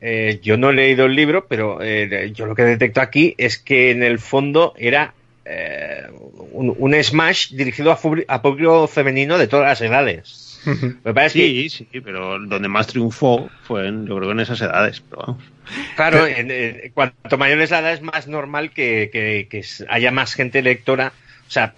eh, yo no he leído el libro, pero eh, yo lo que detecto aquí es que en el fondo era eh, un, un smash dirigido a, a público femenino de todas las edades. Me parece que Sí, sí, pero donde más triunfó fue, en, yo creo que en esas edades. Pero vamos. Claro, en- en- cuanto mayor es la edad es más normal que, que- que s- haya más gente lectora. O sea,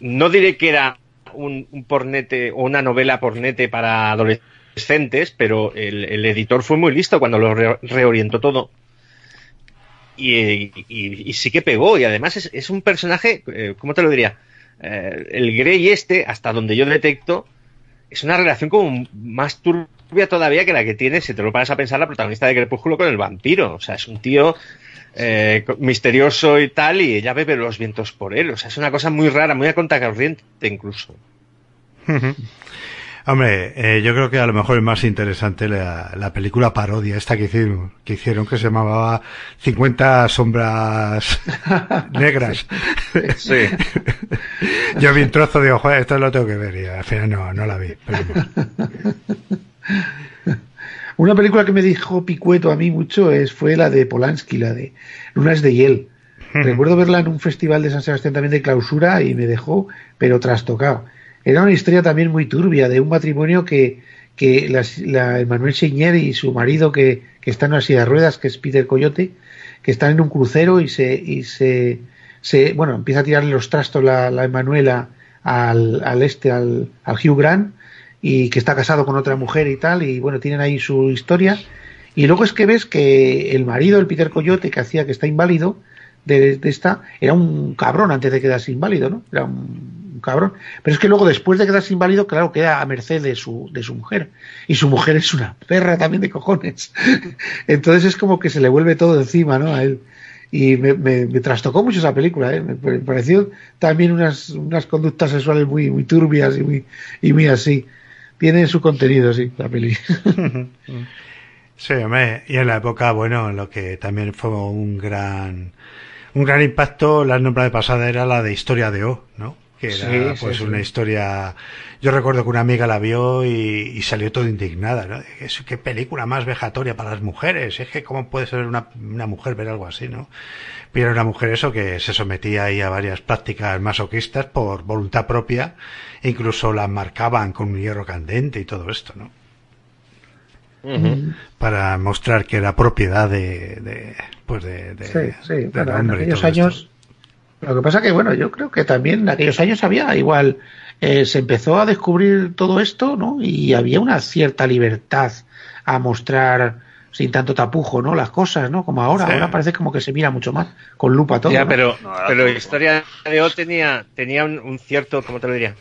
no diré que era un, un pornete o una novela pornete para adolescentes, pero el, el editor fue muy listo cuando lo re- reorientó todo. Y, y- y sí que pegó, y además es, es un personaje, eh, ¿cómo te lo diría? Eh, el Grey este, hasta donde yo detecto, es una relación como más turbia todavía que la que tiene, si te lo paras a pensar, la protagonista de Crepúsculo con el vampiro. O sea, es un tío eh, misterioso y tal, y ella bebe los vientos por él. O sea, es una cosa muy rara, muy a contracorriente incluso. Hombre, eh, yo creo que a lo mejor es más interesante la, la película parodia esta que hicieron, que hicieron que se llamaba 50 sombras negras. Sí. Yo vi un trozo digo, joder, esto lo tengo que ver y al final no, no la vi. pero. Una película que me dijo Picueto a mí mucho es, fue la de Polanski, la de Lunas de Hiel. Recuerdo verla en un festival de San Sebastián también de clausura y me dejó, pero trastocado. Era una historia también muy turbia de un matrimonio que, que la, la Manuel y su marido que, que está en una silla de ruedas, que es Peter Coyote, que están en un crucero y se, y se, se bueno, empieza a tirarle los trastos la, la Emanuela al, al este, al, al Hugh Grant, y que está casado con otra mujer y tal, y bueno, tienen ahí su historia. Y luego es que ves que el marido, el Peter Coyote, que hacía que está inválido, de, de esta, era un cabrón antes de quedarse inválido, ¿no? Era un, un cabrón. Pero es que luego, después de quedarse inválido, claro, queda a merced de su, de su mujer. Y su mujer es una perra también de cojones. Entonces es como que se le vuelve todo encima, ¿no? A él. Y me, trastocó mucho esa película, ¿eh? Me pareció también unas, unas conductas sexuales muy, muy turbias y muy, y muy así. Tiene su contenido, sí, la peli. Sí, hombre, y en la época, bueno, lo que también fue un gran un gran impacto, la nombra de pasada era la de Historia de O, ¿no? Que era Sí, pues sí, una sí. historia. Yo recuerdo que una amiga la vio y, y salió toda indignada, ¿no? Es, qué película más vejatoria para las mujeres. Es que cómo puede ser una, una mujer ver algo así, ¿no? Pero era una mujer eso que se sometía ahí a varias prácticas masoquistas por voluntad propia, e incluso la marcaban con un hierro candente y todo esto, ¿no? Para mostrar que era propiedad de, de pues de, de, Sí, sí, bueno, en aquellos todo esto. años. Lo que pasa que, bueno, yo creo que también en aquellos años había igual, eh, se empezó a descubrir todo esto, ¿no? Y había una cierta libertad a mostrar sin tanto tapujo, ¿no? Las cosas, ¿no? Como ahora, Sí. ahora parece como que se mira mucho más, con lupa todo. Ya, ¿no? pero, No, pero. Historia de O tenía, tenía un, un cierto, ¿cómo te lo diría?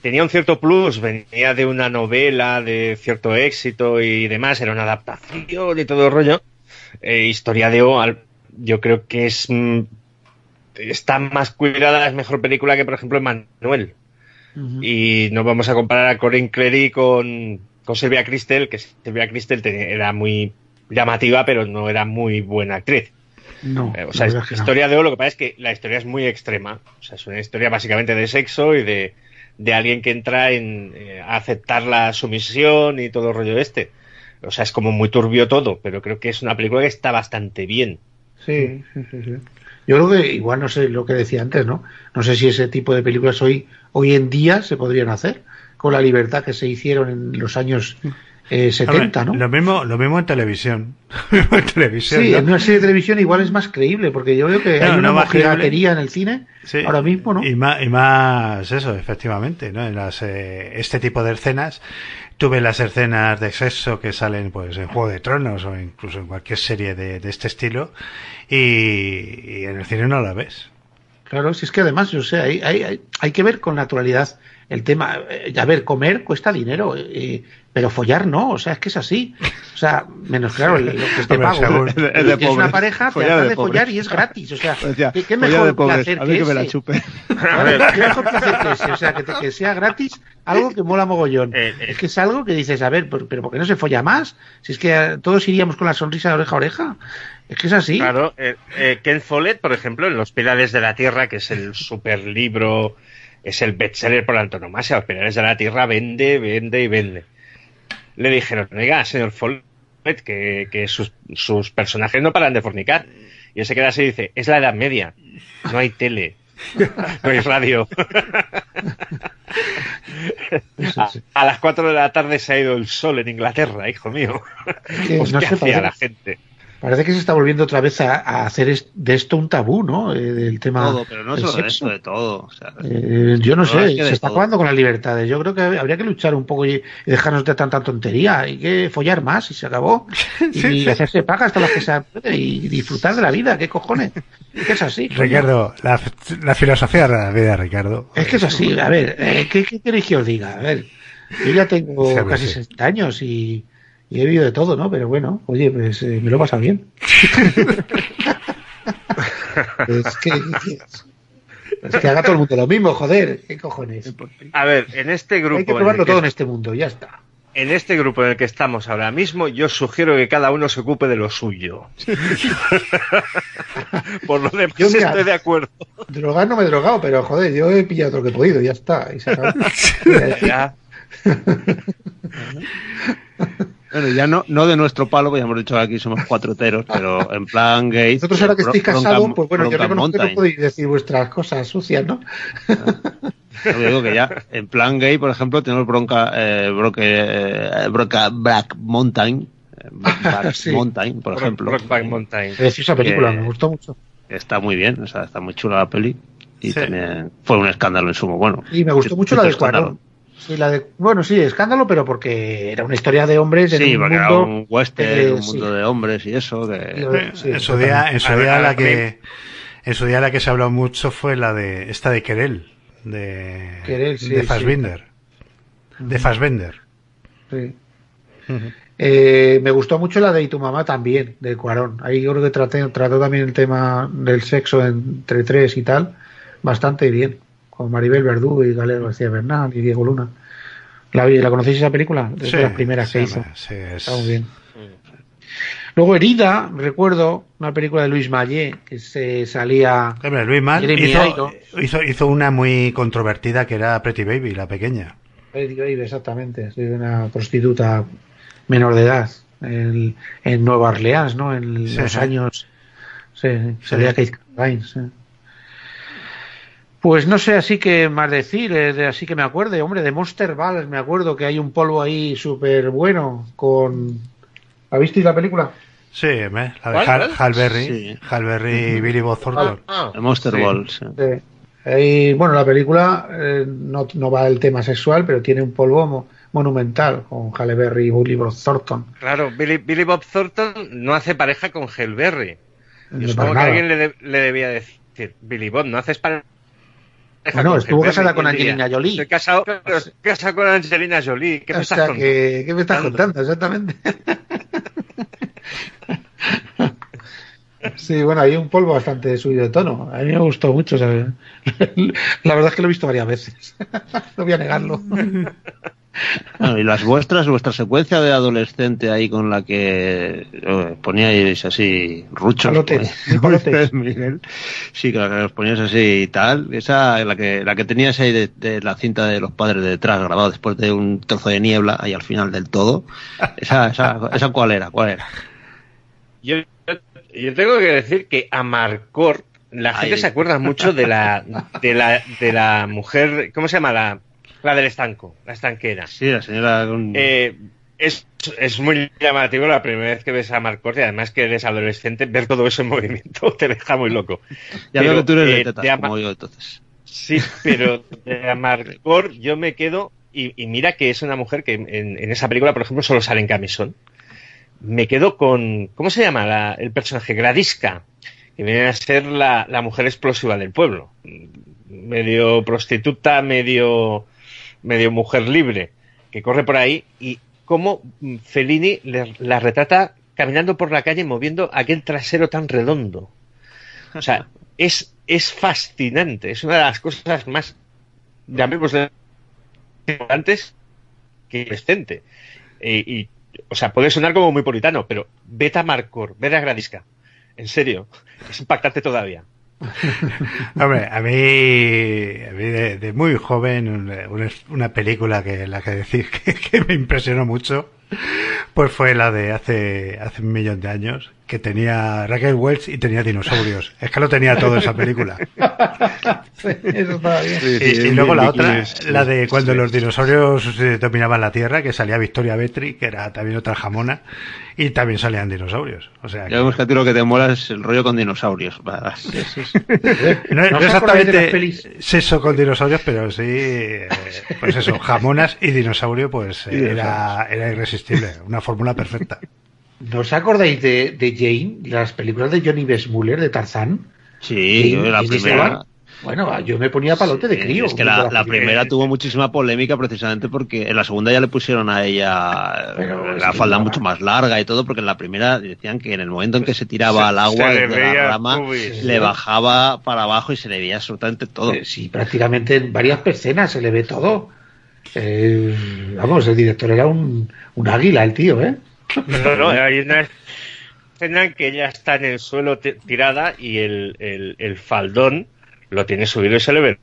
Tenía un cierto plus, venía de una novela de cierto éxito y demás, era una adaptación y todo el rollo. Eh, Historia de O, al- yo creo que es mm, está más cuidada, es mejor película que, por ejemplo, Manuel. Y no vamos a comparar a Corinne Clery con, con Silvia Cristel, que Silvia Cristel te- era muy llamativa, pero no era muy buena actriz. No, Eh, o sea, no. historia de O, lo que pasa es que la historia es muy extrema. O sea, es una historia básicamente de sexo y de, de alguien que entra en, eh, a aceptar la sumisión y todo el rollo este. O sea, es como muy turbio todo, pero creo que es una película que está bastante bien. Sí, sí, sí, sí. Yo creo que igual no sé lo que decía antes, ¿no? No sé si ese tipo de películas hoy, hoy en día se podrían hacer con la libertad que se hicieron en los años eh, 70, Hombre, ¿no? Lo mismo, lo mismo en televisión. Lo mismo en televisión. Sí, ¿no? en una serie de televisión igual es más creíble, porque yo veo que hay una no más en el cine Sí. ahora mismo, ¿no? Y más, y más eso, efectivamente, ¿no? En las, eh, este tipo de escenas, tú ves las escenas de sexo que salen pues en Juego de Tronos o incluso en cualquier serie de, de este estilo y, en el cine no la ves. Claro, si es que además, yo sé, hay, hay, hay, hay que ver con naturalidad el tema. Eh, a ver, comer cuesta dinero, eh, pero follar no, o sea, es que es así. O sea, menos claro, lo que es de Hombre, pago. es de Tienes una pareja, te de de follar y es gratis. O sea, ¿qué, qué "Follar mejor de pobres, placer a ver que que me la chupe. Claro, ¿Qué mejor placer que ese? O sea, que, te- que sea gratis, algo que mola mogollón. Eh, eh. Es que es algo que dices, a ver, pero, pero ¿por qué no se folla más? Si es que todos iríamos con la sonrisa de oreja a oreja. Es que es así. Claro, eh, eh, Ken Follett, por ejemplo, en Los Pilares de la Tierra, que es el super libro, es el bestseller por antonomasia, Los Pilares de la Tierra vende, vende y vende. Le dijeron, oiga, señor Follett, que, que sus, sus personajes no paran de fornicar. Y él se queda así y dice, es la Edad Media, no hay tele, no hay radio. a, a las 4 de la tarde se ha ido el sol en Inglaterra, hijo mío. Pues, ¿Qué hacía la gente? Parece que se está volviendo otra vez a, a hacer es- de esto un tabú, ¿no? Eh, del tema. Todo, pero no del solo sexo. de todo. O sea, Eh, yo no sé, es que se está todo. acabando con las libertades. Yo creo que habría que luchar un poco y, dejarnos de tanta tontería. Hay que follar más y se acabó. Y, hacerse paja hasta las que se puede y disfrutar de la vida. ¿Qué cojones? Es que es así. Ricardo, la, la filosofía de la vida, Ricardo. Es que es así. A ver, eh, ¿qué, ¿qué queréis que os diga? A ver, yo ya tengo Sí, casi sí. 60 años y, y he vivido de todo, ¿no? Pero bueno, oye, pues eh, me lo he pasado bien. es que. Es que haga todo el mundo lo mismo, joder. ¿Qué cojones? A ver, en este grupo... Hay que en probarlo que todo en este mundo, ya está. En este grupo en el que estamos ahora mismo, yo sugiero que cada uno se ocupe de lo suyo. Por lo demás, Yo, mira, estoy de acuerdo. Drogar no me he drogado, pero joder, yo he pillado lo que he podido, ya está. Y se acabó. Ya. Bueno, ya no, no de nuestro palo, porque ya hemos dicho que aquí somos cuatro teros, pero en plan gay. Vosotros ahora que estáis casados, pues bueno, yo reconozco que no podéis decir vuestras cosas sucias, ¿no? Yo digo que ya, en plan gay, por ejemplo, tenemos bronca, eh, broque, eh, bronca Black Mountain, eh, Black Sí. Mountain, por ejemplo. Brokeback Mountain. Preciosa película, Eh, me gustó mucho. Está muy bien, o sea, está muy chula la peli. Y Sí. también fue un escándalo en sumo. Bueno, Y me gustó mucho la de escándalo. Cuarón. Sí, la de, bueno, sí, escándalo, pero porque era una historia de hombres en Sí, un porque era mundo... un western, eh, un mundo sí. de hombres y eso. Que... Sí, en su día, en su día la que en su día la que se habló mucho fue la de esta de Querel, de Querel, sí, de sí. Fassbinder. De Fassbender. Sí. Eh, me gustó mucho la de Y tu mamá también, de Cuarón. Ahí yo creo que traté, trató también el tema del sexo entre tres y tal, bastante bien. Con Maribel Verdú y Galero García Bernal y Diego Luna. ¿La, vi- ¿la conocéis esa película? Es Sí, de las primeras sí, que hizo. sí, es- Está muy bien. Luego Herida, recuerdo, una película de Luis Mayé, que se salía... Hombre, Luis Mal hizo, Irons. hizo, hizo una muy controvertida que era Pretty Baby, la pequeña. Lady Gaga, exactamente, de una prostituta menor de edad en, en Nueva Orleans, ¿no? En Sí, los sí. años. Sí, Sí. salía Kate Carradine, sí. Pues no sé así que más decir, eh, de- así que me acuerde, hombre, de Monster Balls, me acuerdo que hay un polvo ahí súper bueno con... ¿La visteis la película? Sí, ¿eh? la de ¿Cuál, Hal? Hal Berry, Sí. Hal Berry y Billy Bob Thornton. Ah, El Monster sí. Ball, sí. Sí. Ahí, bueno, la película eh, no, no va del tema sexual, pero tiene un polvo mo- monumental con Halle Berry y Billy Bob Thornton. Claro, Billy, Billy Bob Thornton no hace pareja con Hellberry. Yo No supongo que alguien le, de- le debía decir, Billy Bob, no haces pareja Bueno, con estuvo Hellberry". casada con Angelina Jolie. Estoy casado, claro, estoy casado con Angelina Jolie. ¿Qué me O estás contando? que, ¿qué me estás contando? Exactamente. Sí, bueno, hay un polvo bastante subido de tono. A mí me gustó mucho. ¿sabes? La verdad es que lo he visto varias veces. No voy a negarlo. Bueno, y las vuestras, vuestra secuencia de adolescente ahí con la que eh, poníais así ruchos. Palotes, muy palotes. Miguel. Sí, que la que los poníais así y tal. Esa, la que, la que tenías ahí de, de la cinta de los padres de detrás, grabado después de un trozo de niebla ahí al final del todo. Esa, esa, esa cuál era, cuál era. Yo, yo tengo que decir que a Marcor la gente Ahí. se acuerda mucho de la, de la de la mujer, ¿cómo se llama? La, la del estanco, la estanquera. Sí, la señora con... Eh, es, es muy llamativo la primera vez que ves a Marcor y además que eres adolescente, ver todo eso en movimiento te deja muy loco. ya veo pero, que tú eres eh, de tetas, de ama- como yo entonces. Sí, pero de Amarcor yo me quedo, y, y mira que es una mujer que en, en esa película, por ejemplo, solo sale en camisón. Me quedo con, ¿cómo se llama la- el personaje? Gradisca, que viene a ser la, la mujer explosiva del pueblo. Medio prostituta, medio, medio mujer libre, que corre por ahí y cómo mm, Fellini le- la retrata caminando por la calle moviendo aquel trasero tan redondo. O sea, es, es fascinante. Es una de las cosas más, llamémosle, antes que adolescente. Y, y, o sea, puede sonar como muy puritano, pero vete a Marcor, vete a Gradisca. En serio, es impactante todavía. Hombre, a mí, a mí de, de muy joven, una, una- película que la que decir que, que me impresionó mucho, pues fue la de hace, hace un millón de años, que tenía Raquel Welch y tenía dinosaurios. Es que lo tenía todo esa película. Eso estaba bien. Sí, Y, sí, y luego la otra, la de cuando sí. los dinosaurios eh, dominaban la Tierra, que salía Victoria Petri, que era también otra jamona, y también salían dinosaurios. O sea, Ya que- vemos que a ti lo que te mola es el rollo con dinosaurios. No, no exactamente sexo con dinosaurios, pero sí, eh, pues eso, jamonas y dinosaurio, pues eh, Y era, era irresistible, una fórmula perfecta. ¿No os acordáis de, de Jane, las películas de Johnny Weissmuller de Tarzán? Sí, Jane, la primera. Bueno, va, yo me ponía palote de crío. Es que la, primera tuvo muchísima polémica precisamente porque en la segunda ya le pusieron a ella Pero la falda mucho más larga y todo porque en la primera decían que en el momento en que se tiraba al agua Se le de la rama pubis. le bajaba para abajo y se le veía absolutamente todo. Eh, Sí, prácticamente en varias escenas se le ve todo. Eh, vamos, el director era un, un águila, el tío, ¿eh? No, no, hay una escena en que ella está en el suelo ti- tirada y el, el, el faldón lo tiene subido y se le ve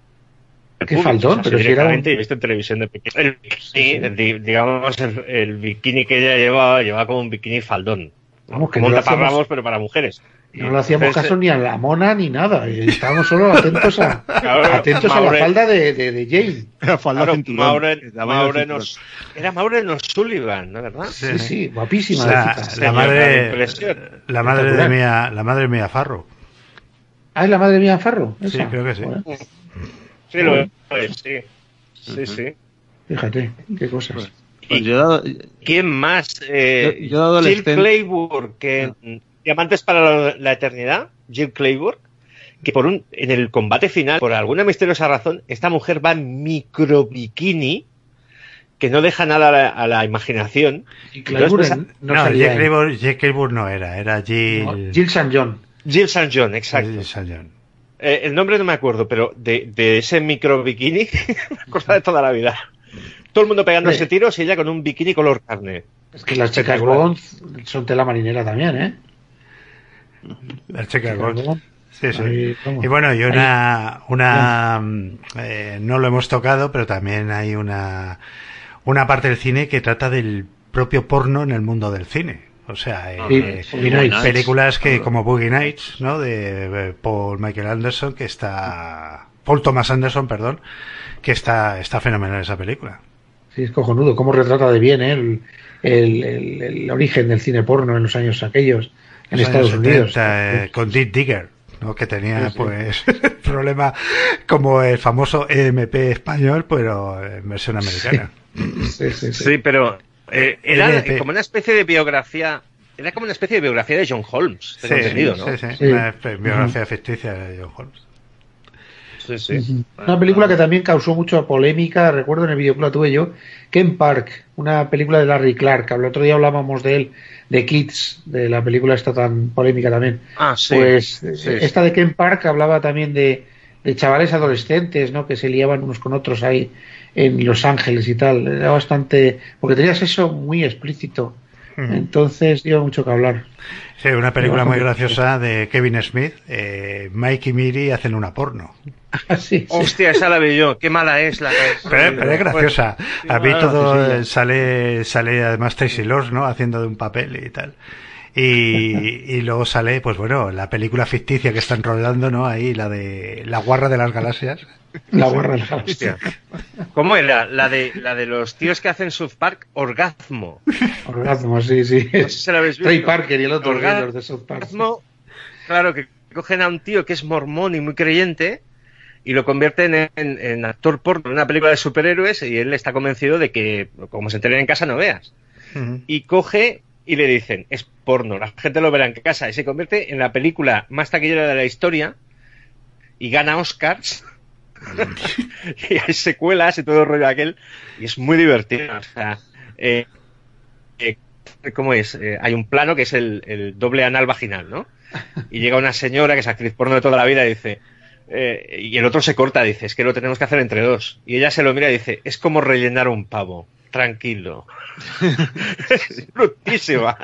¿Qué faldón? Pero si era un... he visto en televisión de pequeño. El bikini, di- digamos, el, bikini que ella llevaba, llevaba como un bikini faldón. Vamos, que como no lo hacíamos- taparrabos, pero para mujeres. No le hacíamos caso ni a la mona ni nada. Estábamos solo atentos a, Claro, atentos a la Maure- falda de, de, de Jane. Era falda Claro, cinturón, de. O'S- era Maureen O'Sullivan, ¿no verdad? Sí, sí, guapísima. la, la chica. la Señor, madre impresión. la madre de. Mia la madre de Mia Farrow Ah, es la madre mía Farro. Sí, creo que sí. Joder, Sí, lo es, sí. Sí, sí. fíjate, qué cosas. Pues yo he dado- ¿Quién más? Eh, Yo- yo de Jill Clayburgh, que Diamantes para la, Eternidad, Jill Clayburgh, que por un, en el combate final, por alguna misteriosa razón, esta mujer va en micro bikini, que no deja nada a la, a la imaginación. Y Clayburgh Entonces, no, no, Jack Jack era era Jill no, Jill St. John. Jill St. John, exacto. Jill St. John. Eh, el nombre no me acuerdo, pero de, de ese micro bikini, me acuerdo de toda la vida. Todo el mundo pegándose Hombre. tiros y ella con un bikini color carne. Es que las chicas. Bond son tela marinera también, ¿eh? El. Sí, sí. Ahí. Y bueno, y una, una mm, eh, no lo hemos tocado, pero también hay una, una parte del cine que trata del propio porno en el mundo del cine. O sea, eh, Sí, eh, Boogie Nights. películas que como Boogie Nights, ¿no? De Paul Michael Anderson, que está, Paul Thomas Anderson, perdón, que está, está fenomenal esa película. Sí, es cojonudo. Cómo retrata de bien ¿eh? el, el, el- el origen del cine porno en los años aquellos en Estados años Unidos. 70, eh, con Dick Digger, ¿no? Que tenía, Sí, sí. pues, problema como el famoso EMP español, pero en versión americana. Sí, sí, sí. Sí, pero eh, era LP. como una especie de biografía. Era como una especie de biografía de John Holmes, tengo Sí, entendido, ¿no? sí, sí, Sí. Una biografía ficticia de John Holmes. Sí, sí. Una película que también causó mucha polémica, recuerdo en el videoclub la tuve yo, Ken Park, una película de Larry Clark, el otro día hablábamos de él, de Kids, de la película esta tan polémica también. Ah, sí. Pues eh, Sí, esta de Ken Park hablaba también de, de chavales adolescentes, ¿no? Que se liaban unos con otros ahí en Los Ángeles y tal. Era bastante... porque tenías eso muy explícito. Entonces dio mucho que hablar. Sí, una película muy graciosa de Kevin Smith. Eh, Mike y Miri hacen una porno. Así. Hostia, esa la vi yo. Qué mala es la Pero, pero es graciosa. A mí Ah, todo sí, sí, sale, sale además Tracy Lords, ¿no? Haciendo de un papel y tal. Y, y luego sale, pues bueno, la película ficticia que están rodando, ¿no? Ahí, la de La Guarra de las Galaxias. La guarra de la Hostia. ¿Cómo era? La de, la de los tíos que hacen South Park, Orgasmo. Orgasmo, sí, sí. No sé si la habéis visto. Trey Parker y el otro, Orga- los de South Park. Orgasmo, claro, que cogen a un tío que es mormón y muy creyente y lo convierten en, en- en actor porno en una película de superhéroes y él está convencido de que, como se enteren en casa, no veas. Y coge y le dicen, es porno, la gente lo verá en casa y se convierte en la película más taquillera de la historia y gana Oscars. y hay secuelas y todo el rollo aquel y es muy divertido. O sea, eh, eh, ¿cómo es? Eh, hay un plano que es el, el doble anal vaginal, ¿no? Y llega una señora que es actriz porno de toda la vida y dice, y el otro se corta, dice, es que lo tenemos que hacer entre dos. Y ella se lo mira y dice, es como rellenar un pavo, tranquilo. es brutísima.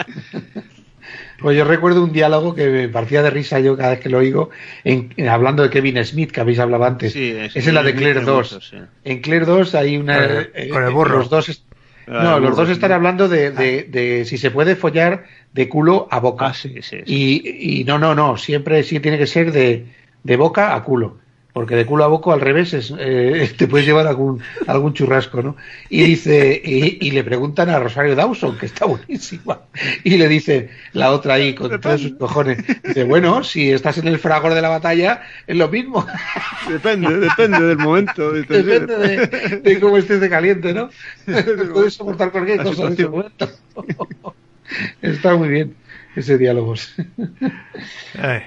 Pues yo recuerdo un diálogo que me partía de risa yo cada vez que lo oigo, en, en- hablando de Kevin Smith, que habéis hablado antes. Sí, Esa es la de Claire 2. Sí. En Claire 2 hay una... Con el- eh, con el eh, burro. Los dos, Ah, no, los dos están hablando de, de- de si se puede follar de culo a boca. Ah, sí, sí. sí. Y, y no, no, no, siempre sí tiene que ser de, de boca a culo. Porque de culo a boca al revés es, eh, te puedes llevar algún, algún churrasco, ¿no? Y dice, y, y le preguntan a Rosario Dawson, que está buenísima, y le dice la otra ahí con todos sus cojones, dice, bueno, si estás en el fragor de la batalla, es lo mismo, Depende, depende del momento. Depende de, de cómo estés de caliente, ¿no? Puedes soportar cualquier cosa en ese momento. Está muy bien ese diálogo. Ay.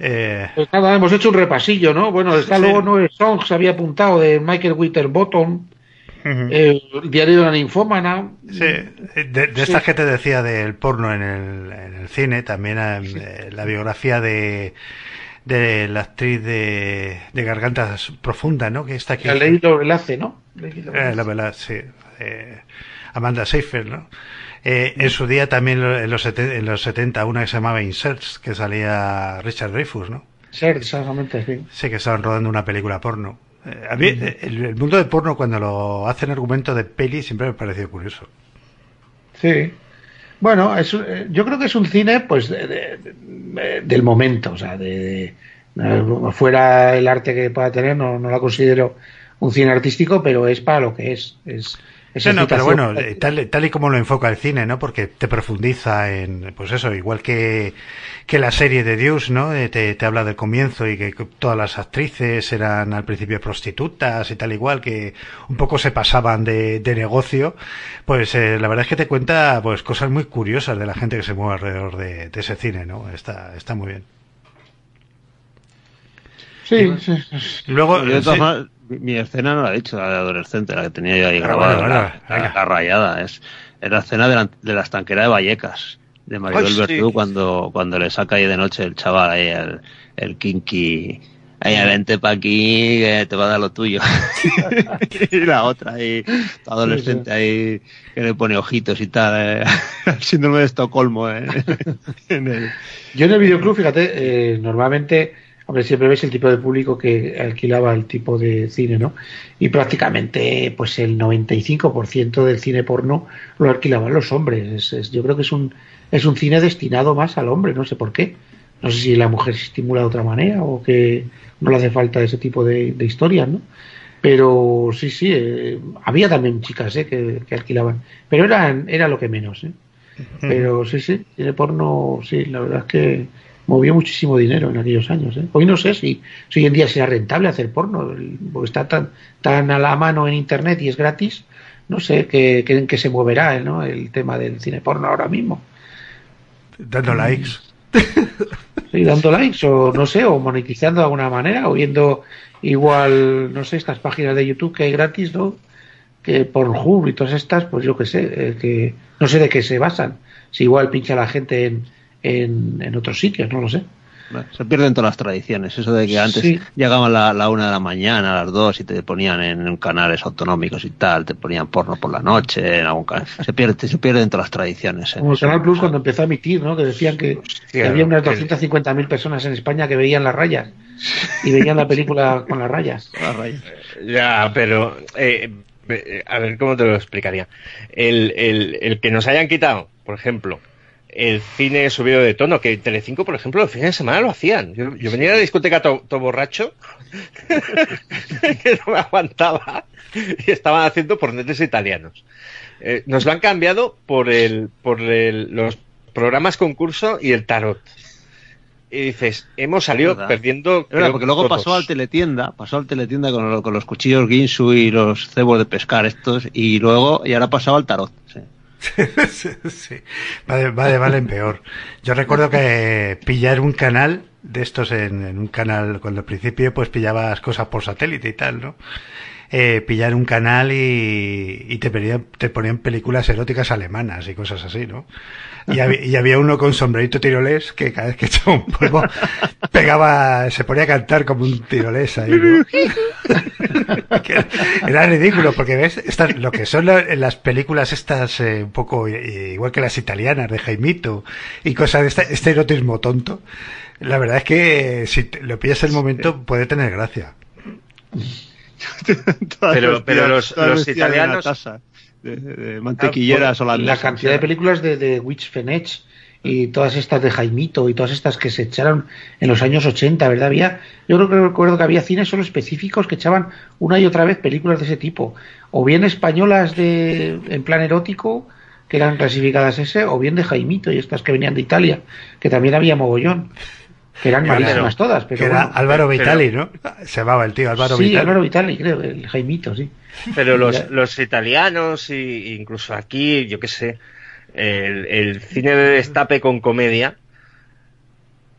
Eh, Pues nada, hemos hecho un repasillo, ¿no? Bueno, está Sí. luego Noel Songs, había apuntado de Michael Winterbottom, ujú. el diario de la ninfómana. Sí, de, de Sí. estas que te decía del porno en el, en el cine, también eh, la biografía de, de la actriz de, de Gargantas Profunda, ¿no? Que está aquí. La ley lo enlace, ¿no? Eh, la verdad, sí. eh, Amanda Seyfried, ¿no? Eh, en su día también en los, en los 70 una que se llamaba Inserts, que salía Richard Dreyfuss, ¿no? Ser, exactamente, sí. Sí, que estaban rodando una película porno. Eh, a mí, eh, el, el mundo de porno, cuando lo hacen argumento de peli, siempre me ha parecido curioso. Sí. Bueno, es, eh, yo creo que es un cine, pues, de- de- de- del momento, o sea, de, de- fuera el arte que pueda tener, no, no la considero un cine artístico, pero es para lo que es. es, no, pero bueno, eh, tal, tal y como lo enfoca el cine, ¿no? Porque te profundiza en, pues eso, igual que, que la serie de Deuce, ¿no? Eh, Te, te habla del comienzo y que todas las actrices eran al principio prostitutas y tal igual, que un poco se pasaban de, de negocio. Pues eh, la verdad es que te cuenta, pues cosas muy curiosas de la gente que se mueve alrededor de, de ese cine, ¿no? Está, está muy bien. Sí, sí. Luego, Yo, de todas sí, maneras, mi, escena no la he dicho, la de adolescente, la que tenía yo ahí Ah, grabada, bueno, la, rayada. Es, es la escena de la, de la estanquera de Vallecas, de Maribel Ay, sí. Verdú, cuando, cuando le saca ahí de noche el chaval, ahí el, el kinky. Ahí, vente pa' aquí, que te va a dar lo tuyo. y la otra ahí, adolescente ahí, que le pone ojitos y tal, eh, el síndrome de Estocolmo, eh, en el, Yo en el videoclub, fíjate, eh, normalmente, hombre, siempre ves el tipo de público que alquilaba el tipo de cine, ¿no? Y prácticamente, pues el 95% del cine porno lo alquilaban los hombres. Es- es- yo creo que es un, es un cine destinado más al hombre, no sé por qué. No sé si la mujer se estimula de otra manera o que no le hace falta ese tipo de, de historias, ¿no? Pero sí, sí, eh, había también chicas eh, que, que alquilaban, pero eran, era lo que menos, ¿eh? Pero sí, sí, cine porno, sí, la verdad es que movió muchísimo dinero en aquellos años. ¿eh? Hoy no sé si, si hoy en día sea rentable hacer porno, porque está tan, tan a la mano en internet y es gratis. No sé qué, qué- en qué se moverá ¿no? el tema del cine porno ahora mismo. dando likes. Sí, dando likes o no sé, o monetizando de alguna manera, o viendo igual, no sé, estas páginas de YouTube que hay gratis, ¿no? Que Pornhub y todas estas, pues yo qué sé, eh, que no sé de qué se basan. Si igual pincha la gente en, en, en otros sitios, no lo sé. Se pierden todas las tradiciones. Eso de que antes Sí. llegaban la, la una de la mañana, a las dos, y te ponían en canales autonómicos y tal, te ponían porno por la noche, en algún canal. Se, pierde, se pierden todas las tradiciones. ¿eh? Como el Canal Plus cuando empezó a emitir, ¿no? Que decían que, que había unas 250.000 personas en España que veían las rayas y veían la película con las rayas. Las rayas. Ya, pero eh, eh, a ver cómo te lo explicaría. El, el, el que nos hayan quitado, por ejemplo, el cine subido de tono, que Telecinco, por ejemplo, los fines de semana lo hacían. Yo, yo venía de la discoteca todo borracho, que no me aguantaba, y estaban haciendo pornetes italianos. Eh, nos lo han cambiado por el, por el, los programas concurso y el tarot. Y dices, hemos salido perdiendo. Verdad, porque luego todos. pasó al teletienda, pasó al teletienda con, lo- con los cuchillos Ginsu y los cebos de pescar estos, y luego, y ahora pasaba al tarot. sí. sí, vale, vale, vale, en peor. Yo recuerdo que pillar un canal de estos en, en un canal, cuando al principio pues pillabas cosas por satélite y tal, ¿no? Eh, pillar un canal y, y te, ponían, te ponían películas eróticas alemanas y cosas así, ¿no? Y, había, y había uno con sombrerito tirolés que cada vez que echaba un polvo pegaba, se ponía a cantar como un tirolés ahí, ¿no? Era- ridículo porque ves estas, lo que son la- las películas estas eh, un poco eh, igual que las italianas de Jaimito y cosas de este, este erotismo tonto la verdad es que eh, si te- lo pillas el momento puede tener gracia Pero- vestidas- pero los- los italianos- taza de, de- de mantequilleras holandesas. la cantidad de películas de, de Witch Fenech y todas estas de Jaimito y todas estas que se echaron en los años 80, ¿verdad? Había, yo creo que recuerdo que había cines solo específicos que echaban una y otra vez películas de ese tipo, o bien españolas de en plan erótico que eran clasificadas ese, o bien de Jaimito y estas que venían de Italia, que también había mogollón, que eran Era- malísimas todas, pero que era bueno. Álvaro pero- Vitali ¿no? se llamaba el tío Álvaro sí, Vitali Álvaro Vitali, creo, el Jaimito, sí. Pero los, los italianos y incluso aquí, yo qué sé, el, el cine de destape con comedia,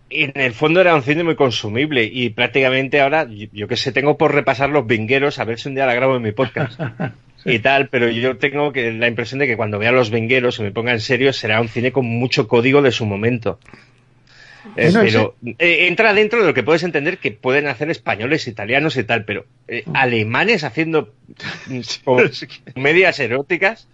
en el fondo era un cine muy consumible y prácticamente ahora, yo, yo qué sé, tengo por repasar los vingueros a ver si un día la grabo en mi podcast y tal, pero yo tengo que la impresión de que cuando vea los vingueros y me ponga en serio será un cine con mucho código de su momento. Eh, pero eh, entra dentro de lo que puedes entender que pueden hacer españoles, italianos y tal, pero eh, alemanes haciendo mm, com- comedias eróticas,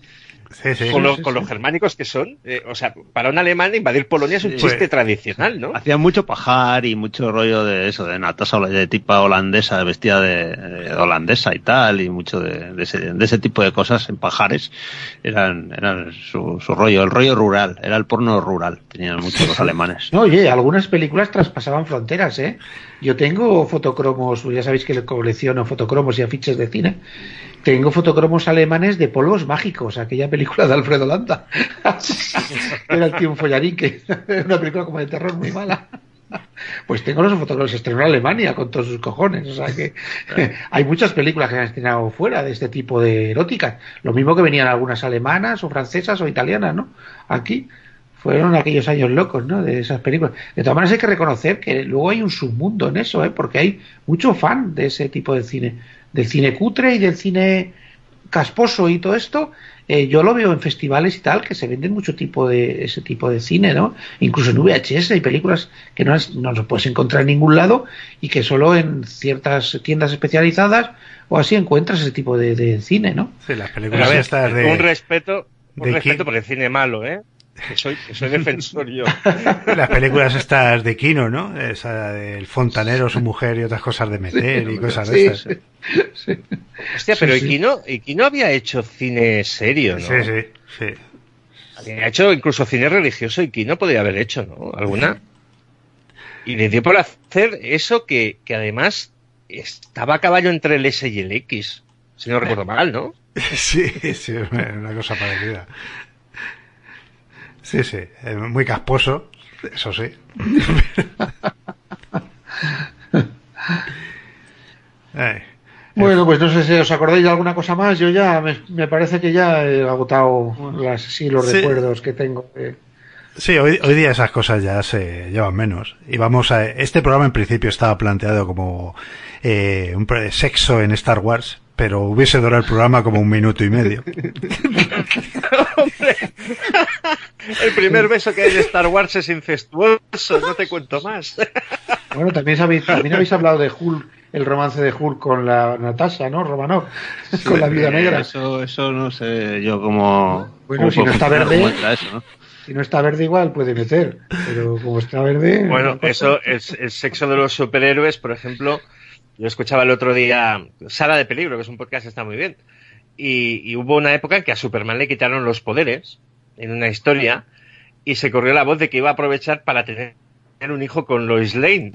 Sí, sí. con, Sí, lo- sí, con sí. los germánicos que son. Eh, o sea, para un alemán invadir Polonia es un chiste Pues- tradicional, ¿no? Hacía mucho pajar y mucho rollo de eso, de Natasha de tipa holandesa, vestida de, de holandesa y tal, y mucho de, de ese, de ese tipo de cosas en pajares. Eran, eran su, su rollo, el rollo rural, era el porno rural, tenían muchos los alemanes. No, oye, algunas películas traspasaban fronteras, ¿eh? Yo tengo fotocromos, ya sabéis que colecciono fotocromos y afiches de cine. Tengo fotocromos alemanes de polvos mágicos, aquella película de Alfredo Landa. Era el tío un follarín, que una película como de terror muy mala. Pues tengo los fotocromos, se estrenó en Alemania con todos sus cojones. O sea que hay muchas películas que han estrenado fuera de este tipo de eróticas. Lo mismo que venían algunas alemanas o francesas o italianas, ¿no? Aquí fueron aquellos años locos, ¿no? De esas películas. De todas maneras hay que reconocer que luego hay un submundo en eso, ¿eh? Porque hay mucho fan de ese tipo de cine, del cine cutre y del cine casposo y todo esto. eh, yo lo veo en festivales y tal que se venden mucho tipo de ese tipo de cine, ¿no? Incluso en VHS hay películas que no, es- no los puedes encontrar en ningún lado y que solo en ciertas tiendas especializadas o así encuentras ese tipo de, de cine, ¿no? Sí, las Pero películas a ver, estas de... un respeto, un de respeto quién- por el cine malo, ¿eh? Que soy, que soy defensor yo. Las películas estas de Kino, ¿no? Esa del fontanero, su mujer y otras cosas de meter y cosas de estas. sí, sí. Hostia, pero sí. Iquino, Iquino había hecho cine serio, ¿no? Sí, sí, sí. Había hecho incluso cine religioso Iquino podría haber hecho, ¿no? ¿Alguna? Y le dio por hacer eso que, que además estaba a caballo entre el S y el X, si no recuerdo mal, ¿no? Sí, sí, una cosa parecida. Sí, sí, eh, muy casposo, eso sí. Ay, Bueno, pues no sé si os acordáis de alguna cosa más. Yo ya me, me parece que ya he agotado las, sí, los Sí. recuerdos que tengo. Sí, hoy, hoy día esas cosas ya se llevan menos. Y vamos a. Este programa en principio estaba planteado como eh, un sexo en Star Wars, pero hubiese durado el programa como un minuto y medio. ¡Hombre! El primer beso que hay de Star Wars es incestuoso, no te cuento más. Bueno, también habéis, también habéis hablado de Hulk, el romance de Hulk con la Natasha, ¿no? Romanov, con la vida negra. Eso, eso no sé yo cómo. Bueno, cómo si no está verde-. Si no está verde igual puede meter, pero como está verde... Bueno, eso, el, el sexo de los superhéroes, por ejemplo, yo escuchaba el otro día Sala de Peligro, que es un podcast que está muy bien, y, y hubo una época en que a Superman le quitaron los poderes en una historia y se corrió la voz de que iba a aprovechar para tener un hijo con Lois Lane.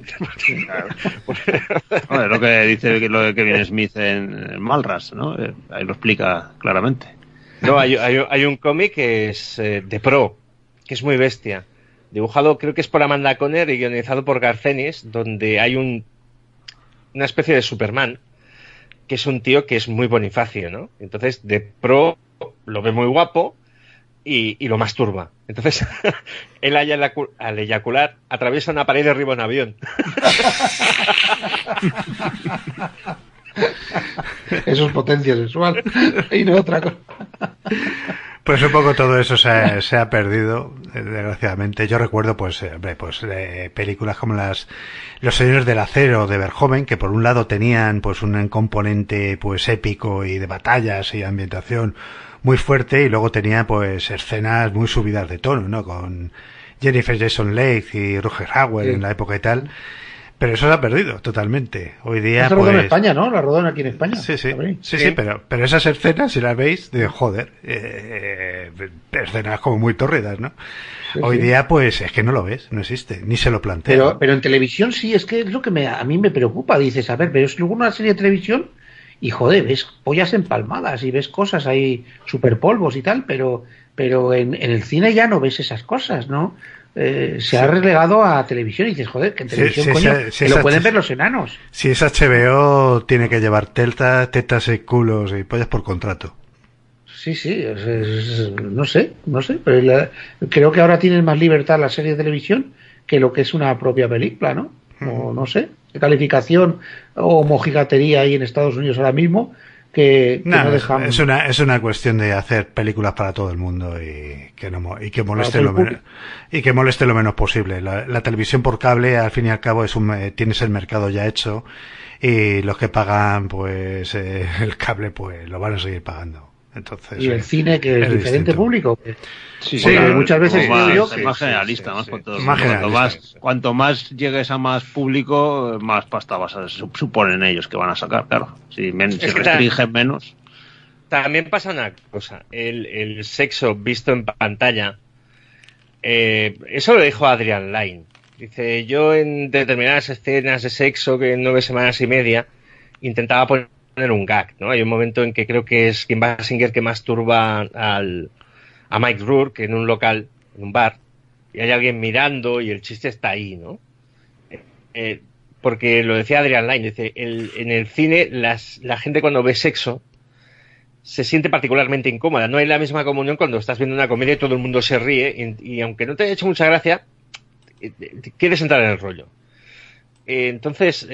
Bueno, es lo que dice que- lo de Kevin Smith en, en Malras, ¿no? Eh, Ahí lo explica claramente. No, hay, hay- hay un cómic que es eh, de Pro, que es muy bestia. Dibujado, creo que es por Amanda Conner y guionizado por Garcenis, donde hay un, una especie de Superman, que es un tío que es muy bonifacio, ¿no? Entonces, de Pro lo ve muy guapo y, y lo masturba. Entonces, él al eyacu- al eyacular atraviesa una pared y derriba un avión. Eso es potencia sexual y no otra cosa. Pues un poco todo eso se ha, se ha perdido, eh, desgraciadamente. Yo recuerdo, pues, eh, hombre, pues eh, películas como las Los Señores del Acero de Verhoeven, que por un lado tenían, pues, un componente, pues, épico y de batallas y ambientación muy fuerte, y luego tenía, pues, escenas muy subidas de tono, ¿no? Con Jennifer Jason Leigh y Roger Howard Sí. en la época y tal. Pero eso se ha perdido totalmente. Hoy día, Se rodó en pues, España, ¿no? La rodó aquí en España. Sí, sí, sí, sí, pero, pero esas escenas, si las veis, de joder, eh, eh, escenas como muy tórridas, ¿no? Sí, Hoy sí. día, pues, es que no lo ves, no existe, ni se lo plantea. Pero, pero en televisión sí, es que es lo que me, a mí me preocupa. Dices, a ver, pero es luego una serie de televisión y joder, ves pollas empalmadas y ves cosas ahí, superpolvos y tal, pero, pero en, en el cine ya no ves esas cosas, ¿no? Eh, se ha relegado a televisión y dices, joder, que en televisión, coño, que lo pueden ver los enanos. Si es HBO, tiene que llevar tetas, tetas y culos y pollas por contrato. Sí, sí, es- es- no sé, no sé, pero la- creo que ahora tienen más libertad la serie de televisión que lo que es una propia película, ¿no? O no sé, calificación o mojigatería hay en Estados Unidos ahora mismo que, que No, no, es- una, es una cuestión de hacer películas para todo el mundo y que, no, y que moleste lo menos, y que moleste lo menos posible. La, la televisión por cable, al fin y al cabo, es un, eh, tienes el mercado ya hecho y los que pagan, pues, eh, el cable, pues, lo van a seguir pagando. Entonces, y el eh, cine que es, es diferente distinto. público. Sí, Sí, muchas veces más, yo es que- más generalista, sí, más sí, con todo. Más cuanto, más, cuanto más llegues a más público, más pasta vas a su- suponen ellos que van a sacar, claro. Si, men- si restringen menos. También pasa una cosa, el, el sexo visto en pantalla, eh, eso lo dijo Adrian Lyne. Dice, yo en determinadas escenas de sexo que en nueve semanas y media intentaba poner un gag, ¿no? Hay un momento en que creo que es Kim Basinger que masturba al, a Mike Rourke en un local, en un bar, y hay alguien mirando y el chiste está ahí, ¿no? Eh, eh, porque lo decía Adrian Lyne, dice, el- en el cine las, la gente cuando ve sexo se siente particularmente incómoda. No hay la misma comunión cuando estás viendo una comedia y todo el mundo se ríe y, aunque no te haya hecho mucha gracia, eh, quieres entrar en el rollo. Entonces,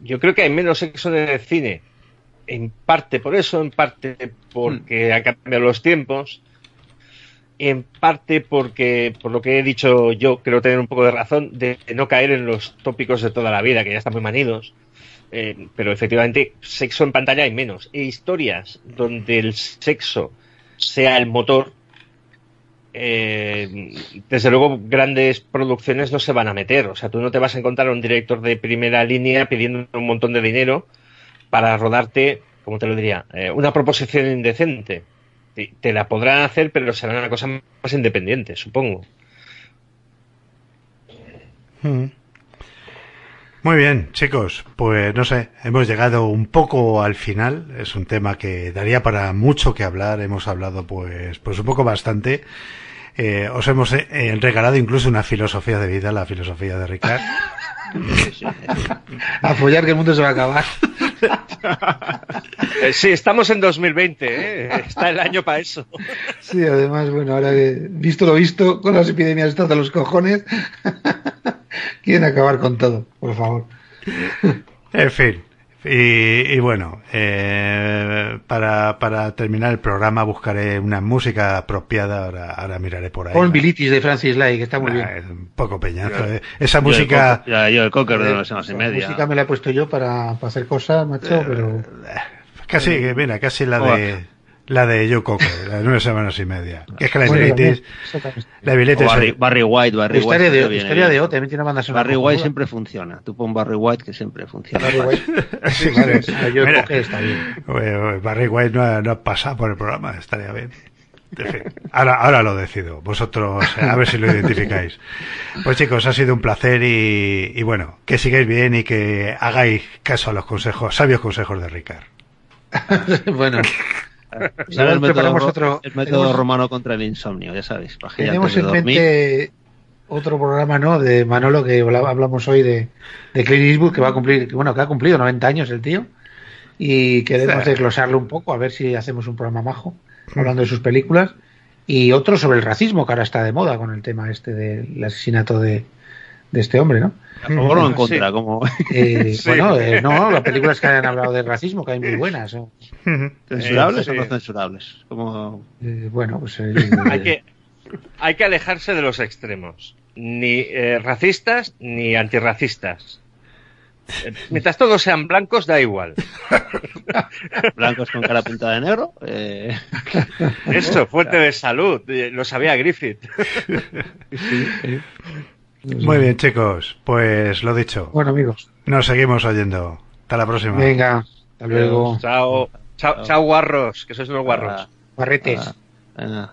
yo creo que hay menos sexo en el cine. En parte por eso, en parte porque han cambiado los tiempos, en parte porque, por lo que he dicho yo, creo tener un poco de razón, de no caer en los tópicos de toda la vida, que ya están muy manidos. Eh, pero efectivamente, sexo en pantalla hay menos. E historias donde el sexo sea el motor, eh, desde luego grandes producciones no se van a meter. O sea, tú no te vas a encontrar a un director de primera línea pidiendo un montón de dinero para rodarte, como te lo diría, Eh, una proposición indecente. Te, te la podrán hacer, pero será una cosa más independiente, supongo. Mm. Muy bien, chicos, pues no sé, hemos llegado un poco al final, es un tema que daría para mucho que hablar, hemos hablado pues, pues un poco bastante, Eh, os hemos eh, regalado incluso una filosofía de vida, la filosofía de Ricard. A follar que el mundo se va a acabar. Eh, sí, estamos en 2020, ¿eh? está el año para eso. Sí, además, bueno, ahora que visto lo visto, con las epidemias estas de los cojones, quieren acabar con todo, por favor. En fin. Y, y bueno, eh, para, para terminar el programa buscaré una música apropiada, ahora, ahora miraré por ahí. Pon Bilitis de Francis Lai, que está muy bien. Ah, es un poco peñazo. eh. Esa Yo el música... cocker- ya, yo el cocker de Eh, las semanas y la media. música me la he puesto yo para, para hacer cosas, macho, pero... Casi, que mira, casi la de la de Joe Cocker, la de nueve semanas y media. Que es que la exactamente. la Barry, es- Barry White, Barry Historia White. de, siempre viene historia de O, también tiene una banda sonora Barry White siempre funciona. Tú pon Barry White que siempre funciona. Barry White. Sí, vale, Mira. está bien. Oye, Barry White no ha, no ha pasado por el programa, estaría bien. En fin, ahora, ahora lo decido, vosotros eh, a ver si lo identificáis. Pues chicos, ha sido un placer y, y bueno, que sigáis bien y que hagáis caso a los consejos, sabios consejos de Ricard. bueno, ¿Sabes Igual el método, otro- el método tenemos- romano contra el insomnio, ya que tenemos en dormir- mente otro programa, ¿no? De Manolo que habla- hablamos hoy de, de Clint Eastwood, que va a cumplir, que, bueno, que ha cumplido 90 años el tío. Y queremos Sí. desglosarlo un poco, a ver si hacemos un programa majo, hablando de sus películas. Y otro sobre el racismo, que ahora está de moda con el tema este del asesinato de, de este hombre, ¿no? A favor o en Sí. contra, como Eh, Sí. Bueno, eh, no, las películas que han hablado de racismo, que hay muy buenas. ¿no? censurables sí. o no censurables. Como Eh, bueno, pues. eh, Hay que, hay que alejarse de los extremos. Ni eh, racistas ni antirracistas. Mientras todos sean blancos, da igual. blancos con cara pintada de negro. eh, Eso, fuerte de salud. Lo sabía Griffith. Muy bien chicos, pues lo dicho, Bueno, amigos, nos seguimos oyendo. Hasta la próxima. venga, hasta luego. Chao. Chao, chao, guarros, que sois unos guarros. Barretes. ah,